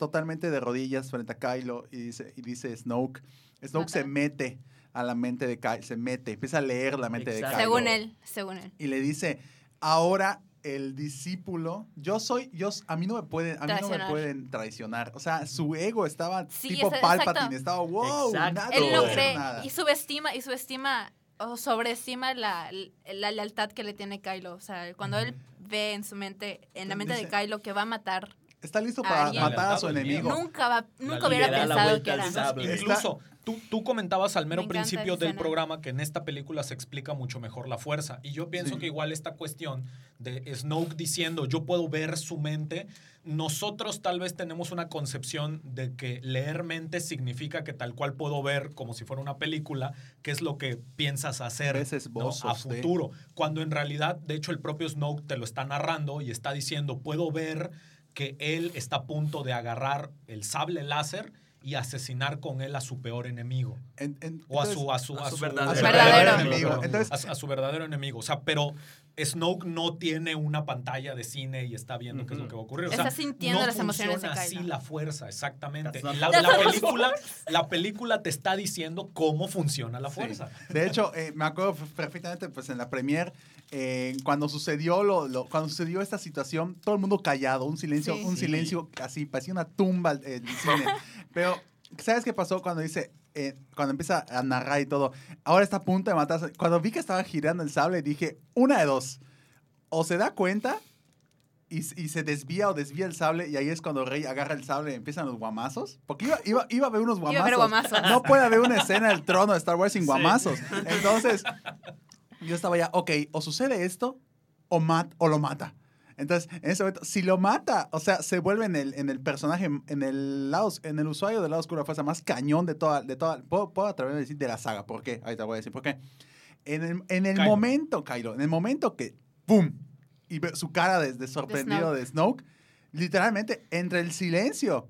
totalmente de rodillas frente a Kylo y dice, y dice Snoke. Snoke se mete a la mente de Kylo, se mete, empieza a leer la mente Exacto. de Kylo. Según él, según él. Y le dice, ahora el discípulo, yo soy, yo, a mí no me pueden, a mí no me Traicionar. pueden traicionar. O sea, su ego estaba Sí, tipo esa- Palpatine, exacto. estaba wow, nada, Él no cree nada". y subestima y subestima o sobreestima la, la lealtad que le tiene Kylo. O sea, cuando él ve en su mente, en la mente de Kylo que va a matar, Está listo para Alguien. matar a su enemigo. nunca va, nunca hubiera pensado que al era. sable. Incluso tú, tú comentabas al mero Me principio del programa que en esta película se explica mucho mejor la fuerza. Y yo pienso Sí. que igual esta cuestión de Snoke diciendo yo puedo ver su mente, nosotros tal vez tenemos una concepción de que leer mente significa que tal cual puedo ver como si fuera una película, qué es lo que piensas hacer ¿no? a de- futuro. Cuando en realidad, de hecho, el propio Snoke te lo está narrando y está diciendo, puedo ver que él está a punto de agarrar el sable láser y asesinar con él a su peor enemigo. En- en- O a su, a su, a a su verdadero a su Verdadero. verdadero enemigo. Entonces, a, su- a su verdadero enemigo. O sea, pero Snoke no tiene una pantalla de cine y está viendo qué es lo que va a ocurrir. O sea, Está sintiendo no las emociones de así la fuerza, exactamente. La, how la película, la película te está diciendo cómo funciona la Sí. fuerza. De hecho, eh, me acuerdo perfectamente, pues en la premier, eh, cuando sucedió lo, lo- cuando sucedió esta situación, todo el mundo callado, un silencio, Sí. un Sí. silencio así, parecía una tumba el, el cine. Pero, ¿sabes qué pasó cuando dice, eh, cuando empieza a narrar y todo? Ahora está a punto de matarse. Cuando vi que estaba girando el sable, dije, una de dos. O se da cuenta y, y se desvía o desvía el sable y ahí es cuando Rey agarra el sable y empiezan los guamazos. Porque iba, iba, iba a haber unos Iba a guamazos. haber guamazos. No puede haber una escena del trono de Star Wars sin guamazos. Entonces, yo estaba ya, ok, o sucede esto o, mat, o lo mata. Entonces, en ese momento, si lo mata, o sea, se vuelve en el, en el personaje, en el, lado, en el usuario del lado oscuro de la fuerza más cañón de toda, de toda puedo, puedo atreverme a decir de la saga. ¿Por qué? Ahí te voy a decir por qué. En el, en el Kylo. momento, Kylo, en el momento que, ¡pum! Y su cara de, de sorprendido de Snoke, literalmente, entre el silencio,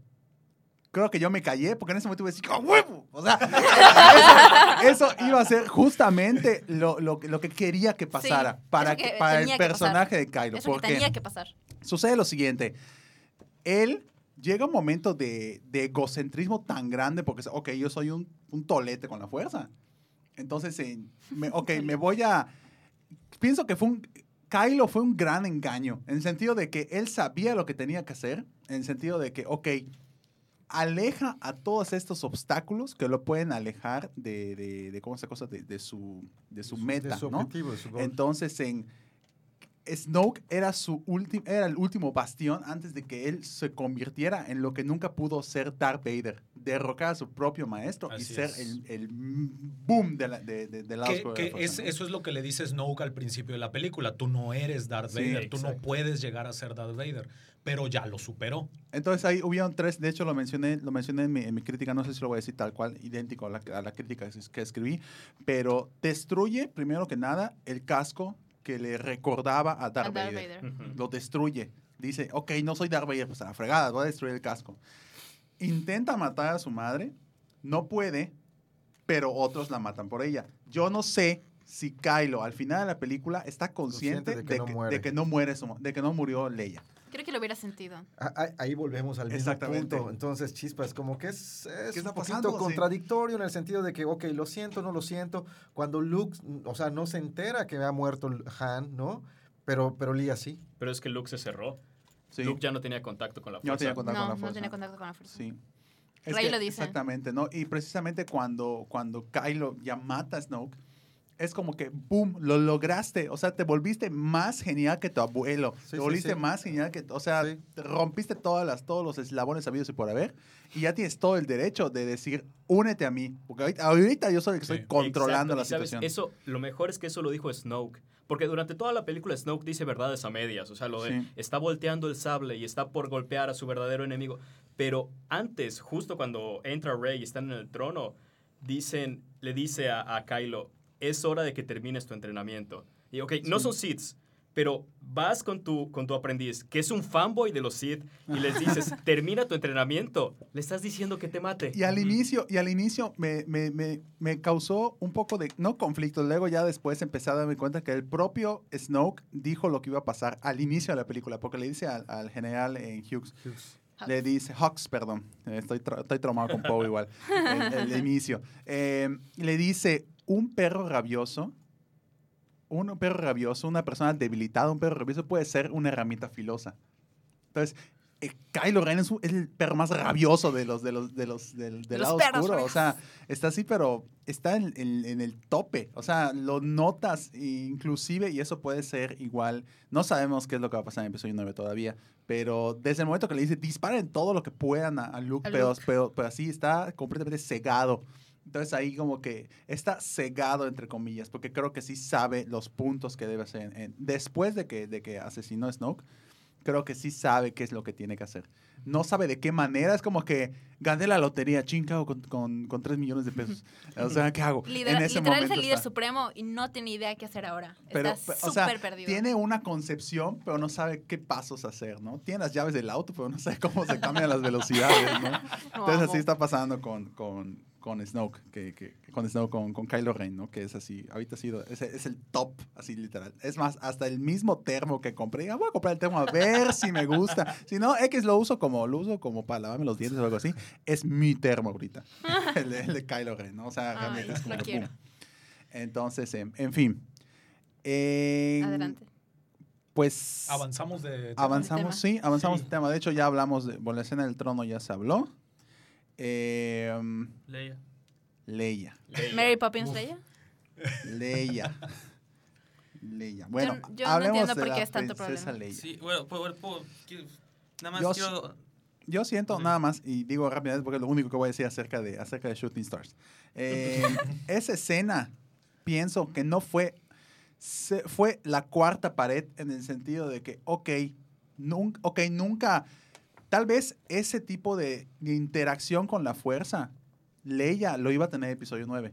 creo que yo me callé, porque en ese momento iba a decir, ¡a huevo! O sea, eso, eso iba a ser justamente lo, lo, que- lo que quería que pasara Sí, para, que que- para el que personaje de Kylo. Eso que porque tenía que pasar. sucede lo siguiente. Él llega un momento de, de egocentrismo tan grande porque, ok, yo soy un, un tolete con la fuerza. Entonces, eh, me- ok, me voy a... Pienso que fue un... Kylo fue un gran engaño, en el sentido de que él sabía lo que tenía que hacer, en el sentido de que, ok, aleja a todos estos obstáculos que lo pueden alejar de, de, de ¿cómo se cosa? De, de su, de su meta, de su ¿no? objetivo, su. Entonces, en Snoke era su último, era el último bastión antes de que él se convirtiera en lo que nunca pudo ser Darth Vader, derrocar a su propio maestro Así y ser el, el boom de la, de, de- Que, de la es- eso es lo que le dice Snoke al principio de la película. Tú no eres Darth Sí, Vader, tú no puedes llegar a ser Darth Vader, pero ya lo superó. Entonces ahí hubieron tres, de hecho lo mencioné, lo mencioné en mi, en mi crítica, no sé si lo voy a decir tal cual, idéntico a la, a la crítica que escribí, pero destruye primero que nada el casco que le recordaba a Darth, A Darth Vader. Vader. Ujú. Lo destruye. Dice, ok, no soy Darth Vader, pues a la fregada, voy a destruir el casco. Intenta matar a su madre, no puede, pero otros la matan por ella. Yo no sé si Kylo al final de la película está consciente, Consciente de que de, no que, muere. de que no muere su- de que no murió Leia. Creo que lo hubiera sentido. Ah, ah, Ahí volvemos al mismo Exactamente. punto. Entonces, chispas, como que es, es ¿Qué está un poquito pasando? Sí. contradictorio en el sentido de que, ok, lo siento, no lo siento. Cuando Luke, o sea, no se entera que ha muerto Han, ¿no? Pero, pero Leia sí. Pero es que Luke se cerró. Sí. Luke ya no tenía contacto con la Ya no fuerza. tenía contacto No, con la no fuerza. tenía contacto con la fuerza. Sí. Es Rey que- lo dice. Exactamente, ¿no? Y precisamente cuando, cuando Kylo ya mata a Snoke, es como que, ¡boom!, lo lograste. O sea, te volviste más genial que tu abuelo. Sí, te volviste sí. más genial que... O sea, Sí. te rompiste todas las, todos los eslabones sabidos y por haber. Y ya tienes todo el derecho de decir, únete a mí. Porque ahorita, ahorita yo soy el que Sí. estoy controlando Exacto, la sabes, situación. Eso, lo mejor es que eso lo dijo Snoke. Porque durante toda la película Snoke dice verdades a medias. O sea, lo de Sí. está volteando el sable y está por golpear a su verdadero enemigo. Pero antes, justo cuando entra Rey y están en el trono, dicen, le dice a, a Kylo, es hora de que termines tu entrenamiento. Y ok, no son Siths, pero vas con tu, con tu aprendiz, que es un fanboy de los Sith, y les dices, termina tu entrenamiento. Le estás diciendo que te mate. Y al inicio, y al inicio me, me, me, me causó un poco de, no conflicto, luego ya después empecé a darme cuenta que el propio Snoke dijo lo que iba a pasar al inicio de la película, porque le dice al, al general en Hughes, le dice, Hawks, perdón, estoy, tra- estoy traumado con Poe igual, el, el inicio, Eh, le dice, un perro rabioso, un perro rabioso, una persona debilitada, un perro rabioso puede ser una herramienta filosa. Entonces, eh, Kylo Ren es, el perro más rabioso de los, de los, de los, del, del Los lado perros oscuro. O sea, está así, pero está en, en- en el tope. O sea, lo notas inclusive y eso puede ser igual. No sabemos qué es lo que va a pasar en el episodio 9 todavía, pero desde el momento que le dice, disparen todo lo que puedan a, a Luke, A pero, Luke. pero, pero así está completamente cegado. Entonces ahí como que está cegado, entre comillas, porque creo que sí sabe los puntos que debe hacer. en- después de que, de que asesinó a Snoke, creo que sí sabe qué es lo que tiene que hacer. No sabe de qué manera, es como que gané la lotería, ching, ¿qué hago con, con, con 3 millones de pesos? O sea, ¿qué hago? En ese literal es el líder está. supremo y no tiene idea qué hacer ahora. Pero, Está pe- o sea, súper perdido. tiene una concepción, pero no sabe qué pasos hacer, ¿no? Tiene las llaves del auto, pero no sabe cómo se cambian las velocidades, ¿no? Entonces así está pasando con, con, con Snoke, que, que, con Snoke, con, con Kylo Ren, ¿no? Que es así, ahorita ha sido, es, es el top, así literal. Es más, hasta el mismo termo que compré, diga, voy a comprar el termo a ver si me gusta. Si no, X lo uso como, lo uso como para lavarme los dientes o algo así. Es mi termo ahorita, el, de- el de Kylo Ren, ¿no? O sea, Ay, realmente es como lo que. Entonces, em, en fin. En- Adelante. Pues Avanzamos de... avanzamos, tema. sí, avanzamos Sí. el tema. De hecho, ya hablamos de bueno, la escena del trono, ya se habló. Em, Leia. Leia. Leia. Mary Poppins Leia. Leia. Leia. Bueno, yo no hablemos entiendo de por la qué es tanto princesa problema. Leia. Sí, bueno, bueno, puedo- quiero- nada más Yo quiero... Yo siento Sí. nada más, y digo rápidamente porque es lo único que voy a decir acerca de, acerca de Shooting Stars. Eh, esa escena, pienso que no fue, se- fue la cuarta pared en el sentido de que, ok, nunca, ok, nunca, tal vez ese tipo de, interacción con la fuerza, Leia lo iba a tener en episodio 9.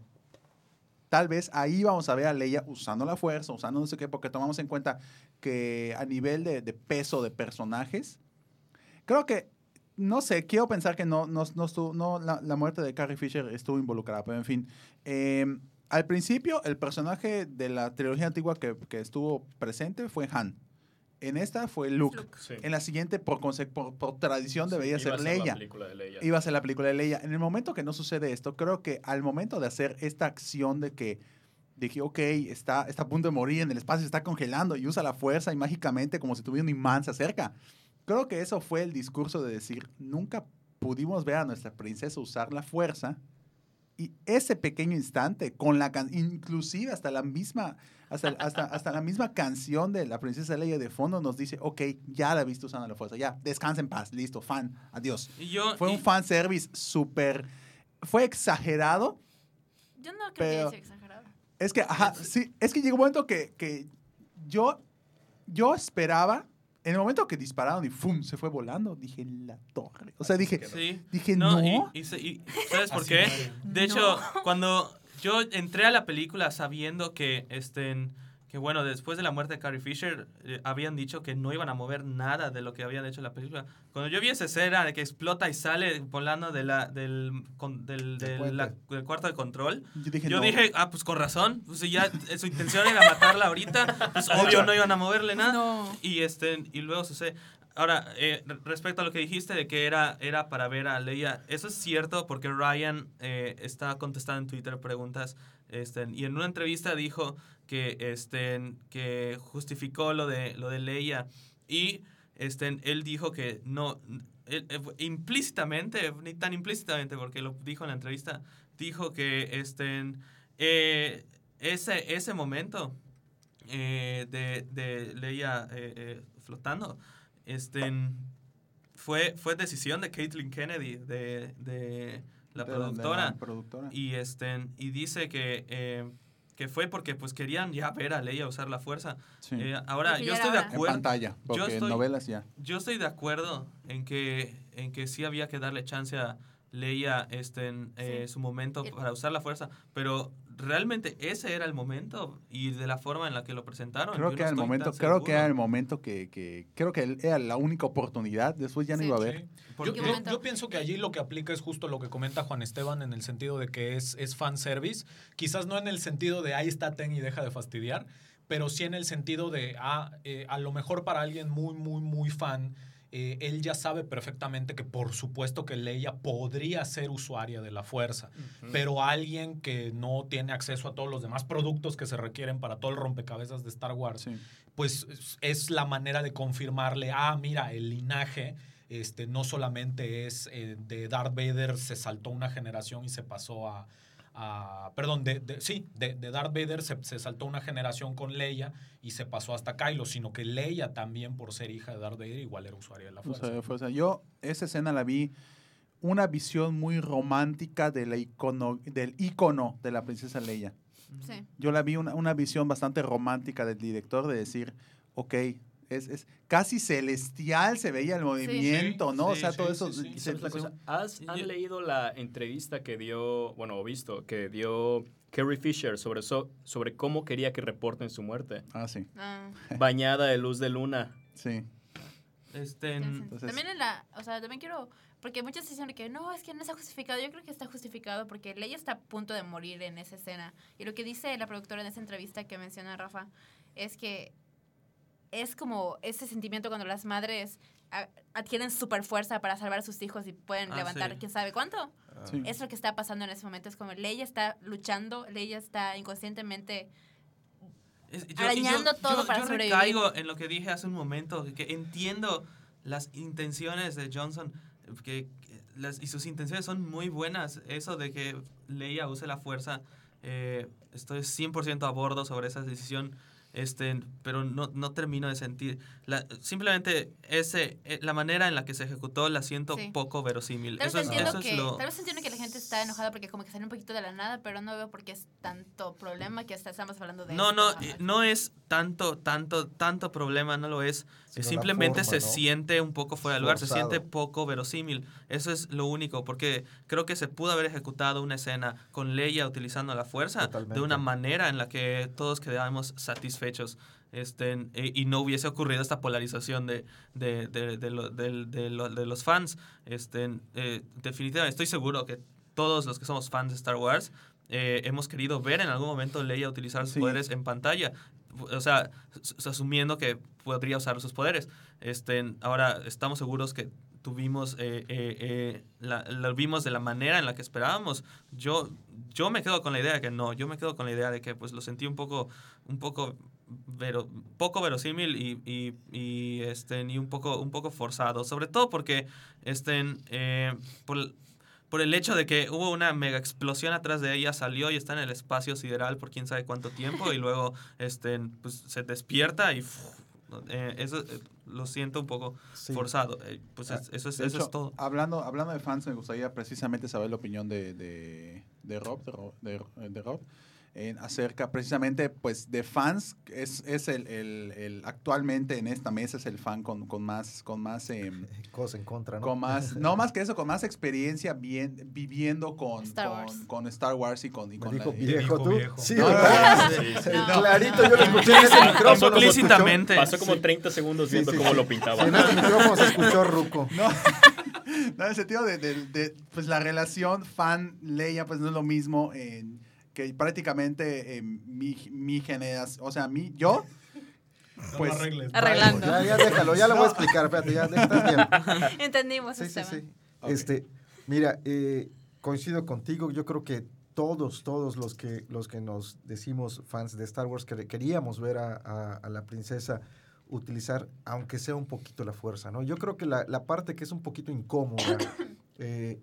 Tal vez ahí vamos a ver a Leia usando la fuerza, usando no sé qué, porque tomamos en cuenta que a nivel de, peso de personajes, creo que, no sé, quiero pensar que no, no, no, no la, muerte de Carrie Fisher estuvo involucrada, pero en fin. eh, al principio, el personaje de la trilogía antigua que estuvo presente fue Han. En esta fue Luke. Sí. En la siguiente, por, por, por tradición, debería Iba ser Leia película de Leia. iba a ser la película de Leia. En el momento que no sucede esto, creo que al momento de hacer esta acción de que dije, ok, está, está a punto de morir en el espacio, se está congelando y usa la fuerza y mágicamente como si tuviera un imán se acerca. Creo que eso fue el discurso de decir, nunca pudimos ver a nuestra princesa usar la fuerza y ese pequeño instante con la can inclusive hasta la misma hasta, hasta, hasta la misma canción de la princesa Leia de fondo nos dice ok ya la viste usando la fuerza ya descansa en paz listo fan adiós Y yo... fue y- un fan service súper. Fue exagerado. Yo no creo Pero- que haya exagerado. Es que, ajá, sí, es que llegó un momento que, que yo, yo esperaba. En el momento que dispararon y ¡fum! se fue volando, dije la torre. O sea, dije, Sí. dije no. Y, y se- y- ¿Sabes por qué? De hecho, cuando yo entré a la película sabiendo que, este, que bueno, después de la muerte de Carrie Fisher, eh, habían dicho que no iban a mover nada de lo que habían hecho en la película. Cuando yo vi esa escena de que explota y sale volando de la, del, con- del, Del del- la- puente. del cuarto de control, yo dije, yo no. dije, ah, pues con razón, pues si ya eh, su intención era matarla ahorita, pues obvio no iban a moverle nada. No. Y, este, y luego sucede. Ahora, eh, re- respecto a lo que dijiste de que era, era para ver a Leia, eso es cierto porque Ryan eh, está contestando en Twitter preguntas este, y en una entrevista dijo que, este, que justificó lo de, lo de Leia y este, él dijo que no, él, eh, implícitamente, ni tan implícitamente porque lo dijo en la entrevista, dijo que este, eh, ese, ese momento eh, de, de Leia eh, eh, flotando, este, fue, fue decisión de Caitlyn Kennedy, de, de la De de la productora. productora. Y, este, y dice que, eh, que fue porque pues querían ya ver a Leia usar la fuerza. Sí. Eh, ahora, yo estoy de hora. en acuerdo. pantalla, yo porque en estoy- novelas ya. Yo estoy de acuerdo en que, en que sí había que darle chance a Leia este, en eh, Sí. su momento El- para usar la fuerza, pero realmente ese era el momento y de la forma en la que lo presentaron. Creo yo que era el momento, creo que era el momento que, que creo que era la única oportunidad, después ya no Sí. iba a haber. Sí. ¿Por Yo, pienso que allí lo que aplica es justo lo que comenta Juan Esteban en el sentido de que es, es fanservice. Quizás no en el sentido de ahí está Ten y deja de fastidiar, pero sí en el sentido de ah, eh, a lo mejor para alguien muy, muy, muy fan, eh, él ya sabe perfectamente que por supuesto que Leia podría ser usuaria de la fuerza, pero alguien que no tiene acceso a todos los demás productos que se requieren para todo el rompecabezas de Star Wars, Sí. pues es- es la manera de confirmarle, ah, mira, el linaje este, no solamente es eh, de Darth Vader, se saltó una generación y se pasó a... a- perdón, de, de- sí, de, de Darth Vader se, se saltó una generación con Leia y se pasó hasta Kylo, sino que Leia también, por ser hija de Darth Vader, igual era usuaria de la O fuerza. sea. Yo esa escena la vi una visión muy romántica de la icono, del icono de la princesa Leia. Sí. Yo la vi una, una visión bastante romántica del director de decir, ok, es, es casi celestial se veía el movimiento, ¿no? o sea, sí, todo eso. sí, sí. y ¿Y se- sabes la se- cosa? ¿Has, ¿Han leído la entrevista que dio, bueno, o visto, que dio Carrie Fisher sobre, so- sobre cómo quería que reporten su muerte? Ah, sí, Ah, Bañada de luz de luna. sí. Este. Entonces- también en la, o sea, también quiero, porque muchos dicen que no, es que no está justificado. Yo creo que está justificado porque Leia está a punto de morir en esa escena. Y lo que dice la productora en esa entrevista que menciona Rafa es que es como ese sentimiento cuando las madres a- adquieren super fuerza para salvar a sus hijos y pueden Ah, levantar sí. quién sabe cuánto. sí. Es lo que está pasando en ese momento. Es como Leia está luchando, Leia está inconscientemente Es- yo- yo- arañando todo yo- para yo sobrevivir. recaigo en lo que dije hace un momento, que entiendo las intenciones de Johnson que, que las, y sus intenciones son muy buenas. Eso de que Leia use la fuerza, eh, estoy 100% a bordo sobre esa decisión. Este, pero no, no termino de sentir. La, simplemente ese, eh, la manera en la que se ejecutó la siento Sí. poco verosímil. Tal Eso es, eso es lo- tal vez entiendo que la gente está enojada porque como que salió un poquito de la nada, pero no veo por qué es tanto problema que hasta estamos hablando de No, no, no es tanto, tanto, tanto problema, no lo es. Sino Simplemente forma, se ¿no? siente un poco fuera de lugar, se siente poco verosímil. Eso es lo único, porque creo que se pudo haber ejecutado una escena con Leia utilizando la fuerza de Totalmente. una manera en la que todos quedáramos satisfechos. Este, e- y no hubiese ocurrido esta polarización de, de, de, de lo- de lo- de los fans. Este, eh, definitivamente, estoy seguro que todos los que somos fans de Star Wars eh, hemos querido ver en algún momento Leia utilizar sus Sí. poderes en pantalla. O sea, asumiendo que podría usar sus poderes. Este, ahora, estamos seguros que tuvimos, eh, eh, eh, la, la vimos de la manera en la que esperábamos. Yo, yo me quedo con la idea de que no, yo me quedo con la idea de que pues lo sentí un poco, un poco, vero, poco verosímil y, y, y, este, y un, poco, un poco forzado. Sobre todo porque este, eh, por, por el hecho de que hubo una mega explosión atrás de ella, salió y está en el espacio sideral por quién sabe cuánto tiempo y luego este, pues, se despierta y eh, eso eh, lo siento un poco Sí. forzado. Eh, pues es- Ah, eso, es, eso es todo. Hablando, hablando de fans, me gustaría precisamente saber la opinión de, de, de Rob, de Rob, de- de Rob, en acerca precisamente pues de fans. Es, es el, el- el- actualmente en esta mesa es el fan con, con más, con más em, Cosas en contra, ¿no? con más, no más que eso, con más experiencia bien, viviendo con Star con, Wars. con Star Wars y con, y con dijo la- viejo tú. viejo. Sí, No, ¿verdad? Sí, No. Clarito, yo lo escuché en ese micrófono. Implícitamente. Pasó como 30 segundos viendo sí, cómo sí. lo pintaba. Sí, en este micrófono se escuchó Ruco. No, no, en el sentido de, de- de, pues la relación fan-Leia, pues no es lo mismo en que prácticamente en mi, mi generación, o sea, mi, yo, No Pues, arregles. Arreglando. Ya, ya déjalo, ya lo voy a explicar, espérate, ya estás bien. Entendimos Sí. Este, mira, eh, coincido contigo. Yo creo que todos, todos los que, los que nos decimos fans de Star Wars que queríamos ver a, a- a la princesa utilizar, aunque sea un poquito la fuerza, ¿no? Yo creo que la, la parte que es un poquito incómoda, eh,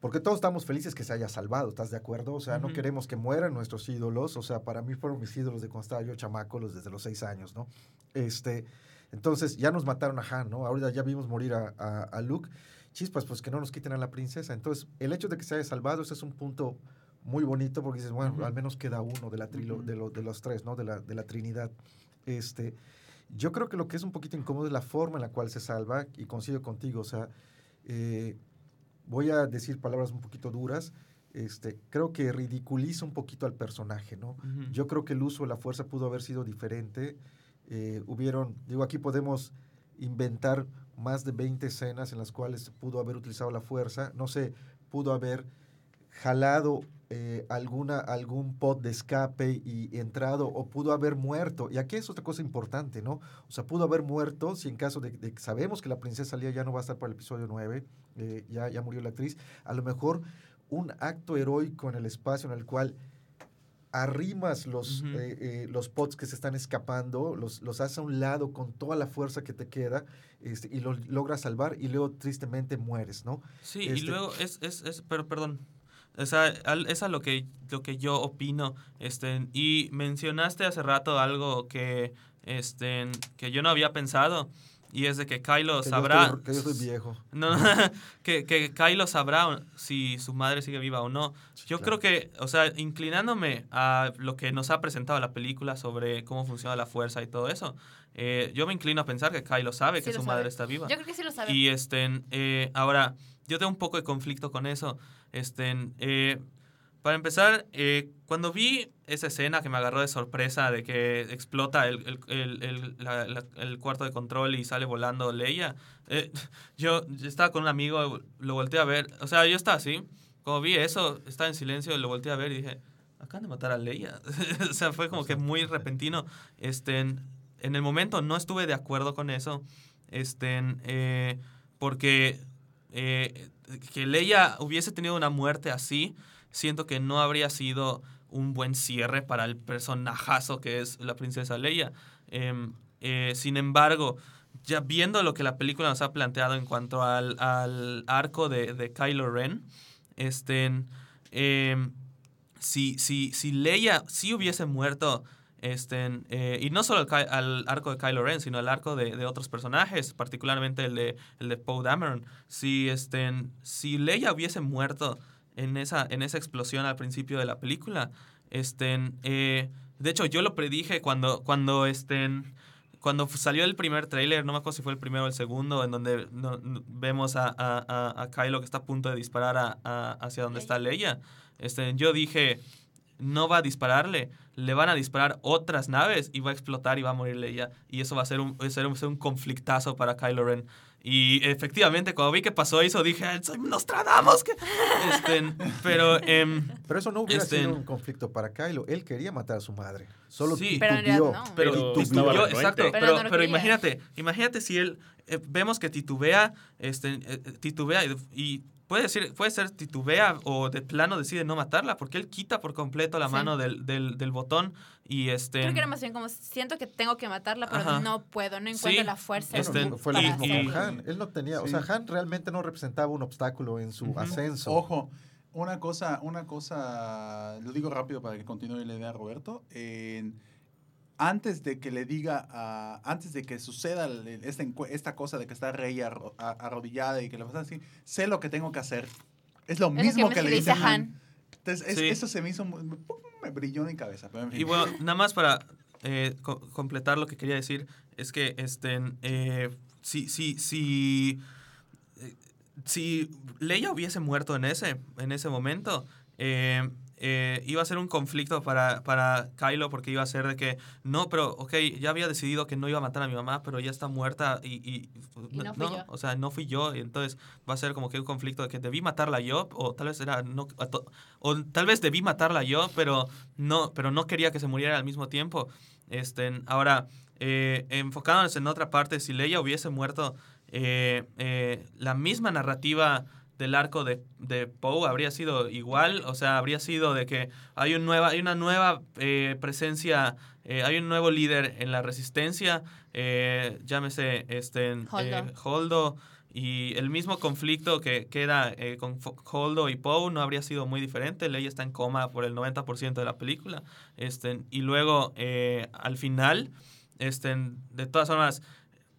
porque todos estamos felices que se haya salvado, ¿estás de acuerdo? O sea, no queremos que mueran nuestros ídolos. O sea, para mí fueron mis ídolos de cuando estaba yo chamaco, los desde los seis años, ¿no? Este, entonces, ya nos mataron a Han, ¿no? Ahorita ya vimos morir a, a- a Luke. Chispas, pues que no nos quiten a la princesa. Entonces, el hecho de que se haya salvado, ese es un punto muy bonito porque dices, bueno, Ujú. al menos queda uno de, la trilo- de, lo- de los tres, ¿no? De la, de la Trinidad. Este, yo creo que lo que es un poquito incómodo es la forma en la cual se salva y coincido contigo, o sea, eh, voy a decir palabras un poquito duras, este, creo que ridiculiza un poquito al personaje, ¿no? Yo creo que el uso de la fuerza pudo haber sido diferente. Eh, hubieron, digo, aquí podemos inventar más de 20 escenas en las cuales pudo haber utilizado la fuerza. No sé, pudo haber jalado eh, alguna, algún pod de escape y entrado o pudo haber muerto. Y aquí es otra cosa importante, ¿no? O sea, pudo haber muerto si en caso de, que sabemos que la princesa Lía ya no va a estar para el episodio 9, eh, ya, ya murió la actriz, a lo mejor un acto heroico en el espacio en el cual arrimas los, eh, eh, los pods que se están escapando, los, los haces a un lado con toda la fuerza que te queda este, y los logras salvar y luego tristemente mueres, ¿no? Sí, y Este- luego es, es, es pero perdón. O sea, al- es a lo que, lo que yo opino. Este, y mencionaste hace rato algo que, este, que yo no había pensado. Y es de que Kylo Que yo sabrá. estoy- que yo soy viejo. No, que, que Kylo sabrá si su madre sigue viva o no. Sí, Yo claro. creo que, o sea, inclinándome a lo que nos ha presentado la película sobre cómo funciona la fuerza y todo eso, eh, yo me inclino a pensar que Kylo sabe Sí que lo su sabe. madre está viva. Yo creo que sí lo sabe. Y este, eh, ahora, yo tengo un poco de conflicto con eso. Este, eh, para empezar, eh, cuando vi esa escena que me agarró de sorpresa de que explota el, el- el- el- la- la- el cuarto de control y sale volando Leia, eh, yo, yo estaba con un amigo, lo volteé a ver, o sea, yo estaba así, como vi eso, estaba en silencio, lo volteé a ver y dije, acaban de matar a Leia. o sea, fue como que muy repentino. Este, en, en el momento no estuve de acuerdo con eso, este, eh, porque eh, que Leia hubiese tenido una muerte así, siento que no habría sido un buen cierre para el personajazo que es la princesa Leia. Em, eh, sin embargo, ya viendo lo que la película nos ha planteado en cuanto al, al arco de, de Kylo Ren, este, em, si, si, si Leia sí hubiese muerto, este, eh, y no solo al, al arco de Kylo Ren, sino al arco de, de otros personajes, particularmente el de, el de Poe Dameron, si, este, si Leia hubiese muerto en esa, en esa explosión al principio de la película, este, eh, de hecho yo lo predije cuando, cuando este, cuando salió el primer tráiler, no me acuerdo si fue el primero o el segundo, en donde no- no- vemos a, a, a- Kylo que está a punto de disparar a- a- hacia donde está Leia, este, yo dije, no va a dispararle, le van a disparar otras naves y va a explotar y va a morir Leia. Y eso va a ser un, va a ser un, ser un conflictazo para Kylo Ren. Y efectivamente, cuando vi que pasó eso, dije, "Ah, soy Nostradamus. que-". Este, pero... em, Pero eso no hubiera Este- sido un conflicto para Kylo. Él quería matar a su madre. Solo Sí. Pero en realidad titubeó. no. Pero exacto, Pero pero, no lo pero quería. imagínate, imagínate si él eh, vemos que titubea, este, eh, titubea y, y puede decir, puede ser titubea o de plano decide no matarla, porque él quita por completo la Sí. mano del, del, del botón y este. Creo que era más bien como siento que tengo que matarla, pero Ajá. no puedo, no encuentro Sí, la fuerza. Este, como fue lo mismo y- con hacerlo. Han. Él no tenía, o Sí. sea, Han realmente no representaba un obstáculo en su Ujú. ascenso. Ojo, una cosa, una cosa, lo digo rápido para que continúe la idea, Roberto. En- antes de que le diga, a- antes de que suceda esta, esta cosa de que está Rey arro- a- arrodillada y que le pasa así, sé lo que tengo que hacer. Es lo Es mismo que le dice a Han. Han. Entonces, es- Sí. eso se me hizo, me brilló en mi cabeza. Pero en fin. Y bueno, nada más para eh, co- completar lo que quería decir, es que este, eh, si, si, si, eh, si Leia hubiese muerto en ese, en ese momento, eh, eh, iba a ser un conflicto para, para Kylo porque iba a ser de que, no, pero, ok, ya había decidido que no iba a matar a mi mamá, pero ya está muerta y, y, Y no fui yo. o sea, no fui yo, y entonces va a ser como que un conflicto de que debí matarla yo, o tal vez era, no, o tal vez debí matarla yo, pero no, pero no quería que se muriera al mismo tiempo. Este, ahora, eh, enfocándonos en otra parte, si Leia hubiese muerto, eh, la misma narrativa del arco de, de Poe habría sido igual, o sea, habría sido de que hay, un nueva, hay una nueva eh, presencia, eh, hay un nuevo líder en la resistencia, eh, llámese este, Holdo. eh, Holdo, y el mismo conflicto que queda eh, con Holdo y Poe no habría sido muy diferente. Leia está en coma por el 90% de la película. Este, y luego, al final, este, de todas formas,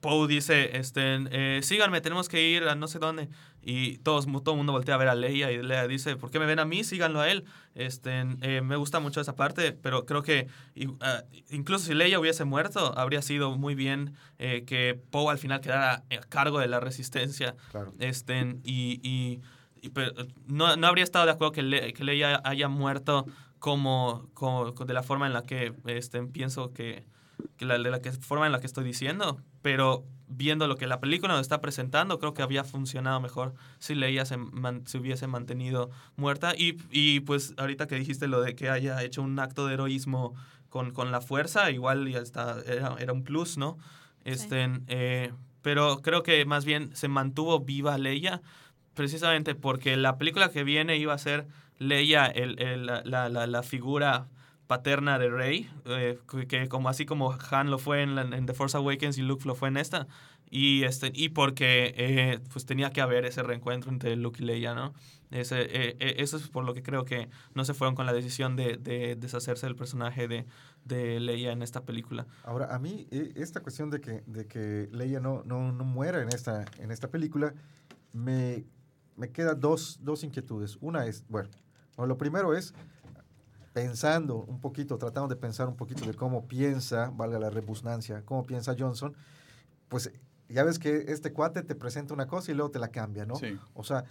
Poe dice, este, síganme, tenemos que ir a no sé dónde. Y todos, todo el mundo voltea a ver a Leia y Leia dice, ¿por qué me ven a mí? Síganlo a él. Este, eh, me gusta mucho esa parte, pero creo que ah, incluso si Leia hubiese muerto, habría sido muy bien eh, que Poe al final quedara a cargo de la resistencia. Claro. Este, y, y- y, pero, no, no habría estado de acuerdo que, Le- que Leia haya muerto como, como- de la forma en la que este, pienso que, que la, de la que, forma en la que estoy diciendo, pero viendo lo que la película nos está presentando, creo que había funcionado mejor si Leia se, man- se hubiese mantenido muerta. Y, y pues ahorita que dijiste lo de que haya hecho un acto de heroísmo con, con la fuerza, igual ya está, era, era un plus, ¿no? Este, eh, pero creo que más bien se mantuvo viva Leia precisamente porque la película que viene iba a ser Leia, el, el- la- la- la figura paterna de Rey, eh, que- como así como Han lo fue en, The Force Awakens y Luke lo fue en esta, y este y porque eh, pues tenía que haber ese reencuentro entre Luke y Leia, ¿no? Ese, eh, eh, eso es por lo que creo que no se fueron con la decisión de, de deshacerse del personaje de, de Leia en esta película. Ahora, a mí, eh, esta cuestión de que, de que Leia no, no, no muera en esta, en esta película, me, me queda dos, dos inquietudes. Una es, bueno, bueno, lo primero es, pensando un poquito, tratando de pensar un poquito de cómo piensa, valga la rebusnancia, cómo piensa Johnson, pues ya ves que este cuate te presenta una cosa y luego te la cambia, ¿no? Sí. O sea,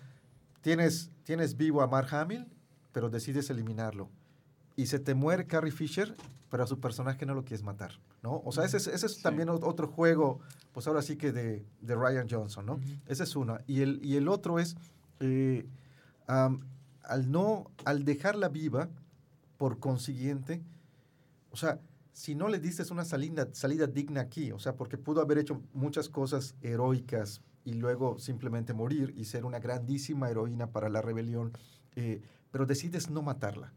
tienes, tienes vivo a Mark Hamill, pero decides eliminarlo. Y se te muere Carrie Fisher, pero a su personaje no lo quieres matar, ¿no? O sea, ese es, ese es también ot- otro juego, pues ahora sí que de, de Ryan Johnson, ¿no? Ese es una. Y el, y el otro es, eh, al no, al dejarla viva, por consiguiente, o sea, si no le diste una salida, salida digna aquí, o sea, porque pudo haber hecho muchas cosas heroicas y luego simplemente morir y ser una grandísima heroína para la rebelión, eh, pero decides no matarla.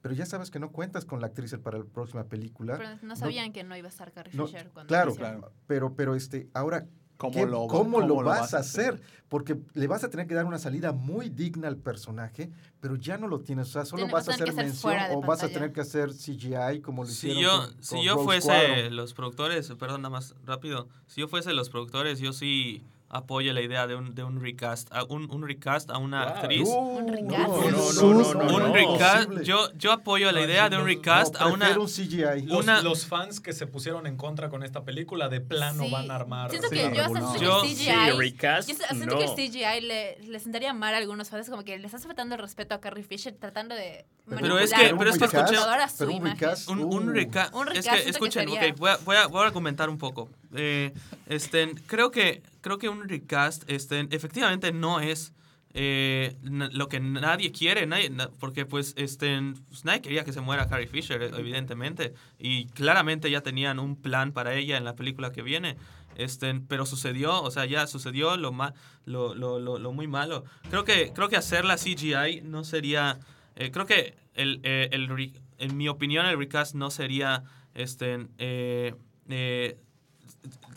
Pero ya sabes que no cuentas con la actriz para la próxima película. Pero no sabían que no iba a estar Carrie no, Fisher cuando claro, hicieron. pero, pero este, ahora, ¿Cómo ¿qué- lo- cómo cómo lo lo vas vas a a hacer? Porque le vas a tener que dar una salida muy digna al personaje, pero ya no lo tienes. O sea, solo Tiene- vas va a hacer mención o vas a pantalla. tener que hacer CGI como lo Si hicieron yo, con- si con yo Rogue fuese Squadron. los productores, perdón, nada más rápido, si yo fuese los productores, yo sí apoyo la idea de un, de un recast, a un, un recast a una Wow. actriz. Un recast. No, no, no, no, no, un no. recast, Posible. yo, yo apoyo la No, idea de un no, recast No, a una... un CGI. Los, Una- los fans que se pusieron en contra con esta película de plano Sí. van a armar. Siento Sí, que yo hasta no. siento que el sí, CGI. recast, yo siento no. que el CGI le, le sentaría mal a algunos fans, como que le están faltando el respeto a Carrie Fisher, tratando de. Pero es que- pero es que escuché- pero un recast, Un, un uh. recast. Un es recast que, siento que escuchen, sería- ok, voy a, voy, a, voy a argumentar un poco. Eh, este, creo, que, creo que un recast este, efectivamente no es eh, lo que nadie quiere, nadie, na- porque pues, este, pues, nadie quería que se muera Carrie Fisher, evidentemente, y claramente ya tenían un plan para ella en la película que viene. Este, pero sucedió, o sea, ya sucedió lo, ma lo, lo, lo, lo muy malo. Creo que, creo que hacerla CGI no sería... eh, creo que el, eh, el en mi opinión el recast no sería este eh, eh,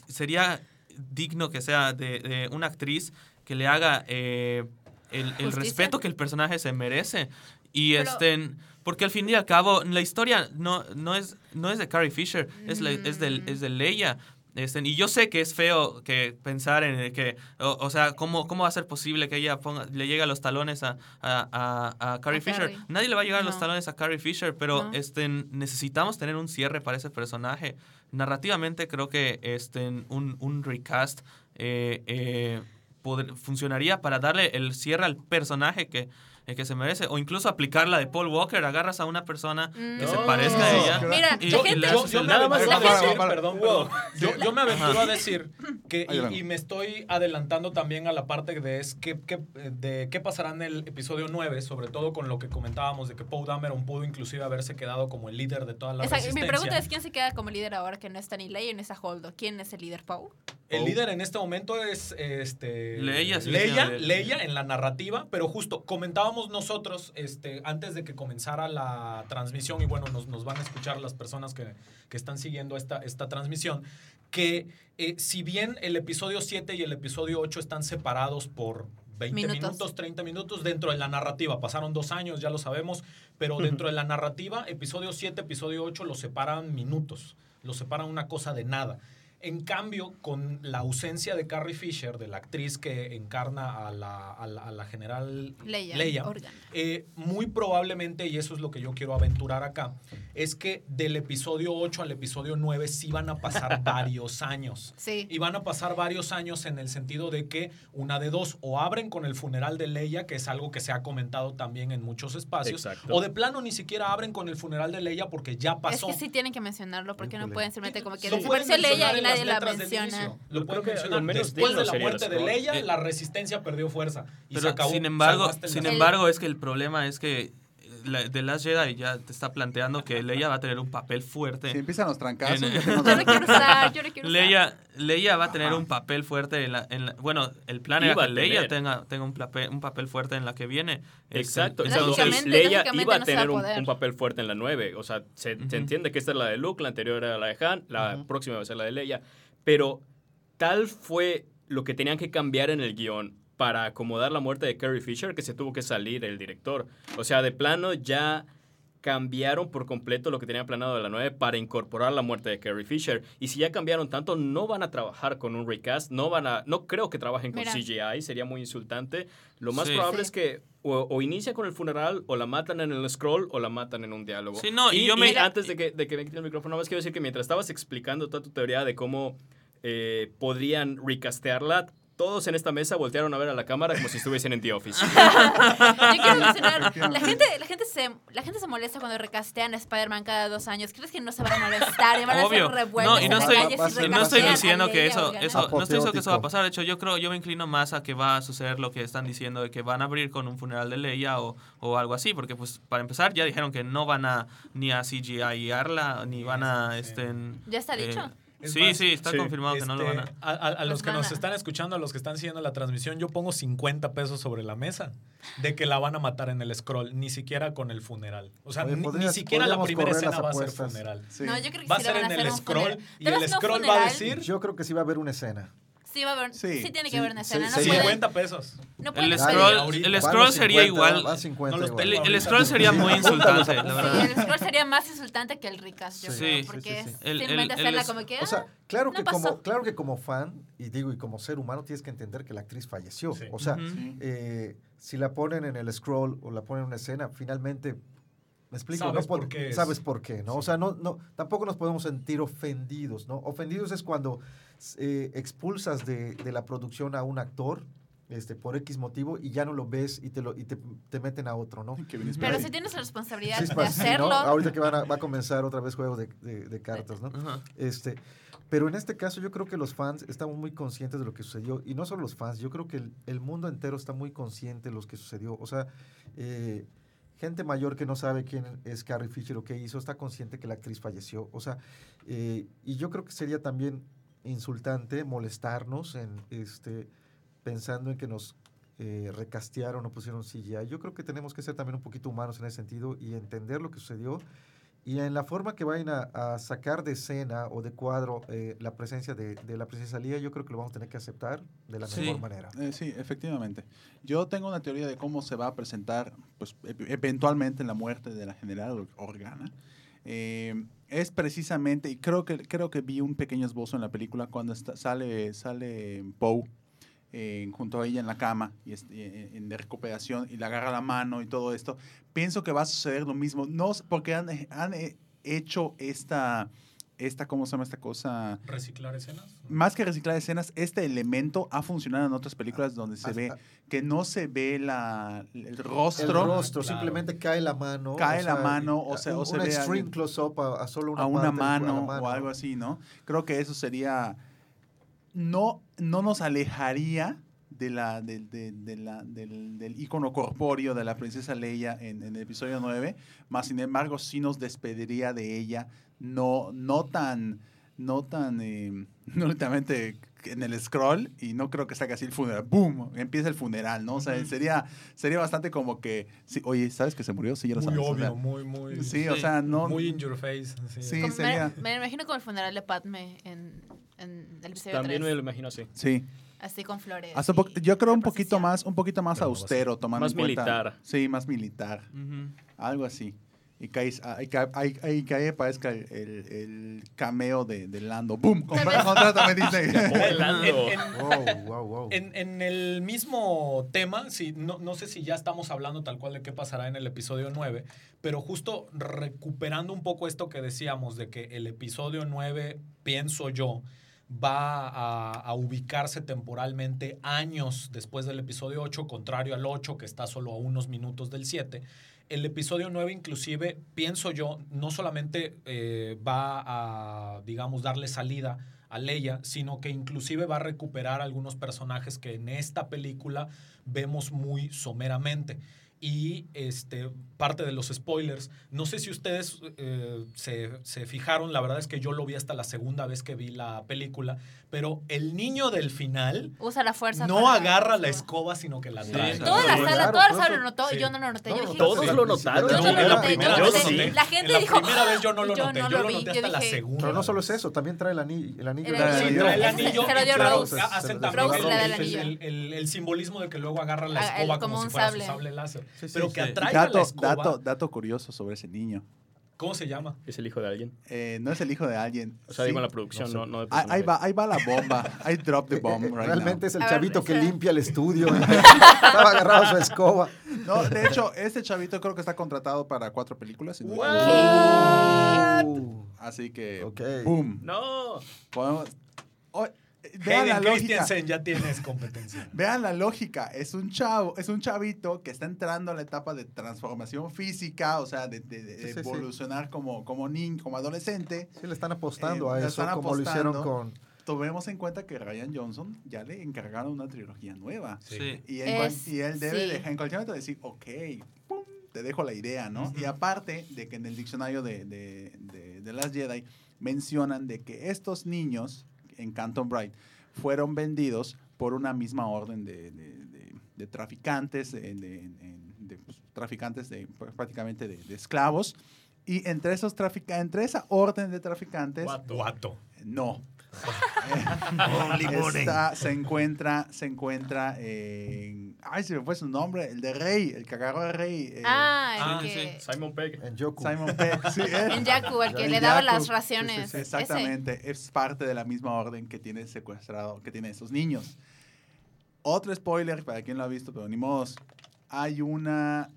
sería digno que sea de, de una actriz que le haga eh, el, respeto que el personaje se merece. Y Pero- este porque al fin y al cabo la historia no, no es no es de Carrie Fisher es, la- es, de, Mm. es de Leia este, y yo sé que es feo que pensar en que, o, o sea, ¿cómo, ¿cómo va a ser posible que ella ponga, le llegue a los talones a, a, a- a Carrie Fisher? Carrie. Nadie le va a llegar a los talones a Carrie Fisher, pero No. este, necesitamos tener un cierre para ese personaje. Narrativamente creo que este, un, un recast eh, eh, poder- funcionaría para darle el cierre al personaje que, el que se merece. O incluso aplicar la de Paul Walker, agarras a una persona que se No. parezca a ella. Mira, y, la y gente- le Yo, Nada más perdón. Yo, yo me aventuro a decir que, y, me estoy adelantando también a la parte de, es que, que- de qué pasará en el episodio 9, sobre todo con lo que comentábamos de que Poe Dameron pudo inclusive haberse quedado como el líder de toda la Exacto, Mi resistencia. pregunta es: ¿quién se queda como líder ahora que no está ni Leia ni está Holdo? ¿Quién es el líder, Pau? El líder en este momento es este Leia, Leia, Leia en la narrativa, pero justo comentábamos nosotros este, antes de que comenzara la transmisión, y bueno, nos, nos van a escuchar las personas que, que están siguiendo esta, esta transmisión, que eh, si bien el episodio 7 y el episodio 8 están separados por 20 Minutos. minutos, 30 minutos dentro de la narrativa, pasaron dos años, ya lo sabemos, pero dentro de la narrativa, episodio 7, episodio 8 los separan minutos, los separan una cosa de nada. En cambio, con la ausencia de Carrie Fisher, de la actriz que encarna a la, a la- a la general Leia. Eh, muy probablemente, y eso es lo que yo quiero aventurar acá, es que del episodio 8 al episodio 9 sí van a pasar varios años. Sí. Y van a pasar varios años en el sentido de que una de dos, o abren con el funeral de Leia, que es algo que se ha comentado también en muchos espacios, Exacto. o de plano ni siquiera abren con el funeral de Leia porque ya pasó. Es que sí tienen que mencionarlo porque no pueden simplemente como que desapareció Leia y en las nadie la letras del menciona. inicio. Lo pueden mencionar. menos Después de la muerte de. Leia, Eh, la resistencia perdió fuerza. Y se Pero acabó. sin embargo, sin embargo es que el problema es que la, The Last Jedi ya te está planteando que Leia va a tener un papel fuerte. Si empiezan los trancazos, En- Yo no quiero usar, yo no quiero usar. Leia, Leia va a tener un papel fuerte en la, en la- bueno, el plan era que Leia tenga, tenga un, papel, un papel fuerte en la que viene. Este, Exacto. entonces- Leia lógicamente iba a no tener un, papel fuerte en la 9. O sea, se, se Ujú. entiende que esta es la de Luke, la anterior era la de Han, la próxima va a ser la de Leia. Pero tal fue lo que tenían que cambiar en el guion para acomodar la muerte de Carrie Fisher que se tuvo que salir el director. O sea, de plano ya cambiaron por completo lo que tenían planeado de la 9 para incorporar la muerte de Carrie Fisher. Y si ya cambiaron tanto, no van a trabajar con un recast, no van a, no creo que trabajen con Mira. CGI, sería muy insultante. Lo más Sí. probable Sí. es que o, o inicia con el funeral, o la matan en el scroll, o la matan en un diálogo. Sí, no, y yo me- antes de que, de que me quite el micrófono, más quiero decir que mientras estabas explicando toda tu teoría de cómo eh, podrían recastearla, todos en esta mesa voltearon a ver a la cámara como si estuviesen en The Office. Yo quiero mencionar, la gente, la, gente se, la gente se molesta cuando recastean a Spider-Man cada dos años. ¿Crees que no se van a molestar y van Obvio. a hacer revueltas No, y no estoy, ser- no estoy diciendo que eso, eso no estoy diciendo que eso va a pasar. De hecho, yo creo, yo me inclino más a que va a suceder lo que están diciendo de que van a abrir con un funeral de Leia o, o algo así, porque pues para empezar ya dijeron que no van a ni a CGI-arla ni van a este en- ¿Ya está eh, dicho? Es sí, más, sí, está sí, confirmado que no lo Este, van a. a, a- a los Pues que nos a- están escuchando, a los que están siguiendo la transmisión, yo pongo 50 pesos sobre la mesa de que la van a matar en el scroll, ni siquiera con el funeral. O sea, Oye, ni, siquiera la primera escena va a ser funeral. Sí. No, yo creo que Va a ser en el scroll y el scroll va a decir Yo creo que sí va a haber una escena. Sí, va a haber, Sí, sí, tiene sí, que haber una sí, escena. No sí. pueden- 50 pesos. no El scroll, ahorita. el scroll los sería 50, igual. van 50 No los igual. El, scroll sería muy insultante, la Sí, verdad. el scroll sería más insultante que el recast, yo Sí. creo, Sí, porque sí, sí, sí. Simplemente el- hacerla el- como que... O sea, ah, claro que como claro que como fan y digo y como ser humano tienes que entender que la actriz falleció. Sí. O sea, eh, si la ponen en el scroll o la ponen en una escena, finalmente me explico, Sabes no por qué es. sabes por qué, ¿no? O sea, no no tampoco nos podemos sentir ofendidos, ¿no? Ofendidos es cuando eh, expulsas de, de la producción a un actor este, por X motivo y ya no lo ves y te, lo, y te, te meten a otro, ¿no? Pero si tienes la responsabilidad Sí, de pues, hacerlo... Ahorita que van a- va a comenzar otra vez juego de, de- de cartas, ¿no? Este, pero en este caso yo creo que los fans estamos muy conscientes de lo que sucedió. Y no solo los fans, yo creo que el, el mundo entero está muy consciente de lo que sucedió. O sea, eh, gente mayor que no sabe quién es Carrie Fisher o qué hizo, está consciente que la actriz falleció. O sea, eh, y yo creo que sería también insultante molestarnos en este pensando en que nos eh, recastearon o pusieron CGI. Yo creo que tenemos que ser también un poquito humanos en ese sentido y entender lo que sucedió y en la forma que vayan a, a sacar de escena o de cuadro eh, la presencia de, de la princesa Lía, yo creo que lo vamos a tener que aceptar de la Sí. mejor manera. Eh, sí, efectivamente. Yo tengo una teoría de cómo se va a presentar, pues, ep- eventualmente la muerte de la general Organa. Eh, es precisamente, y creo que, creo que vi un pequeño esbozo en la película cuando está- sale, sale Poe eh, junto a ella en la cama y es- eh, en de recuperación y le agarra la mano y todo esto. Pienso que va a suceder lo mismo, no porque han, han eh, hecho esta esta, ¿cómo se llama esta cosa? Reciclar escenas. Más que reciclar escenas, este elemento ha funcionado en otras películas donde se Ah, ve ah. que no se ve la, el El rostro, rostro, Claro. simplemente cae la mano. Cae la mano, o sea, un, o se un ve extreme alguien- close-up a, a solo una, a una parte mano, a la o algo así, ¿no? Creo que eso sería, no, no nos alejaría de la, del- de, de la, del, del ícono corpóreo de la princesa Leia en, en el episodio 9, más sin embargo sí nos despediría de ella, no, no tan, no tan, eh, no únicamente en el scroll, y no creo que salga así el funeral, ¡boom! Empieza el funeral, ¿no? O sea, sería, sería bastante como que, sí, oye, ¿sabes que se murió? Sí, ya lo Muy sabes. o sea, obvio, muy, muy. sí, o Sí. sea, no... Muy in your face. Sí. Sí, sería- me, me imagino como el funeral de Padme en, en el episodio También 3. me lo imagino así. Sí. Así con flores. Y yo creo un poquito más, un poquito más Pero austero, tomando Más en cuenta- militar. Sí, más militar. Algo así. Y que ahí, ahí, que- ahí- ahí que ahí aparezca el, el- el cameo de, de Lando. ¡Boom! Compra- Contrátame Disney. Lando. En- en- Wow, wow, wow. En, en el mismo tema, sí, no, no sé si ya estamos hablando tal cual de qué pasará en el episodio 9, pero justo recuperando un poco esto que decíamos de que el episodio 9, pienso yo, va a, ubicarse temporalmente años después del episodio 8, contrario al 8 que está solo a unos minutos del 7. El episodio 9 inclusive, pienso yo, no solamente eh, va a, digamos, darle salida a Leia, sino que inclusive va a recuperar algunos personajes que en esta película vemos muy someramente. Y este, parte de los spoilers, no sé si ustedes eh, se, se fijaron, la verdad es que yo lo vi hasta la segunda vez que vi la película, pero el niño del final Usa la fuerza. no agarra la escoba, sino que la Sí, trae. sí. Toda la sala, toda la sala eso- lo notó sí. y yo no lo noté. No, yo no, dije, Todos la- lo notaron. Yo no lo la noté, primera yo vez no lo noté. noté. La gente En dijo, primera vez yo no lo yo noté, no yo lo lo vi, noté yo hasta la dije, segunda. Pero no solo es eso, también trae el anillo. El anillo. Sí, trae el anillo se lo dio Rose. hacen Se lo también Rose le da el simbolismo de que luego agarra la Ah, escoba como si fuera su sable láser. Sí, sí, Pero que atraiga la dato, escoba. dato, dato curioso sobre ese niño. ¿Cómo se llama? Es el hijo de alguien. Eh, no es el hijo de alguien. O sea, Sí. digo en la producción, no, no de Ah, ahí, va, ahí va la bomba. I drop the bomb right Realmente now. es el ver, chavito que limpia el estudio. Estaba agarrado a su escoba. No, de hecho, este chavito creo que está contratado para cuatro películas. si no. Uh, Así que, Ok. boom. No. Podemos- Oh, vean la lógica. Ya tienes competencia. Vean la lógica, es un chavo, es un chavito que está entrando a la etapa de transformación física, o sea, de, de- de Sí, sí, sí. evolucionar como, como niño, como adolescente. Sí, le están apostando Eh, a le eso, como lo hicieron con... Tomemos en cuenta que Ryan Johnson ya le encargaron una trilogía nueva. Sí. Y, Es- y él debe sí. dejar en cualquier momento decir, ok, pum, te dejo la idea, ¿no? Y aparte de que en el diccionario de, de, de, de Last Jedi mencionan de que estos niños en Canton Bright fueron vendidos por una misma orden de, de- de- de traficantes, de, de- de- de, pues, traficantes de pues, prácticamente de, de esclavos. Y entre esos trafica entre esa orden de traficantes, Guato. no. Está- se encuentra, se encuentra en. Ay, se me fue su nombre, el de Rey, el que agarró a Rey. eh, Ah, el Ah, que... Simon Pegg. En Yoku. Simon Pegg. Sí, él. En Jakku, el que En le daba las raciones. Sí, sí, sí. Ese. Exactamente, es parte de la misma orden que tiene secuestrado, que tiene esos niños. Otro spoiler para quien lo ha visto, pero ni modos. Hay una,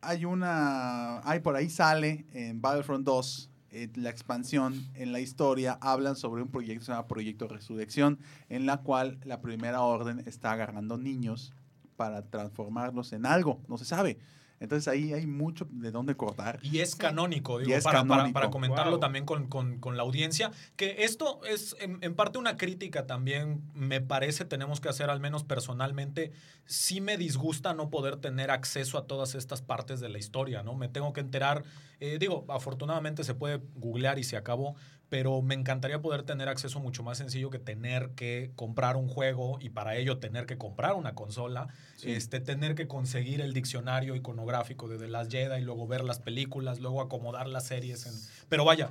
hay una, hay por ahí sale en Battlefront 2, en la expansión, en la historia, hablan sobre un proyecto que se llama Proyecto Resurrección, en la cual la primera orden está agarrando niños para transformarlos en algo, no se sabe. Entonces ahí hay mucho de dónde cortar. Y es canónico, digo, Y es para, para- canónico. para comentarlo Wow. también con, con- con la audiencia, que esto es en, en parte una crítica también, me parece, tenemos que hacer al menos personalmente, sí me disgusta no poder tener acceso a todas estas partes de la historia, ¿no? Me tengo que enterar, eh, digo, afortunadamente se puede googlear y se acabó, pero me encantaría poder tener acceso mucho más sencillo que tener que comprar un juego y para ello tener que comprar una consola, Sí. este, tener que conseguir el diccionario iconográfico de The Last Jedi y luego ver las películas, luego acomodar las series. En... Pero vaya,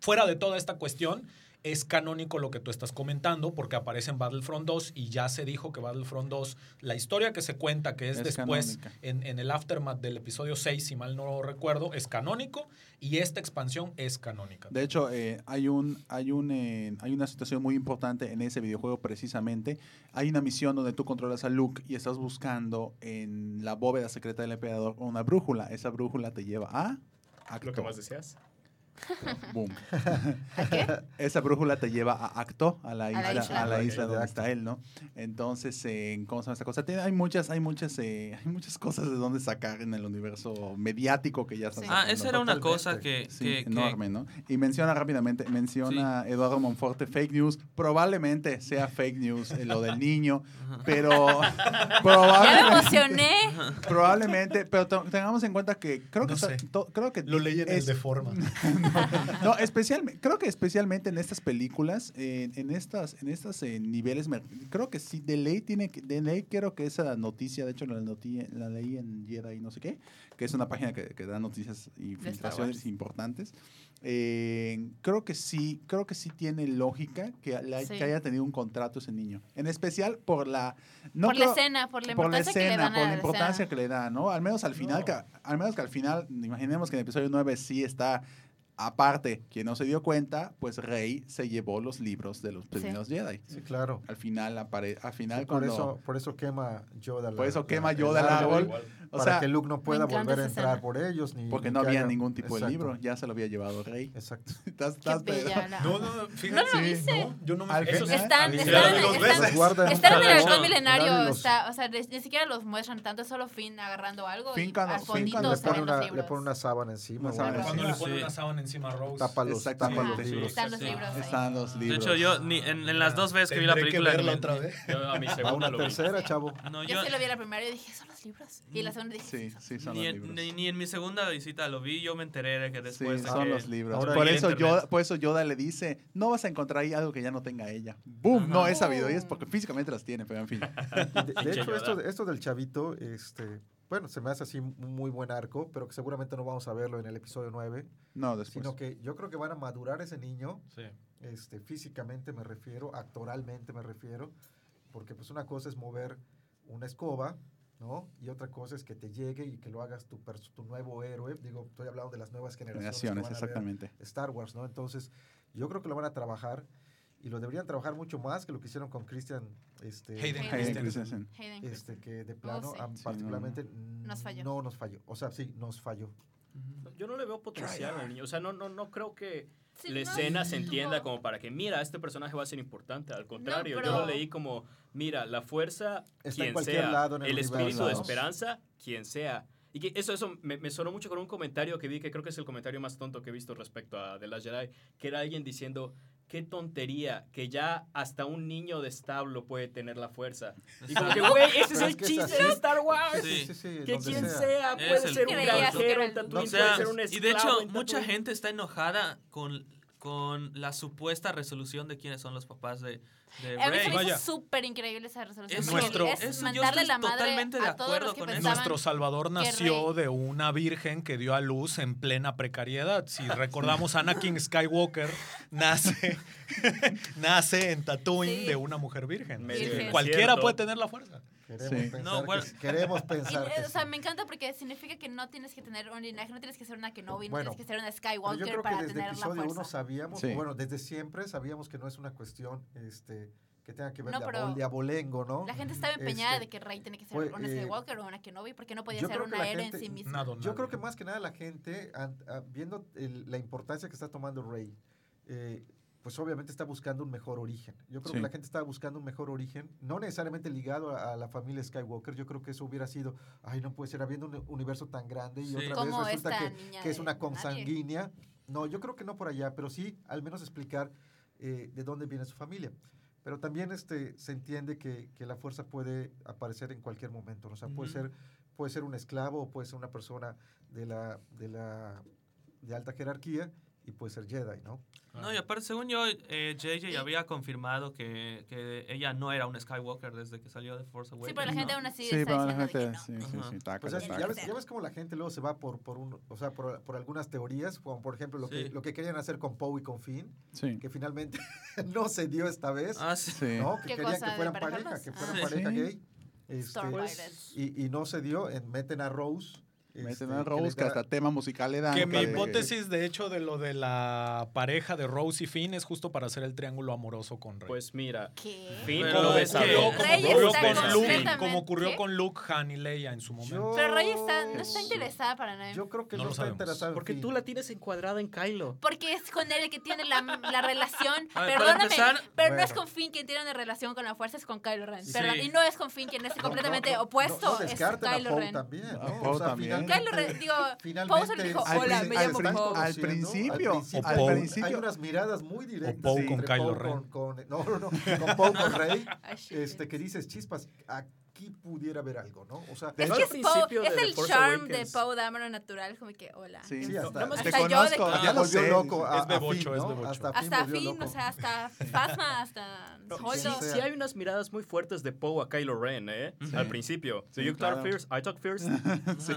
fuera de toda esta cuestión, es canónico lo que tú estás comentando porque aparece en Battlefront 2 y ya se dijo que Battlefront 2, la historia que se cuenta que es, Es después en, en el aftermath del episodio 6, si mal no recuerdo, es canónico y esta expansión es canónica. De hecho, eh, hay, un, hay, un, eh, hay una situación muy importante en ese videojuego precisamente. Hay una misión donde tú controlas a Luke y estás buscando en la bóveda secreta del emperador una brújula. Esa brújula te lleva a... Lo que más deseas. Boom. Esa brújula te lleva a Acto, a la A isla, la isla. a la isla De donde está él, ¿no? Entonces, eh, ¿cómo se llama esta cosa? Tiene- hay muchas, hay muchas, eh, hay muchas cosas de donde sacar en el universo mediático que ya está. Sí. Ah, esa era una cosa que... Sí, que- que- enorme, ¿no? Y menciona rápidamente, menciona Eduardo Monforte fake news. Probablemente sea fake news eh, lo del niño, pero Ya me probablemente, emocioné. probablemente, pero te- tengamos en cuenta que creo que No está- sé. to- creo que Lo leí en el es- de forma. no, especialmente, creo que especialmente en estas películas, eh, en estas, en estas eh, niveles, creo que sí, de ley tiene que, de ley creo que esa noticia, de hecho la, noti- la leí en Jedi no sé qué, que es una página que, que da noticias y filtraciones importantes. Eh, creo que sí, creo que sí tiene lógica que, la- Sí. que haya tenido un contrato ese niño. En especial por la no por la creo- escena, por la por la importancia que le escena, dan por la la importancia escena. que le da, ¿no? Al menos al final, No. que, al menos que al final, imaginemos que en el episodio 9 sí está aparte, quien no se dio cuenta, pues Rey se llevó los libros de los primeros Jedi. Sí, claro. Al final apare al final Sí, por, cuando eso, por eso quema Yoda. por eso la- quema Yoda el árbol, o para sea, que Luke no pueda volver a entrar escena. por ellos. Ni, porque ni no había haga- ningún tipo de Exacto, libro, ya se lo había llevado Rey. Exacto. Estás- Qué estás pedo. bella la- No, no, fíjate. No lo hice. no, yo no me Al Están, están, están, están, en el halcón milenario, o sea, ni, siquiera los muestran tanto, es solo Finn agarrando algo Finn cuando- le, pone una, le libros. pone una sábana encima. Cuando le pone Sí. una sábana encima a Rose. Tapa los, Exactamente. tapa los Sí. libros. Están los Sí. libros ahí. Están los De libros. hecho, yo ni, en, en las dos veces que vi la película... verla ni- otra vez. Yo a mi Va segunda una lo vi. tercera, chavo. No, Yo yo, sí lo vi a la primera y dije, son los libros. Y la segunda dije, Sí, sí, son ni, los en, libros. ni, ni en mi segunda visita lo vi, yo me enteré de que Sí, después... de son que- los libros. Ahora por, vi eso. Yoda, por eso Yoda le dice, no vas a encontrar ahí algo que ya no tenga ella. ¡Boom! No he sabido, y es porque físicamente las tiene, pero en fin. De, de hecho, esto, esto del chavito, este, bueno, se me hace así un muy buen arco, pero que seguramente no vamos a verlo en el episodio 9, No, después. sino que yo creo que van a madurar ese niño, Sí. este, físicamente me refiero, actoralmente me refiero, porque pues una cosa es mover una escoba, ¿no? Y otra cosa es que te llegue y que lo hagas tu, tu nuevo héroe. Digo, estoy hablando de las nuevas generaciones. que Generaciones, van a ver exactamente. Star Wars, ¿no? Entonces, yo creo que lo van a trabajar y lo deberían trabajar mucho más que lo que hicieron con Christian este, Hayden Hayden Hayden Christensen. Christensen. Hayden este Christensen. que de plano sí. a- Sí, particularmente Nos falló. no nos falló. O sea, sí, nos falló. Yo no le veo potencial al niño. O sea, no, no, no creo que Sí, la no, escena se no. entienda como para que, mira, este personaje va a ser importante. Al contrario, yo lo leí como, mira, la fuerza, Está en quien sea, lado en el el espíritu de esperanza, quien sea. Y que eso, eso me, me sonó mucho con un comentario que vi, que creo que es el comentario más tonto que he visto respecto a The Last Jedi, que era alguien diciendo, qué tontería, que ya hasta un niño de establo puede tener la fuerza. Y como que, güey, ese es el es chiste de Star Wars. Sí. Sí, sí, Que quien sea. puede ser un granjero en O Tatooine, O puede ser un y de esclavo hecho, mucha gente está enojada con, con la supuesta resolución de quiénes son los papás de, de A mí Vaya. hizo súper increíble esa resolución. Es nuestro- es eso estoy la madre totalmente de a todos acuerdo los que con pensaban Nuestro Salvador nació de una virgen que dio a luz en plena precariedad. Si recordamos, Anakin Skywalker nace, nace en Tatooine Sí. de una mujer virgen. Cualquiera cierto. puede tener la fuerza. Queremos Sí. pensar, No, bueno. queremos pensar eh, que o sea, sí. me encanta porque significa que no tienes que tener un linaje, no tienes que ser una Kenobi, no Bueno, tienes que ser una Pero yo Skywalker creo que para desde tener la episodio 1 fuerza. sabíamos, Sí. bueno, desde siempre sabíamos que no es una cuestión este, que tenga que ver No, de, abol- de abolengo, ¿no? La gente estaba empeñada Este, de que Rey tiene que ser una eh, Skywalker o una Kenobi porque no podía ser una la héroe en sí misma. Nada, Yo creo que más que nada la gente, viendo el- la importancia que está tomando Rey, eh, pues obviamente está buscando un mejor origen. Yo creo Sí. que la gente estaba buscando un mejor origen, no necesariamente ligado a, a la familia Skywalker. Yo creo que eso hubiera sido, ay, no puede ser, habiendo un universo tan grande y Sí. otra vez resulta que, es una nadie. consanguínea. No, yo creo que no por allá, pero sí al menos explicar eh, de dónde viene su familia. Pero también este, se entiende que, que la fuerza puede aparecer en cualquier momento. ¿no? O sea, puede, Ujú. ser, puede ser un esclavo o puede ser una persona de la, de la de alta jerarquía y puede ser Jedi, ¿no? No, y aparte, según yo, eh, JJ había confirmado que, que ella no era un Skywalker desde que salió de Force Awakens. Sí, pero la gente ¿no? aún así Sí, está pero la diciendo de que gente, no. sí, sí, sí, taca, Pues es- taca. ya, ves, ya ves cómo la gente luego se va por, por un, o sea, por, por algunas teorías, como por ejemplo lo, que, Sí. lo que querían hacer con Poe y con Finn, Sí. que finalmente no se dio esta vez, Ah. ¿no? Que ¿Qué querían que fueran pareja, que fueran Ah. pareja Sí. gay. Este, y, y no se dio, en- meten a Rose Meten este, a Rose, que da- hasta tema musical le dan. Que mi hipótesis, de hecho, de lo de la pareja de Rose y Finn es justo para hacer el triángulo amoroso con Rey. Pues mira, ¿Qué? Finn Pero lo como ocurrió, con Luke, completamente- como ocurrió ¿Qué? con Luke, Han y Leia en su momento. Yo- Pero Rey está, no está interesada para nada. Yo creo que No no, lo está sabemos. en Porque tú la tienes encuadrada en Kylo. Porque es con él el que tiene la, la relación. Ver, Perdóname, pero no es con Finn quien tiene una relación con la fuerza, es con Kylo Ren. Sí. Perdón, y no es con Finn quien es completamente no, no, opuesto, no, no es Kylo Ren. también, A Poe también. Kylo Ren, digo, Finalmente, Poe se le dijo, Al hola, me al llamo Poe. al principio, al al Poe, principio- hay unas miradas muy directas Poe entre con Kylo Poe Ren. con, con- no, no, no, con Poe con Rey, este, que dices, chispas, aquí pudiera haber algo, ¿no? O sea, De Es que al es Poe, principio es de el The Force charm Awakens- de Poe Dameron natural, como que, hola. sí, Sí, hasta, hasta te yo de- conozco, Ah, ya lo volvió sé. loco a, Es bebocho, es bebocho. Hasta Finn Hasta volvió Finn, loco. o sea, hasta hasta Sí, Holdo. sí hay unas miradas muy fuertes de Poe a Kylo Ren, ¿eh? Al principio. Sí, Do you claro. talk first? I talk first. sí.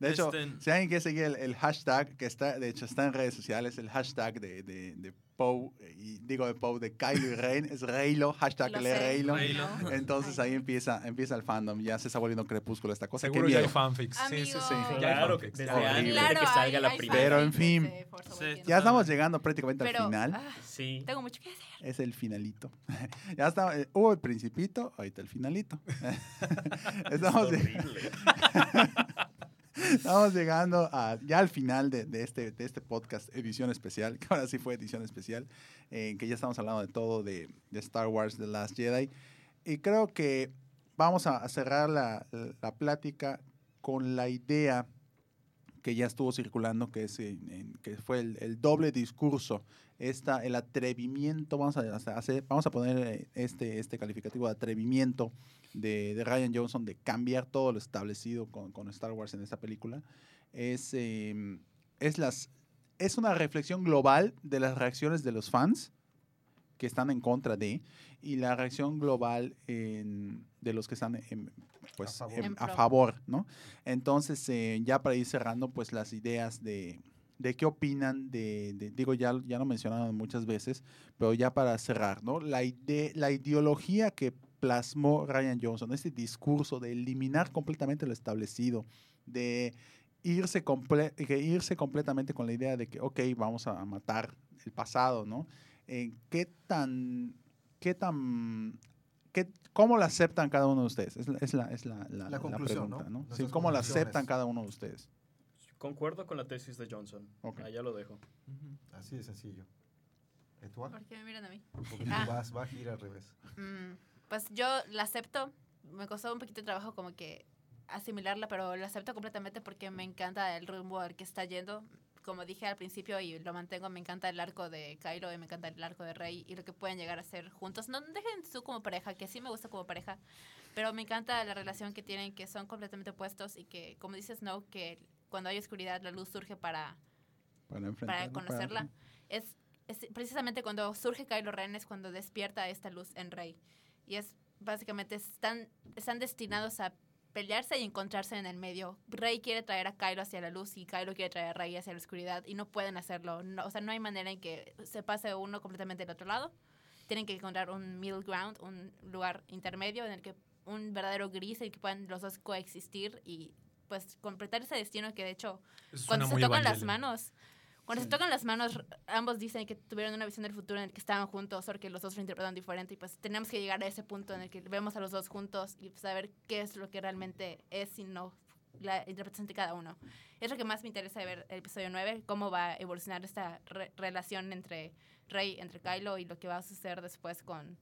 De hecho, Este- si alguien quiere seguir el, el hashtag, que está, de hecho está en redes sociales, el hashtag de, de, de Poe, y digo de Poe, de Kylo y Ren, es Reylo, hashtag Lo le. Reylo. Reylo. Entonces ahí empieza, empieza el fandom, ya se está volviendo crepúsculo esta cosa. Seguro ya hay fanfics. Sí, sí, sí. Claro, antes de Claro, que salga hay- la primera. Pero en fin, Sí. Ya estamos llegando prácticamente Pero, al final. ah, Sí. tengo mucho que hacer. Es el finalito. ya está, eh, hubo el principito, ahorita el finalito. Estamos, Horrible. Estamos llegando a, ya al final de, de este, de este podcast, edición especial, que ahora sí fue edición especial, en que ya estamos hablando de todo de, de Star Wars The Last Jedi. Y creo que vamos a, a cerrar la, la plática con la idea que ya estuvo circulando, que, es, en- en- que fue el, el doble discurso, esta, el atrevimiento, vamos a, hacer, vamos a poner eh, este, este calificativo de atrevimiento de, de Ryan Johnson de cambiar todo lo establecido con, con Star Wars en esta película, es, eh, es, las, es una reflexión global de las reacciones de los fans que están en contra de y la reacción global en- de los que están en, pues, A favor. en- a favor, ¿no? Entonces, eh, ya para ir cerrando, pues las ideas de, de qué opinan de, de- digo, ya, ya lo mencionaron muchas veces, pero ya para cerrar, ¿no? La, ide- la ideología que plasmó Ryan Johnson, este discurso de eliminar completamente lo establecido, de irse, comple- que irse completamente con la idea de que, ok, vamos a matar el pasado, ¿no? Eh, ¿Qué tan, qué tan, qué, cómo la aceptan cada uno de ustedes? Es la, es la, es la, la- conclusión, pregunta, ¿no? ¿no? Sí, ¿Cómo la aceptan cada uno de ustedes? Concuerdo con la tesis de Johnson. Ok. Allá lo dejo. Ujú. Así de sencillo. ¿Etuac? ¿Por qué me miran a mí? Porque Ah. tú vas, vas a ir al revés. Mm, pues yo la acepto. Me costó un poquito de trabajo como que asimilarla, pero la acepto completamente porque me encanta el rumbo al que está yendo. Como dije al principio y lo mantengo, me encanta el arco de Kylo y me encanta el arco de Rey y lo que pueden llegar a ser juntos. No dejen su como pareja, que sí me gusta como pareja, pero me encanta la relación que tienen, que son completamente opuestos y que, como dices, Snow, que cuando hay oscuridad la luz surge para, Para, para ¿no? conocerla. Es, es precisamente cuando surge Kylo Ren es cuando despierta esta luz en Rey. Y es básicamente están, están destinados a pelearse y encontrarse en el medio. Rey quiere traer a Kylo hacia la luz y Kylo quiere traer a Rey hacia la oscuridad y no pueden hacerlo. No, o sea, no hay manera en que se pase uno completamente del otro lado. Tienen que encontrar un middle ground, un lugar intermedio en el que un verdadero gris en el que puedan los dos coexistir y pues completar ese destino que de hecho Eso cuando se tocan las Evangelion. manos, cuando se tocan las manos, ambos dicen que tuvieron una visión del futuro en el que estaban juntos, solo que los dos lo interpretan diferente y pues tenemos que llegar a ese punto en el que vemos a los dos juntos y pues, saber qué es lo que realmente es y no la interpretación de cada uno. Es lo que más me interesa de ver el episodio 9, cómo va a evolucionar esta re- relación entre Rey, entre Kylo y lo que va a suceder después con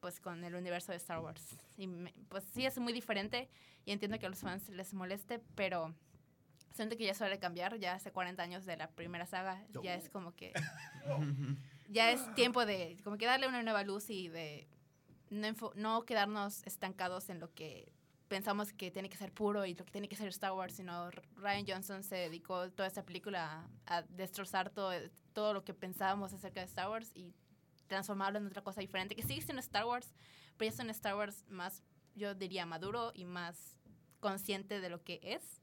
pues con el universo de Star Wars. Y me- pues sí es muy diferente y entiendo que a los fans les moleste, pero siento que ya suele cambiar, ya hace 40 años de la primera saga, ya es como que ya es tiempo de como que darle una nueva luz y de no, no quedarnos estancados en lo que pensamos que tiene que ser puro y lo que tiene que ser Star Wars, sino Ryan Johnson se dedicó toda esta película a, a destrozar todo, todo lo que pensábamos acerca de Star Wars y transformarlo en otra cosa diferente, que sigue siendo Star Wars, pero ya es un Star Wars más, yo diría, maduro y más consciente de lo que es.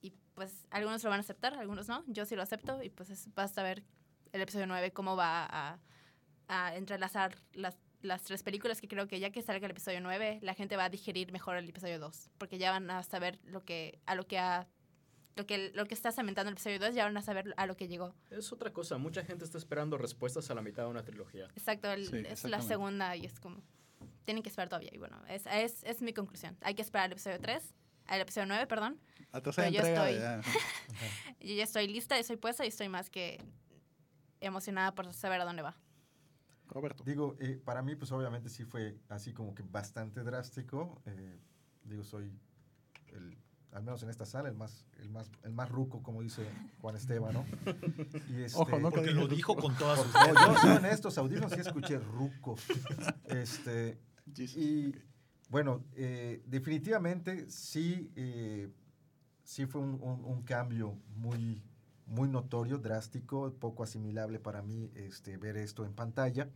Y pues algunos lo van a aceptar, algunos no. Yo sí lo acepto y pues es- basta ver el episodio 9 cómo va a, a entrelazar las, las tres películas que creo que ya que salga el episodio 9 la gente va a digerir mejor el episodio 2 porque ya van a saber lo que, a lo que ha lo que, lo que está cementando el episodio 2 ya van a saber a lo que llegó. Es otra cosa, mucha gente está esperando respuestas a la mitad de una trilogía. Exacto, el- Sí, es la segunda y es como, tienen que esperar todavía. Y bueno, es, es, es mi conclusión. Hay que esperar al episodio 3, al episodio 9, perdón. Pero yo entrega. estoy- ya. Yo ya estoy lista, estoy puesta y estoy más que emocionada por saber a dónde va. Roberto. Digo, eh, para mí, pues obviamente sí fue así como que bastante drástico. eh, digo, soy, el, al menos en esta sala, el más, el más, el más ruco, como dice Juan Esteban, ¿no? Y este, Ojo, no Porque que lo dijo con todas sus No, yo soy en estos audífonos sí escuché ruco. Este, Jesus. y bueno, eh, definitivamente sí, eh, sí fue un, un- un cambio muy, muy notorio, drástico, poco asimilable para mí este, ver esto en pantalla.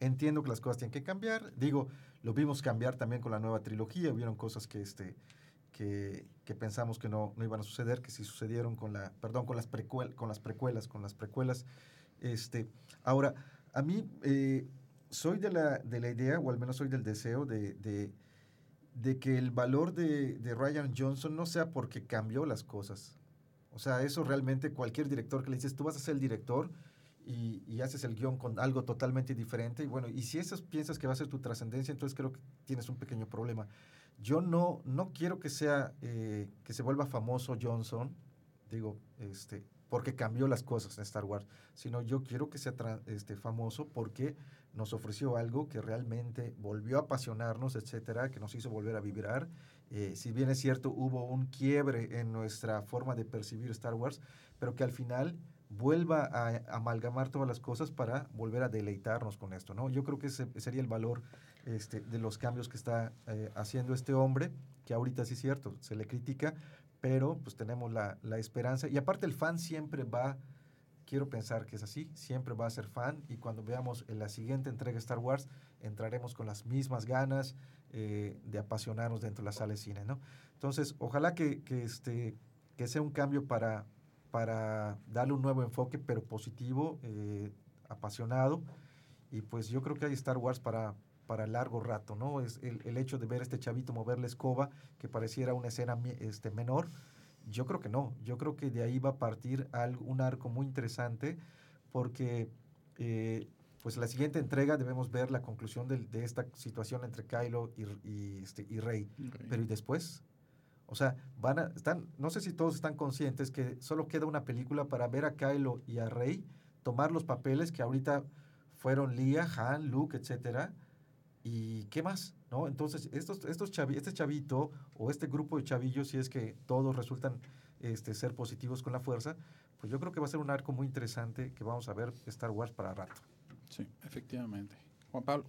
Entiendo que las cosas tienen que cambiar. Digo, lo vimos cambiar también con la nueva trilogía. Hubieron cosas que, este, que, pensamos que no, iban a suceder, que sí sucedieron con la, perdón, con las, precuel, con las precuelas, con las precuelas. Este, ahora, a mí eh, soy de la, de la idea, o al menos soy del deseo de, de, que el valor de, de Ryan Johnson no sea porque cambió las cosas. O sea, eso realmente cualquier director que le dices, tú vas a ser el director y, y haces el guion con algo totalmente diferente. Y bueno, y si eso piensas que va a ser tu trascendencia, entonces creo que tienes un pequeño problema. Yo no, no quiero que sea, eh, que se vuelva famoso Johnson, digo, este, porque cambió las cosas en Star Wars, sino yo quiero que sea este, famoso porque nos ofreció algo que realmente volvió a apasionarnos, etcétera, que nos hizo volver a vibrar. Eh, si bien es cierto, hubo un quiebre en nuestra forma de percibir Star Wars, pero que al final vuelva a amalgamar todas las cosas para volver a deleitarnos con esto, ¿no? Yo creo que ese sería el valor este, de los cambios que está eh, haciendo este hombre, que ahorita sí es cierto, se le critica, pero pues tenemos la, la esperanza. Y aparte el fan siempre va, quiero pensar que es así, siempre va a ser fan y cuando veamos en la siguiente entrega de Star Wars, entraremos con las mismas ganas eh, de apasionarnos dentro de la sala de cine, ¿no? Entonces, ojalá que, que, este, que sea un cambio para, para darle un nuevo enfoque, pero positivo, eh, apasionado. Y pues yo creo que hay Star Wars para, para largo rato, ¿no? Es el, el hecho de ver a este chavito mover la escoba, que pareciera una escena este, menor, yo creo que no. Yo creo que de ahí va a partir algo, un arco muy interesante, porque eh, pues la siguiente entrega debemos ver la conclusión del- de, esta situación entre Kylo y, y, este, y Rey. Pero ¿y después? O sea, van a, están, no sé si todos están conscientes que solo queda una película para ver a Kylo y a Rey tomar los papeles que ahorita fueron Leia, Han, Luke, etcétera. ¿Y qué más? ¿No? Entonces, estos, estos chavi- este chavito o este grupo de chavillos, si es que todos resultan este, ser positivos con la fuerza, pues yo creo que va a ser un arco muy interesante que vamos a ver Star Wars para rato. Sí, efectivamente. Juan Pablo.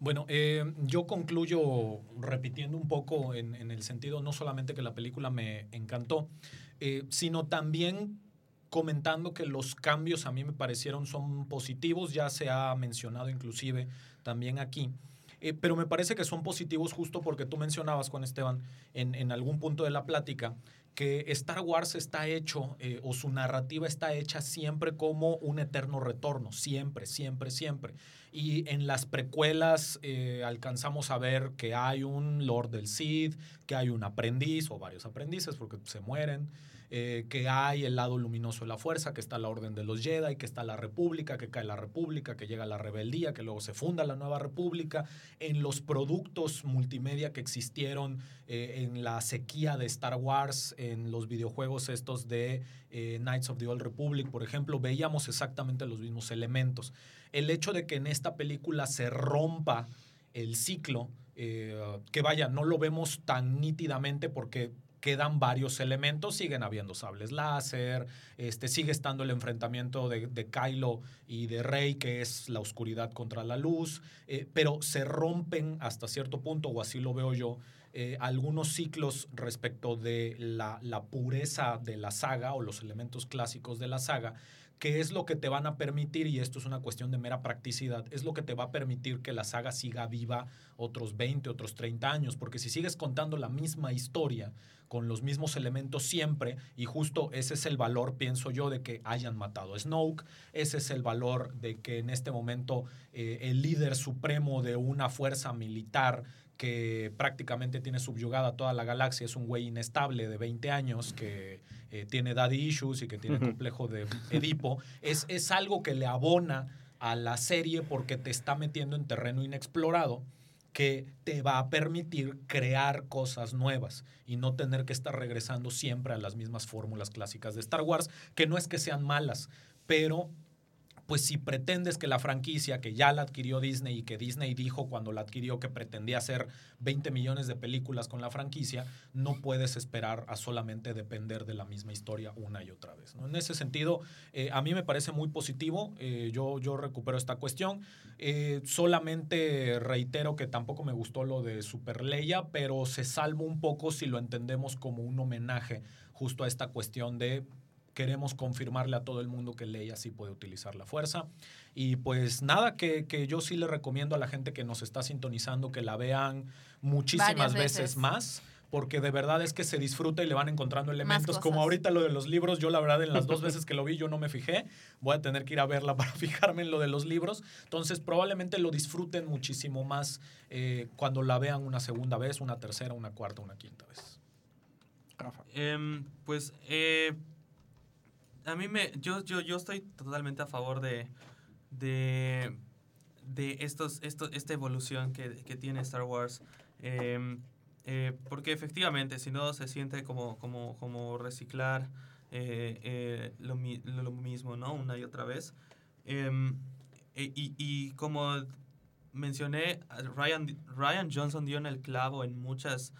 Bueno, eh, yo concluyo repitiendo un poco en, en el sentido no solamente que la película me encantó, eh, sino también comentando que los cambios a mí me parecieron son positivos, ya se ha mencionado inclusive también aquí. Eh, pero me parece que son positivos justo porque tú mencionabas, Juan Esteban, en, algún punto de la plática, que Star Wars está hecho eh, o su narrativa está hecha siempre como un eterno retorno, siempre, siempre, siempre. Y en las precuelas eh, alcanzamos a ver que hay un Lord del Sith, que hay un aprendiz o varios aprendices porque se mueren, eh, que hay el lado luminoso de la fuerza, que está la Orden de los Jedi, que está la República, que cae la República, que llega la rebeldía, que luego se funda la nueva República. En los productos multimedia que existieron eh, en la sequía de Star Wars, en los videojuegos estos de eh, Knights of the Old Republic, por ejemplo, veíamos exactamente los mismos elementos. El hecho de que en esta película se rompa el ciclo, que vaya, no lo vemos tan nítidamente porque quedan varios elementos, siguen habiendo sables láser, este, sigue estando el enfrentamiento de, de Kylo y de Rey, que es la oscuridad contra la luz, eh, pero se rompen hasta cierto punto, o así lo veo yo, eh, algunos ciclos respecto de la, la pureza de la saga o los elementos clásicos de la saga, que es lo que te van a permitir, y esto es una cuestión de mera practicidad, es lo que te va a permitir que la saga siga viva otros 20, otros 30 años, porque si sigues contando la misma historia con los mismos elementos siempre, y justo ese es el valor, pienso yo, de que hayan matado a Snoke, ese es el valor de que en este momento eh, el líder supremo de una fuerza militar que prácticamente tiene subyugada toda la galaxia, es un güey inestable de 20 años que eh, tiene daddy issues y que tiene complejo de Edipo, es, es algo que le abona a la serie porque te está metiendo en terreno inexplorado que te va a permitir crear cosas nuevas y no tener que estar regresando siempre a las mismas fórmulas clásicas de Star Wars, que no es que sean malas, pero pues si pretendes que la franquicia que ya la adquirió Disney y que Disney dijo cuando la adquirió que pretendía hacer 20 millones de películas con la franquicia, no puedes esperar a solamente depender de la misma historia una y otra vez. En ese sentido, eh, a mí me parece muy positivo, eh, yo, yo recupero esta cuestión, Eh, solamente reitero que tampoco me gustó lo de Super Leia, pero se salva un poco si lo entendemos como un homenaje justo a esta cuestión de queremos confirmarle a todo el mundo que Leia sí puede utilizar la fuerza. Y pues nada, que, que yo sí le recomiendo a la gente que nos está sintonizando que la vean muchísimas veces. veces. más. Porque de verdad es que se disfruta y le van encontrando elementos. Como ahorita lo de los libros, yo la verdad en las dos veces que lo vi yo no me fijé. Voy a tener que ir a verla para fijarme en lo de los libros. Entonces probablemente lo disfruten muchísimo más eh, cuando la vean una segunda vez, una tercera, una cuarta, una quinta vez. Rafa. Em, pues eh, a mí me. Yo, yo, yo estoy totalmente a favor de. de. de estos, estos, esta evolución que, que tiene Star Wars. Em, eh, porque efectivamente, si no se siente como, como, como reciclar eh, eh, lo, lo mismo, ¿no? Una y otra vez. Em, e- y, y como mencioné, Ryan, Ryan Johnson dio en el clavo en muchas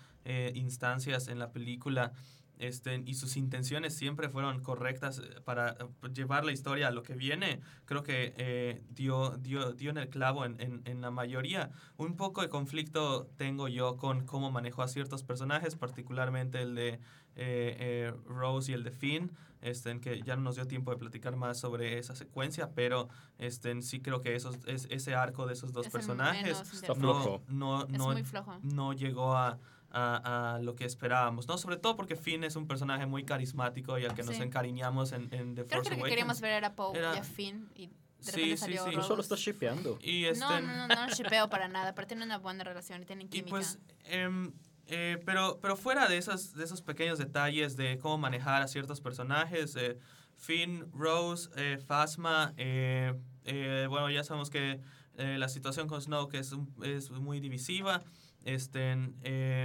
instancias en la película. Este, y sus intenciones siempre fueron correctas eh, para eh, llevar la historia a lo que viene. Creo que eh, dio, dio, dio en el clavo en, en, en la mayoría. Un poco de conflicto tengo yo con cómo manejó a ciertos personajes, particularmente el de eh, eh, Rose y el de Finn, este, en que ya no nos dio tiempo de platicar más sobre esa secuencia, pero este, sí creo que esos, es, ese arco de esos dos Es personajes no, flojo. no, Es no, muy flojo. no llegó a, a, a lo que esperábamos, ¿no? Sobre todo porque Finn es un personaje muy carismático y al que nos encariñamos en, en The Creo Force que lo que Awakens. quería ver era Poe Era- y a Finn y de Sí, sí, salió sí. Tú solo estás shipeando. Y este, No, no, no, no shipeo para nada, pero tienen una buena relación y tienen Y química. pues, em, eh, pero, pero fuera de esos, de esos pequeños detalles de cómo manejar a ciertos personajes, eh, Finn, Rose, eh, Phasma, eh, eh, bueno, ya sabemos que eh, la situación con Snoke es, un- es muy divisiva, este,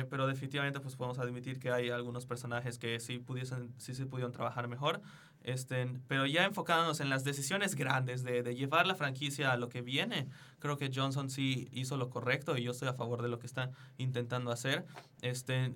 pero definitivamente pues podemos admitir que hay algunos personajes que sí pudiesen, sí se pudieron trabajar mejor, este, pero ya enfocándonos en las decisiones grandes de, de llevar la franquicia a lo que viene, creo que Johnson sí hizo lo correcto y yo estoy a favor de lo que está intentando hacer. Este,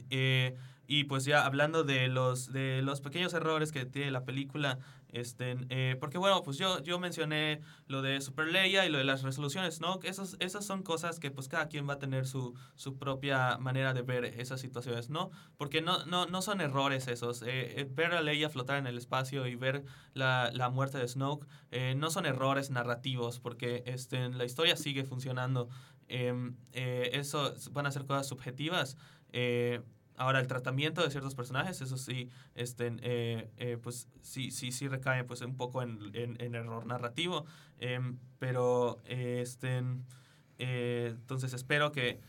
y pues ya hablando de los, de los pequeños errores que tiene la película, este, eh, porque bueno, pues yo, yo mencioné lo de Super Leia y lo de las resoluciones, ¿no? Esos, esas son cosas que pues cada quien va a tener su, su propia manera de ver esas situaciones, ¿no? Porque no, no, no son errores esos. Eh, eh, ver a Leia flotar en el espacio y ver la, la muerte de Snoke no son errores narrativos, porque este, la historia sigue funcionando. Em, eso van a ser cosas subjetivas. Ahora, el tratamiento de ciertos personajes, eso sí, este, eh, eh, pues sí, sí, sí recae pues, un poco en, en- en error narrativo. Em, pero, este, eh, entonces espero que...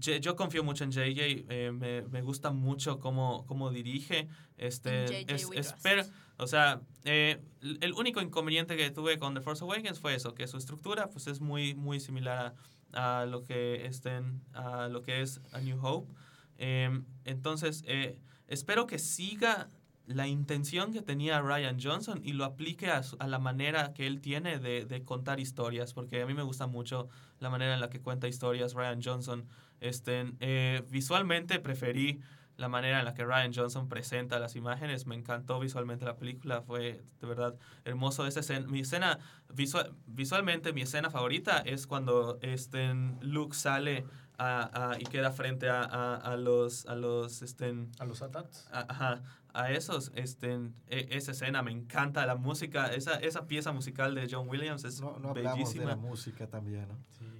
Yo confío mucho en JJ, me, me gusta mucho cómo, cómo dirige. Este, JJ es- espero, o sea, el único inconveniente que tuve con The Force Awakens fue eso, que su estructura pues, es muy, muy similar a, a lo que estén, a lo que es A New Hope. Em, entonces, eh, espero que siga la intención que tenía Ryan Johnson y lo aplique a, a la manera que él tiene de, de contar historias, porque a mí me gusta mucho la manera en la que cuenta historias Ryan Johnson. Este, eh, visualmente preferí la manera en la que Ryan Johnson presenta las imágenes. Me encantó visualmente la película, fue de verdad hermoso. Esa escena, mi escena, visual, visualmente mi escena favorita es cuando este, Luke sale a- a- y queda frente a, a- a los, a los, este, A los ATATs. ajá, a esos, este, e- esa escena me encanta, la música, esa, esa pieza musical de John Williams es No, no hablamos de bellísima. la música también, ¿no?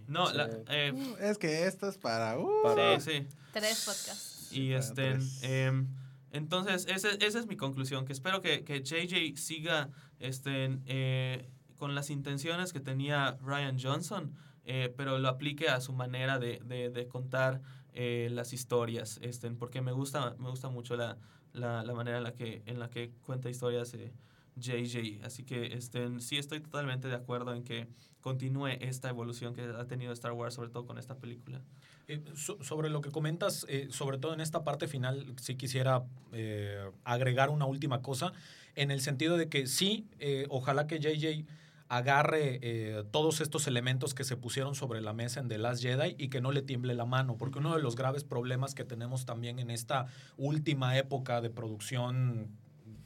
No, Sí. la, eh, Uh, es que esto es para... uh, Para- sí, sí. Tres podcasts. Y este, tres. em, entonces, ese- esa es mi conclusión, que espero que, que JJ siga este, eh, con las intenciones que tenía Ryan Johnson, eh, pero lo aplique a su manera de, de- de contar eh, las historias, este, porque me gusta, me gusta mucho la, la, la manera en la que, en la que cuenta historias eh, JJ. Así que este, sí estoy totalmente de acuerdo en que continúe esta evolución que ha tenido Star Wars, sobre todo con esta película. Eh, so- sobre lo que comentas, eh, sobre todo en esta parte final, sí quisiera eh, agregar una última cosa, en el sentido de que sí, eh, ojalá que JJ agarre eh, todos estos elementos que se pusieron sobre la mesa en The Last Jedi y que no le tiemble la mano, porque uno de los graves problemas que tenemos también en esta última época de producción,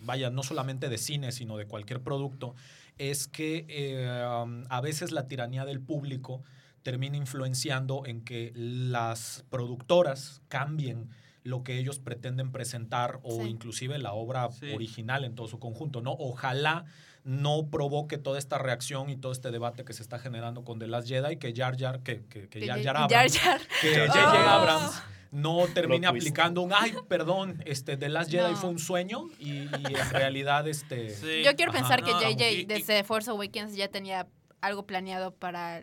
vaya, no solamente de cine, sino de cualquier producto, es que eh, a veces la tiranía del público termina influenciando en que las productoras cambien lo que ellos pretenden presentar o Sí. inclusive la obra Sí. original en todo su conjunto, ¿no? Ojalá no provoque toda esta reacción y todo este debate que se está generando con The Last Jedi, que Jar Jar, que, que, que Jar Jar Jar Abrams, Jar. que Jar J.J. Jar. Abrams no termine aplicando un, ay, perdón, este, The Last Jedi No. fue un sueño y, y en realidad, este... Sí. Yo quiero Ajá. pensar que No, JJ y- y- desde Force Awakens ya tenía algo planeado para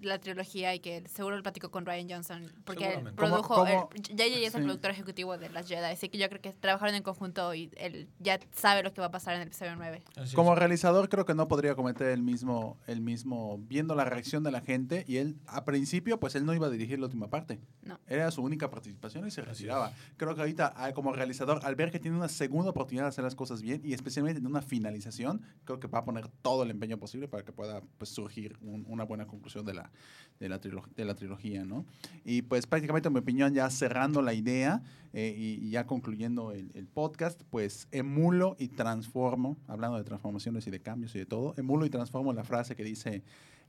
la trilogía y que seguro lo platicó con Ryan Johnson porque él produjo ¿Cómo- cómo? el- JJ es el Sí. productor ejecutivo de las Jedi así que yo creo que trabajaron en conjunto y él ya sabe lo que va a pasar en el episodio 9 así Como es. realizador creo que no podría cometer el mismo, el mismo, viendo la reacción de la gente y él, a principio, pues él no iba a dirigir la última parte. No. Era su única participación y se retiraba. Creo que ahorita, ah, como realizador, al ver que tiene una segunda oportunidad de hacer las cosas bien y especialmente en una finalización, creo que va a poner todo el empeño posible para que pueda pues, surgir un- una buena conclusión de la, de, la de la trilogía, ¿no? Y pues prácticamente, en mi opinión, ya cerrando la idea eh, y, y ya concluyendo el, el podcast, pues emulo y transformo, hablando de transformaciones y de cambios y de todo, emulo y transformo la frase que dice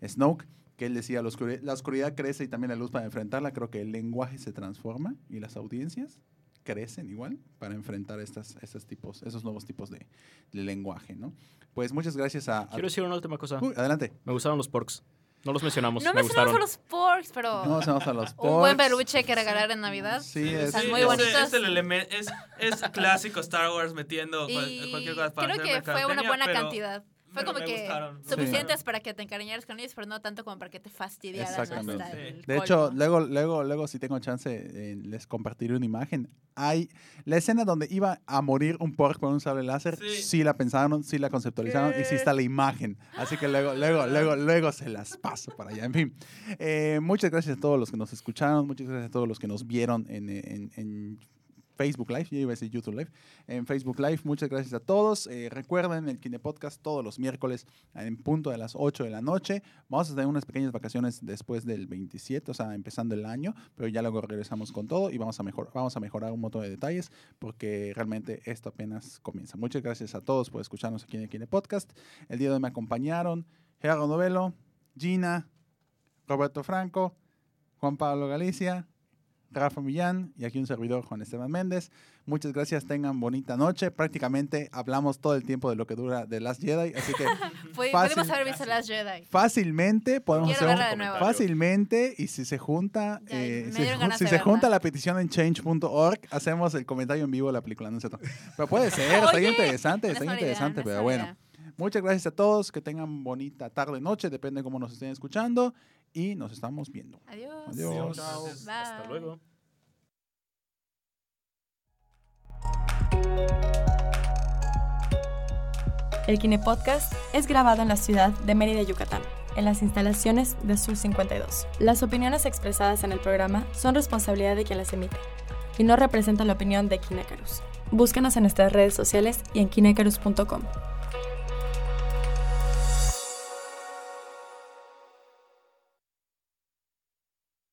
Snoke, que él decía, la oscuridad, la oscuridad crece y también la luz para enfrentarla. Creo que el lenguaje se transforma y las audiencias crecen igual para enfrentar estas, estos tipos, esos nuevos tipos de, de lenguaje, ¿no? Pues muchas gracias a... a- Quiero decir una última cosa. Uy, adelante. Me gustaron los porks. No los mencionamos, no me mencionamos gustaron. a los porks pero Vamos a los un buen porks. peluche que regalar en Navidad Sí, es- Sí, muy ese- bonitos Es, el elemen- es, es clásico Star Wars metiendo cual- cualquier cosa para creo que fue una buena pero- cantidad fue pero como que gustaron. suficientes para que te encariñaras con ellos pero no tanto como para que te fastidiaran Exactamente. hasta Sí. el De hecho, luego, luego, luego, si tengo chance, eh, les compartiré una imagen. Hay la escena donde iba a morir un pork con un sable láser. Sí, Sí. la pensaron, sí la conceptualizaron y sí ¿Qué? está la imagen. Así que luego, luego, luego, luego se las paso para allá. En fin, eh, muchas gracias a todos los que nos escucharon, muchas gracias a todos los que nos vieron en, en- en Facebook Live, yo iba a decir YouTube Live, en Facebook Live, muchas gracias a todos. Eh, recuerden el Kine Podcast todos los miércoles en punto de las 8 de la noche. Vamos a tener unas pequeñas vacaciones después del 27, o sea, empezando el año, pero ya luego regresamos con todo y vamos a, mejor, vamos a mejorar un montón de detalles porque realmente esto apenas comienza. Muchas gracias a todos por escucharnos aquí en el Kine Podcast. El día de hoy me acompañaron Gerardo Novelo, Gina, Roberto Franco, Juan Pablo Galicia, Rafa Millán y aquí un servidor, Juan Esteban Méndez. Muchas gracias, tengan bonita noche. Prácticamente hablamos todo el tiempo de lo que dura The Last Jedi, así que fácil. pudimos haber visto las Jedi fácilmente podemos Quiero hacer un- fácilmente y si se junta Ya, eh, si, ganas si se junta la petición en change.org hacemos el comentario en vivo de la película no es cierto pero puede ser está interesante no está idea, interesante no pero bueno muchas gracias a todos que tengan bonita tarde noche depende de cómo nos estén escuchando y nos estamos viendo adiós Adiós. Hasta luego. El Kine Podcast es grabado en la ciudad de Mérida, Yucatán, en las instalaciones de Sur 52. Las opiniones expresadas en el programa son responsabilidad de quien las emite y no representan la opinión de Kinecarus. Búscanos en nuestras redes sociales y en kinecarus.com.